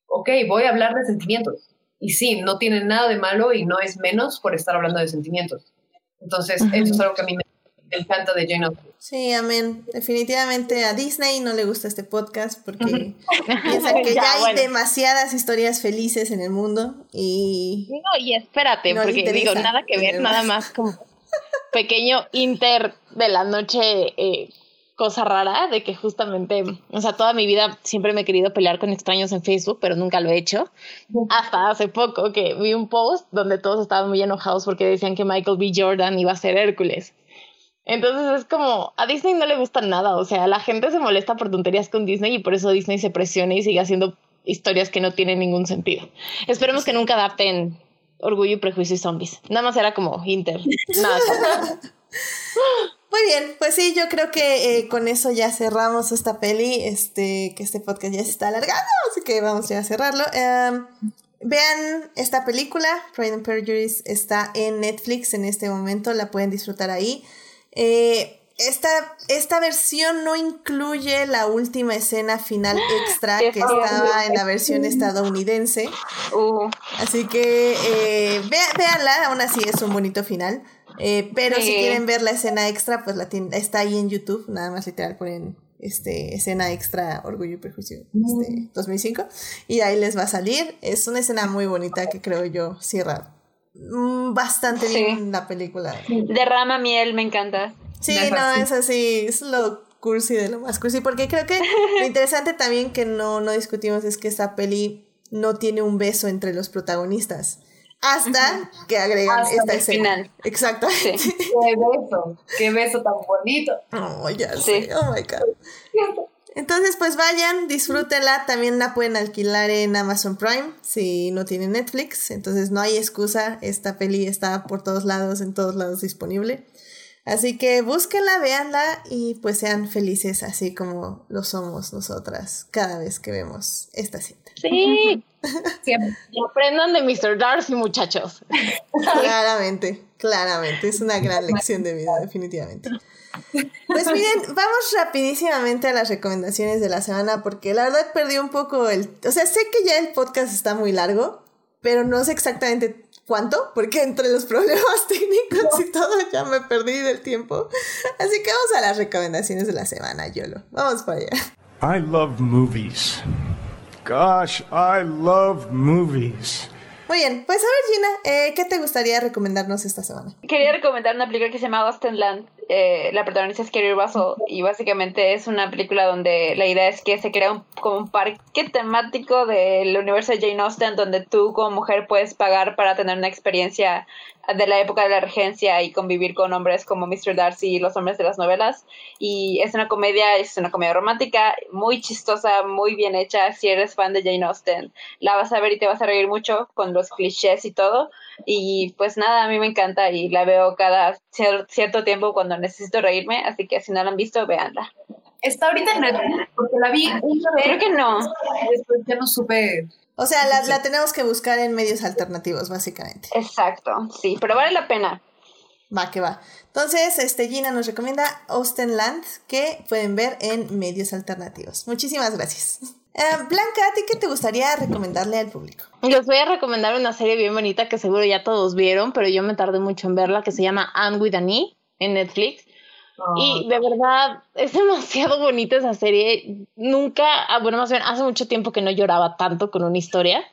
Speaker 4: ok, voy a hablar de sentimientos. Y sí, no tiene nada de malo y no es menos por estar hablando de sentimientos. Entonces, eso es algo que a mí me el canto de Jane Austen.
Speaker 1: Sí, amén. Definitivamente a Disney no le gusta este podcast porque piensa que ya, hay demasiadas historias felices en el mundo y...
Speaker 5: No, y espérate, porque digo, nada que ver, nada más como pequeño inter de la noche... Eh, cosa rara de que justamente, o sea, toda mi vida siempre me he querido pelear con extraños en Facebook, pero nunca lo he hecho. Hasta hace poco que vi un post donde todos estaban muy enojados porque decían que Michael B. Jordan iba a ser Hércules. Entonces es como, a Disney no le gusta nada, o sea, la gente se molesta por tonterías con Disney y por eso Disney se presiona y sigue haciendo historias que no tienen ningún sentido. Esperemos que nunca adapten Orgullo y Prejuicio y Zombies. Nada más era como Inter. Nada.
Speaker 1: Muy bien, pues sí, yo creo que eh, con eso ya cerramos esta peli, este, que este podcast ya se está alargando, así que vamos ya a cerrarlo. Em, vean esta película, Pride and Prejudice, está en Netflix en este momento, la pueden disfrutar ahí. Eh, esta, esta, versión no incluye la última escena final extra que estaba en la versión estadounidense. Uh. Así que eh, véanla, aún así es un bonito final. Eh, pero si quieren ver la escena extra, pues la está ahí en YouTube, nada más literal ponen este, escena extra Orgullo y Prejuicio este, 2005 y ahí les va a salir. Es una escena muy bonita que creo yo cierra Mm, bastante bien la película.
Speaker 3: Derrama miel, me encanta.
Speaker 1: Sí, no, es así, es lo cursi de lo más cursi, porque creo que lo interesante también que no, no discutimos es que esta peli no tiene un beso entre los protagonistas. Hasta que agregan esta escena. Final. Exacto.
Speaker 4: Qué beso, qué beso tan bonito.
Speaker 1: Oh, ya sé. Oh my god. Entonces, pues vayan, disfrútenla. También la pueden alquilar en Amazon Prime si no tienen Netflix. Entonces, no hay excusa. Esta peli está por todos lados, en todos lados disponible. Así que búsquenla, véanla y pues sean felices así como lo somos nosotras cada vez que vemos esta cinta.
Speaker 5: Sí. Aprendan de Mr. Darcy, muchachos.
Speaker 1: claramente, claramente. Es una gran lección de vida, definitivamente. Pues miren, vamos rapidísimamente a las recomendaciones de la semana porque la verdad perdí un poco el... O sea, sé que ya el podcast está muy largo, pero no sé exactamente cuánto, porque entre los problemas técnicos y todo ya me perdí del tiempo. Así que vamos a las recomendaciones de la semana, Yolo. Vamos para allá.
Speaker 6: I love movies. Gosh, I love movies.
Speaker 1: Muy bien, pues a ver Gina, eh, ¿qué te gustaría recomendarnos esta semana?
Speaker 3: Quería recomendar una película que se llama Austin Land. Eh, la protagonista es Kerry Russell y básicamente es una película donde la idea es que se crea un, como un parque temático del universo de Jane Austen donde tú como mujer puedes pagar para tener una experiencia de la época de la regencia y convivir con hombres como Mr. Darcy y los hombres de las novelas. Y es una comedia, es una comedia romántica, muy chistosa, muy bien hecha. Si eres fan de Jane Austen, la vas a ver y te vas a reír mucho con los clichés y todo. Y pues nada, a mí me encanta y la veo cada cierto tiempo cuando necesito reírme. Así que si no la han visto, véanla.
Speaker 4: Está ahorita en Netflix, porque la vi una vez.
Speaker 3: Creo que no.
Speaker 4: Después ya no supe
Speaker 1: o sea, la, tenemos que buscar en medios alternativos, básicamente.
Speaker 3: Exacto, sí, pero vale la pena.
Speaker 1: Va, que va. Entonces, este, Gina nos recomienda Austin Land, que pueden ver en medios alternativos. Muchísimas gracias. Eh, Blanca, ¿a ti qué te gustaría recomendarle al público?
Speaker 5: Les voy a recomendar una serie bien bonita que seguro ya todos vieron, pero yo me tardé mucho en verla, que se llama Anne with an e en Netflix. Y de verdad, es demasiado bonita esa serie. Nunca, ah, bueno, más bien, hace mucho tiempo que no lloraba tanto con una historia.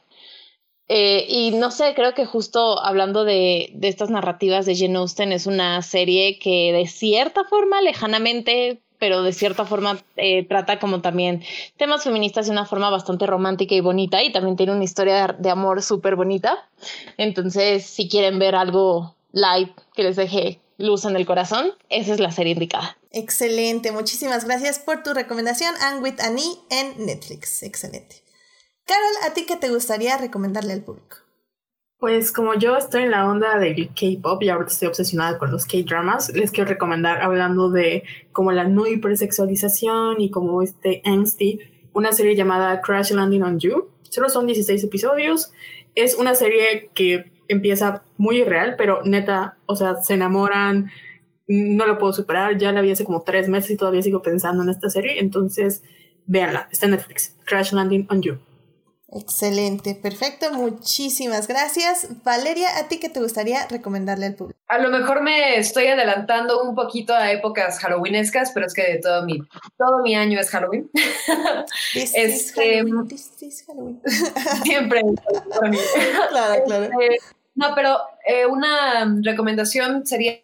Speaker 5: Eh, y no sé, creo que justo hablando de, de, estas narrativas de Jane Austen, es una serie que de cierta forma, lejanamente, pero de cierta forma eh, trata como también temas feministas de una forma bastante romántica y bonita y también tiene una historia de, de amor súper bonita. Entonces, si quieren ver algo light que les deje luz en el corazón, esa es la serie indicada.
Speaker 1: Excelente, muchísimas gracias por tu recomendación, Anne with Annie en Netflix. Excelente. Carol, ¿a ti qué te gustaría recomendarle al público?
Speaker 2: Pues como yo estoy en la onda del K-pop y ahora estoy obsesionada con los K-dramas, les quiero recomendar, hablando de como la no hipersexualización y como este angsty, una serie llamada Crash Landing on You. Solo son 16 episodios. Es una serie que empieza muy irreal, pero neta, o sea, se enamoran, no lo puedo superar, ya la vi hace como tres meses y todavía sigo pensando en esta serie, entonces véanla, está en Netflix, Crash Landing on You.
Speaker 1: Excelente, perfecto, muchísimas gracias. Valeria, ¿a ti qué te gustaría recomendarle al público?
Speaker 4: A lo mejor me estoy adelantando un poquito a épocas halloweenescas, pero es que todo mi, todo mi año es Halloween.
Speaker 1: este,
Speaker 4: Siempre
Speaker 1: Claro, claro.
Speaker 4: Este, no, pero eh, una recomendación sería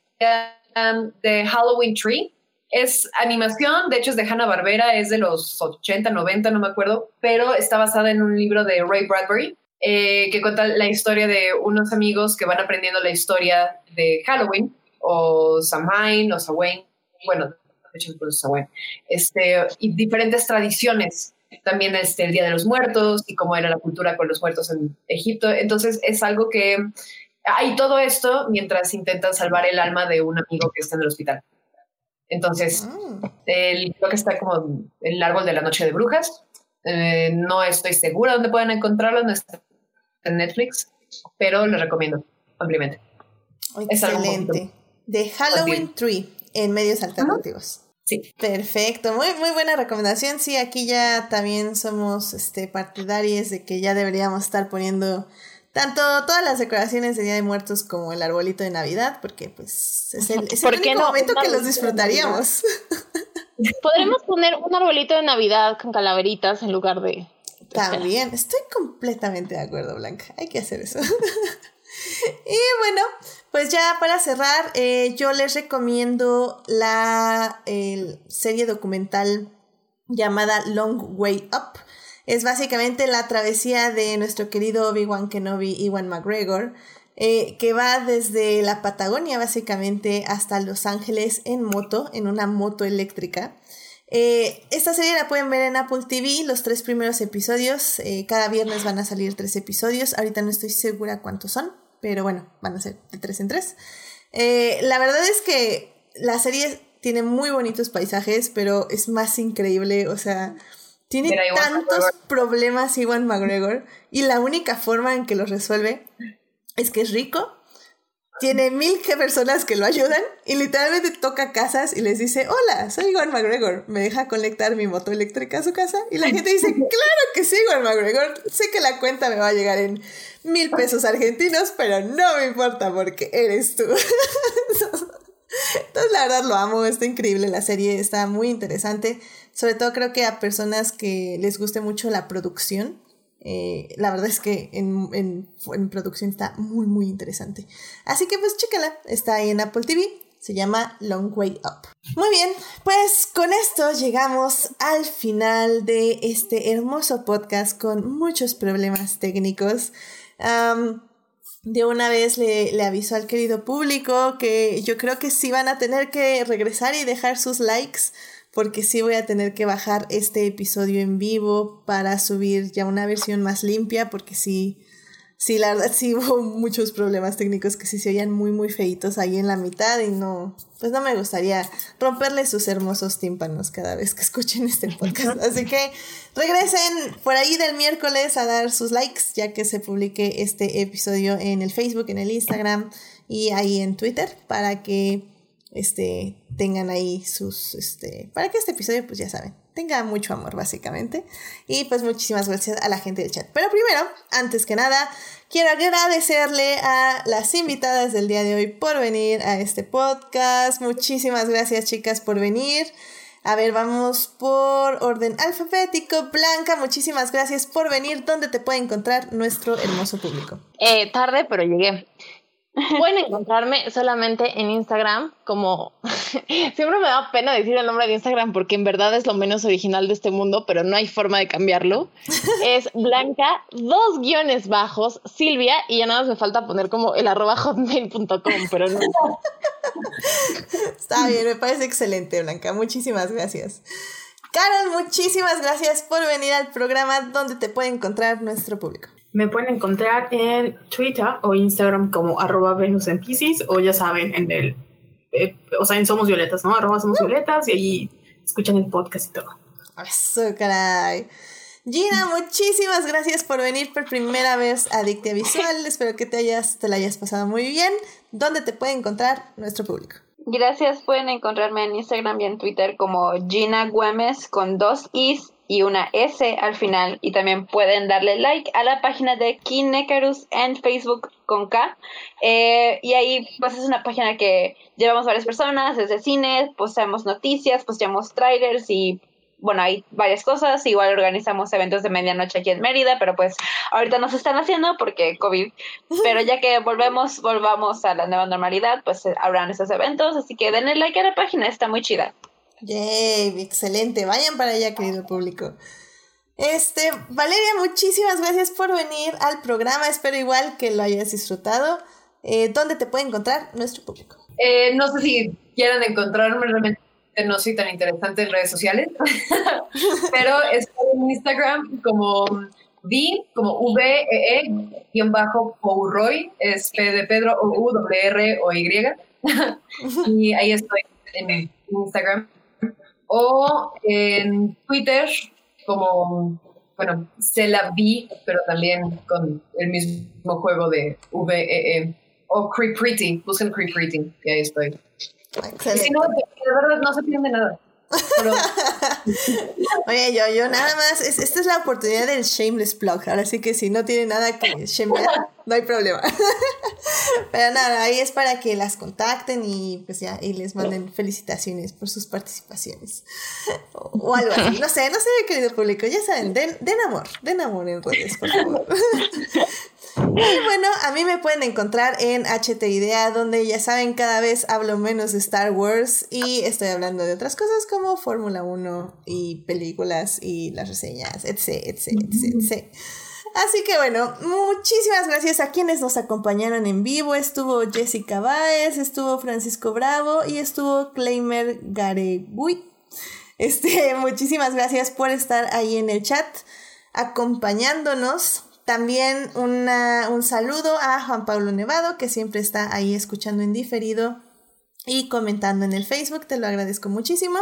Speaker 4: um, de Halloween Tree. Es animación, de hecho es de Hanna Barbera, es de los 80, 90, no me acuerdo, pero está basada en un libro de Ray Bradbury eh, que cuenta la historia de unos amigos que van aprendiendo la historia de Halloween o Samhain o Samhain, bueno, de hecho Samhain, este, y diferentes tradiciones también este, el Día de los Muertos y cómo era la cultura con los muertos en Egipto. Entonces es algo que hay todo esto mientras intentan salvar el alma de un amigo que está en el hospital. Entonces, ah. el, creo que está como el árbol de la noche de brujas. Eh, no estoy segura dónde pueden encontrarlo, no está en Netflix, pero lo recomiendo ampliamente.
Speaker 1: Excelente. De Halloween Tree en medios alternativos.
Speaker 4: Sí.
Speaker 1: Perfecto, muy, muy buena recomendación. Sí, aquí ya también somos este, partidarios de que ya deberíamos estar poniendo tanto todas las decoraciones de Día de Muertos como el arbolito de Navidad, porque pues es el, es el único momento que los disfrutaríamos.
Speaker 5: Podremos poner un arbolito de Navidad con calaveritas en lugar de...
Speaker 1: También, estoy completamente de acuerdo, Blanca. Hay que hacer eso. y bueno, pues ya para cerrar, eh, yo les recomiendo la serie documental llamada Long Way Up. Es básicamente la travesía de nuestro querido Obi-Wan Kenobi, Iwan McGregor, eh, que va desde la Patagonia básicamente hasta Los Ángeles en moto, en una moto eléctrica. Eh, esta serie la pueden ver en Apple TV, los tres primeros episodios. cada viernes van a salir tres episodios. Ahorita no estoy segura cuántos son pero bueno, van a ser de tres en tres. Eh, la verdad es que la serie tiene muy bonitos paisajes, pero es más increíble, o sea, tiene tantos problemas Iwan McGregor y la única forma en que los resuelve es que es rico, tiene mil personas que lo ayudan y literalmente toca casas y les dice, hola, soy Iwan McGregor, ¿me deja conectar mi moto eléctrica a su casa? Y la gente dice, claro que sí, Iwan McGregor, sé que la cuenta me va a llegar en mil pesos argentinos, pero no me importa porque eres tú. Entonces, la verdad lo amo, está increíble la serie, está muy interesante. Sobre todo creo que a personas que les guste mucho la producción, eh, la verdad es que en, en, producción está muy, muy interesante. Así que pues chécala, está ahí en Apple TV, se llama Long Way Up. Muy bien, pues con esto llegamos al final de este hermoso podcast con muchos problemas técnicos. de una vez le, le aviso al querido público que yo creo que sí van a tener que regresar y dejar sus likes porque sí voy a tener que bajar este episodio en vivo para subir ya una versión más limpia, porque sí, sí, la verdad sí hubo muchos problemas técnicos que sí se oían muy, muy feitos ahí en la mitad y no, pues no me gustaría romperle sus hermosos tímpanos cada vez que escuchen este podcast. Así que regresen por ahí del miércoles a dar sus likes, ya que se publique este episodio en el Facebook, en el Instagram y ahí en Twitter, para que este, tengan ahí sus, este, para que este episodio, pues ya saben, tenga mucho amor básicamente. Y pues muchísimas gracias a la gente del chat. Pero primero, antes que nada, quiero agradecerle a las invitadas del día de hoy por venir a este podcast. Muchísimas gracias chicas por venir. A ver, vamos por orden alfabético. Blanca, muchísimas gracias por venir. ¿Dónde te puede encontrar nuestro hermoso público?
Speaker 5: Eh, tarde, pero llegué. Pueden encontrarme solamente en Instagram como... Siempre me da pena decir el nombre de Instagram porque en verdad es lo menos original de este mundo, pero no hay forma de cambiarlo. Es Blanca, dos guiones bajos, Silvia, y ya nada más me falta poner como el arroba hotmail.com, pero no.
Speaker 1: Está bien, me parece excelente, Blanca. Muchísimas gracias. Carol, muchísimas gracias por venir al programa donde te puede encontrar nuestro público.
Speaker 2: Me pueden encontrar en Twitter o Instagram como arroba Venus en Pisces o ya saben, en el, eh, o sea, en Somos Violetas, ¿no? Arroba Somos Violetas y ahí escuchan el podcast y todo.
Speaker 1: Eso, caray. Gina, muchísimas gracias por venir por primera vez a Dictia Visual. Espero que te, hayas, te la hayas pasado muy bien. ¿Dónde te puede encontrar nuestro público?
Speaker 3: Gracias, pueden encontrarme en Instagram y en Twitter como Gina Güemes con dos Is y una S al final. Y también pueden darle like a la página de Kinecarus en Facebook con K. Eh, y ahí pues es una página que llevamos varias personas desde cine, posteamos noticias, posteamos trailers y bueno, hay varias cosas. Igual organizamos eventos de medianoche aquí en Mérida, pero pues ahorita no se están haciendo porque COVID. Pero ya que volvemos, volvamos a la nueva normalidad, pues habrán esos eventos. Así que denle like a la página, está muy chida.
Speaker 1: Yay, excelente. Vayan para allá, querido público. Este, Valeria, muchísimas gracias por venir al programa. Espero igual que lo hayas disfrutado. Eh, ¿Dónde te puede encontrar nuestro público?
Speaker 4: Eh, no sé si quieran encontrarme, realmente no soy tan interesante en redes sociales, pero estoy en Instagram como V, como V, E, E, guion bajo, Pouroy, es P de Pedro, O, U, W, R, O, Y. y ahí estoy en Instagram o en Twitter como, bueno, se la vi, pero también con el mismo juego de VEE. E. O Creep Pretty, busquen Creep Pretty, y ahí estoy. Excelente. si no, de, verdad no se pierde nada.
Speaker 1: Oye, yo, yo nada más, esta es la oportunidad del shameless plug, ahora sí que si no tiene nada que shamear, no hay problema. Pero nada, ahí es para que las contacten y pues ya, y les manden felicitaciones por sus participaciones. O, algo así, no sé, no sé, querido público, ya saben, den, den amor, den amor en redes, por favor. Y bueno, a mí me pueden encontrar en HT Idea, donde ya saben, cada vez hablo menos de Star Wars y estoy hablando de otras cosas como Fórmula 1 y películas y las reseñas, etc, etc, etc, etc. Así que bueno, muchísimas gracias a quienes nos acompañaron en vivo. Estuvo Jessica Baez, estuvo Francisco Bravo y estuvo Claimer Garegui. Este, muchísimas gracias por estar ahí en el chat acompañándonos. También un saludo a Juan Pablo Nevado, que siempre está ahí escuchando en diferido y comentando en el Facebook. Te lo agradezco muchísimo.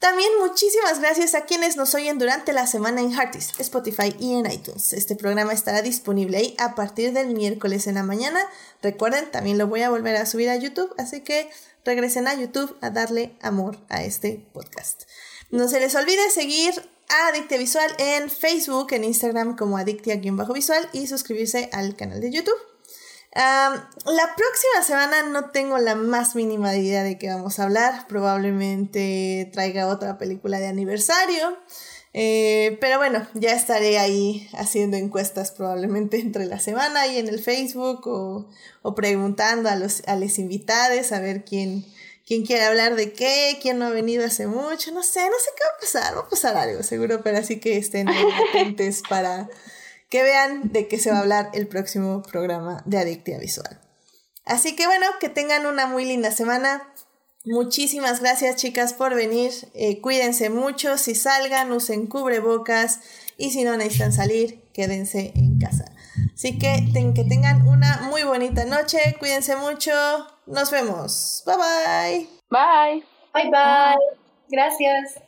Speaker 1: También muchísimas gracias a quienes nos oyen durante la semana en Heartis, Spotify y en iTunes. Este programa estará disponible ahí a partir del miércoles en la mañana. Recuerden, también lo voy a volver a subir a YouTube, así que regresen a YouTube a darle amor a este podcast. No se les olvide seguir Adictia Visual en Facebook, en Instagram como Adictia-Visual y suscribirse al canal de YouTube la próxima semana no tengo la más mínima idea de qué vamos a hablar. Probablemente traiga otra película de aniversario. Eh, pero bueno, ya estaré ahí haciendo encuestas probablemente entre la semana y en el Facebook o, o preguntando a los, a los invitados a ver quién, quién quiere hablar de qué, quién no ha venido hace mucho, no sé, no sé qué va a pasar, va a pasar algo seguro, pero así que estén atentos para, que vean de qué se va a hablar el próximo programa de Adictia Visual. Así que bueno, que tengan una muy linda semana. Muchísimas gracias chicas por venir. Eh, cuídense mucho, si salgan, usen cubrebocas y si no necesitan salir, quédense en casa. Así que que tengan una muy bonita noche, cuídense mucho, nos vemos. Bye bye.
Speaker 3: Bye.
Speaker 4: Bye bye. Gracias.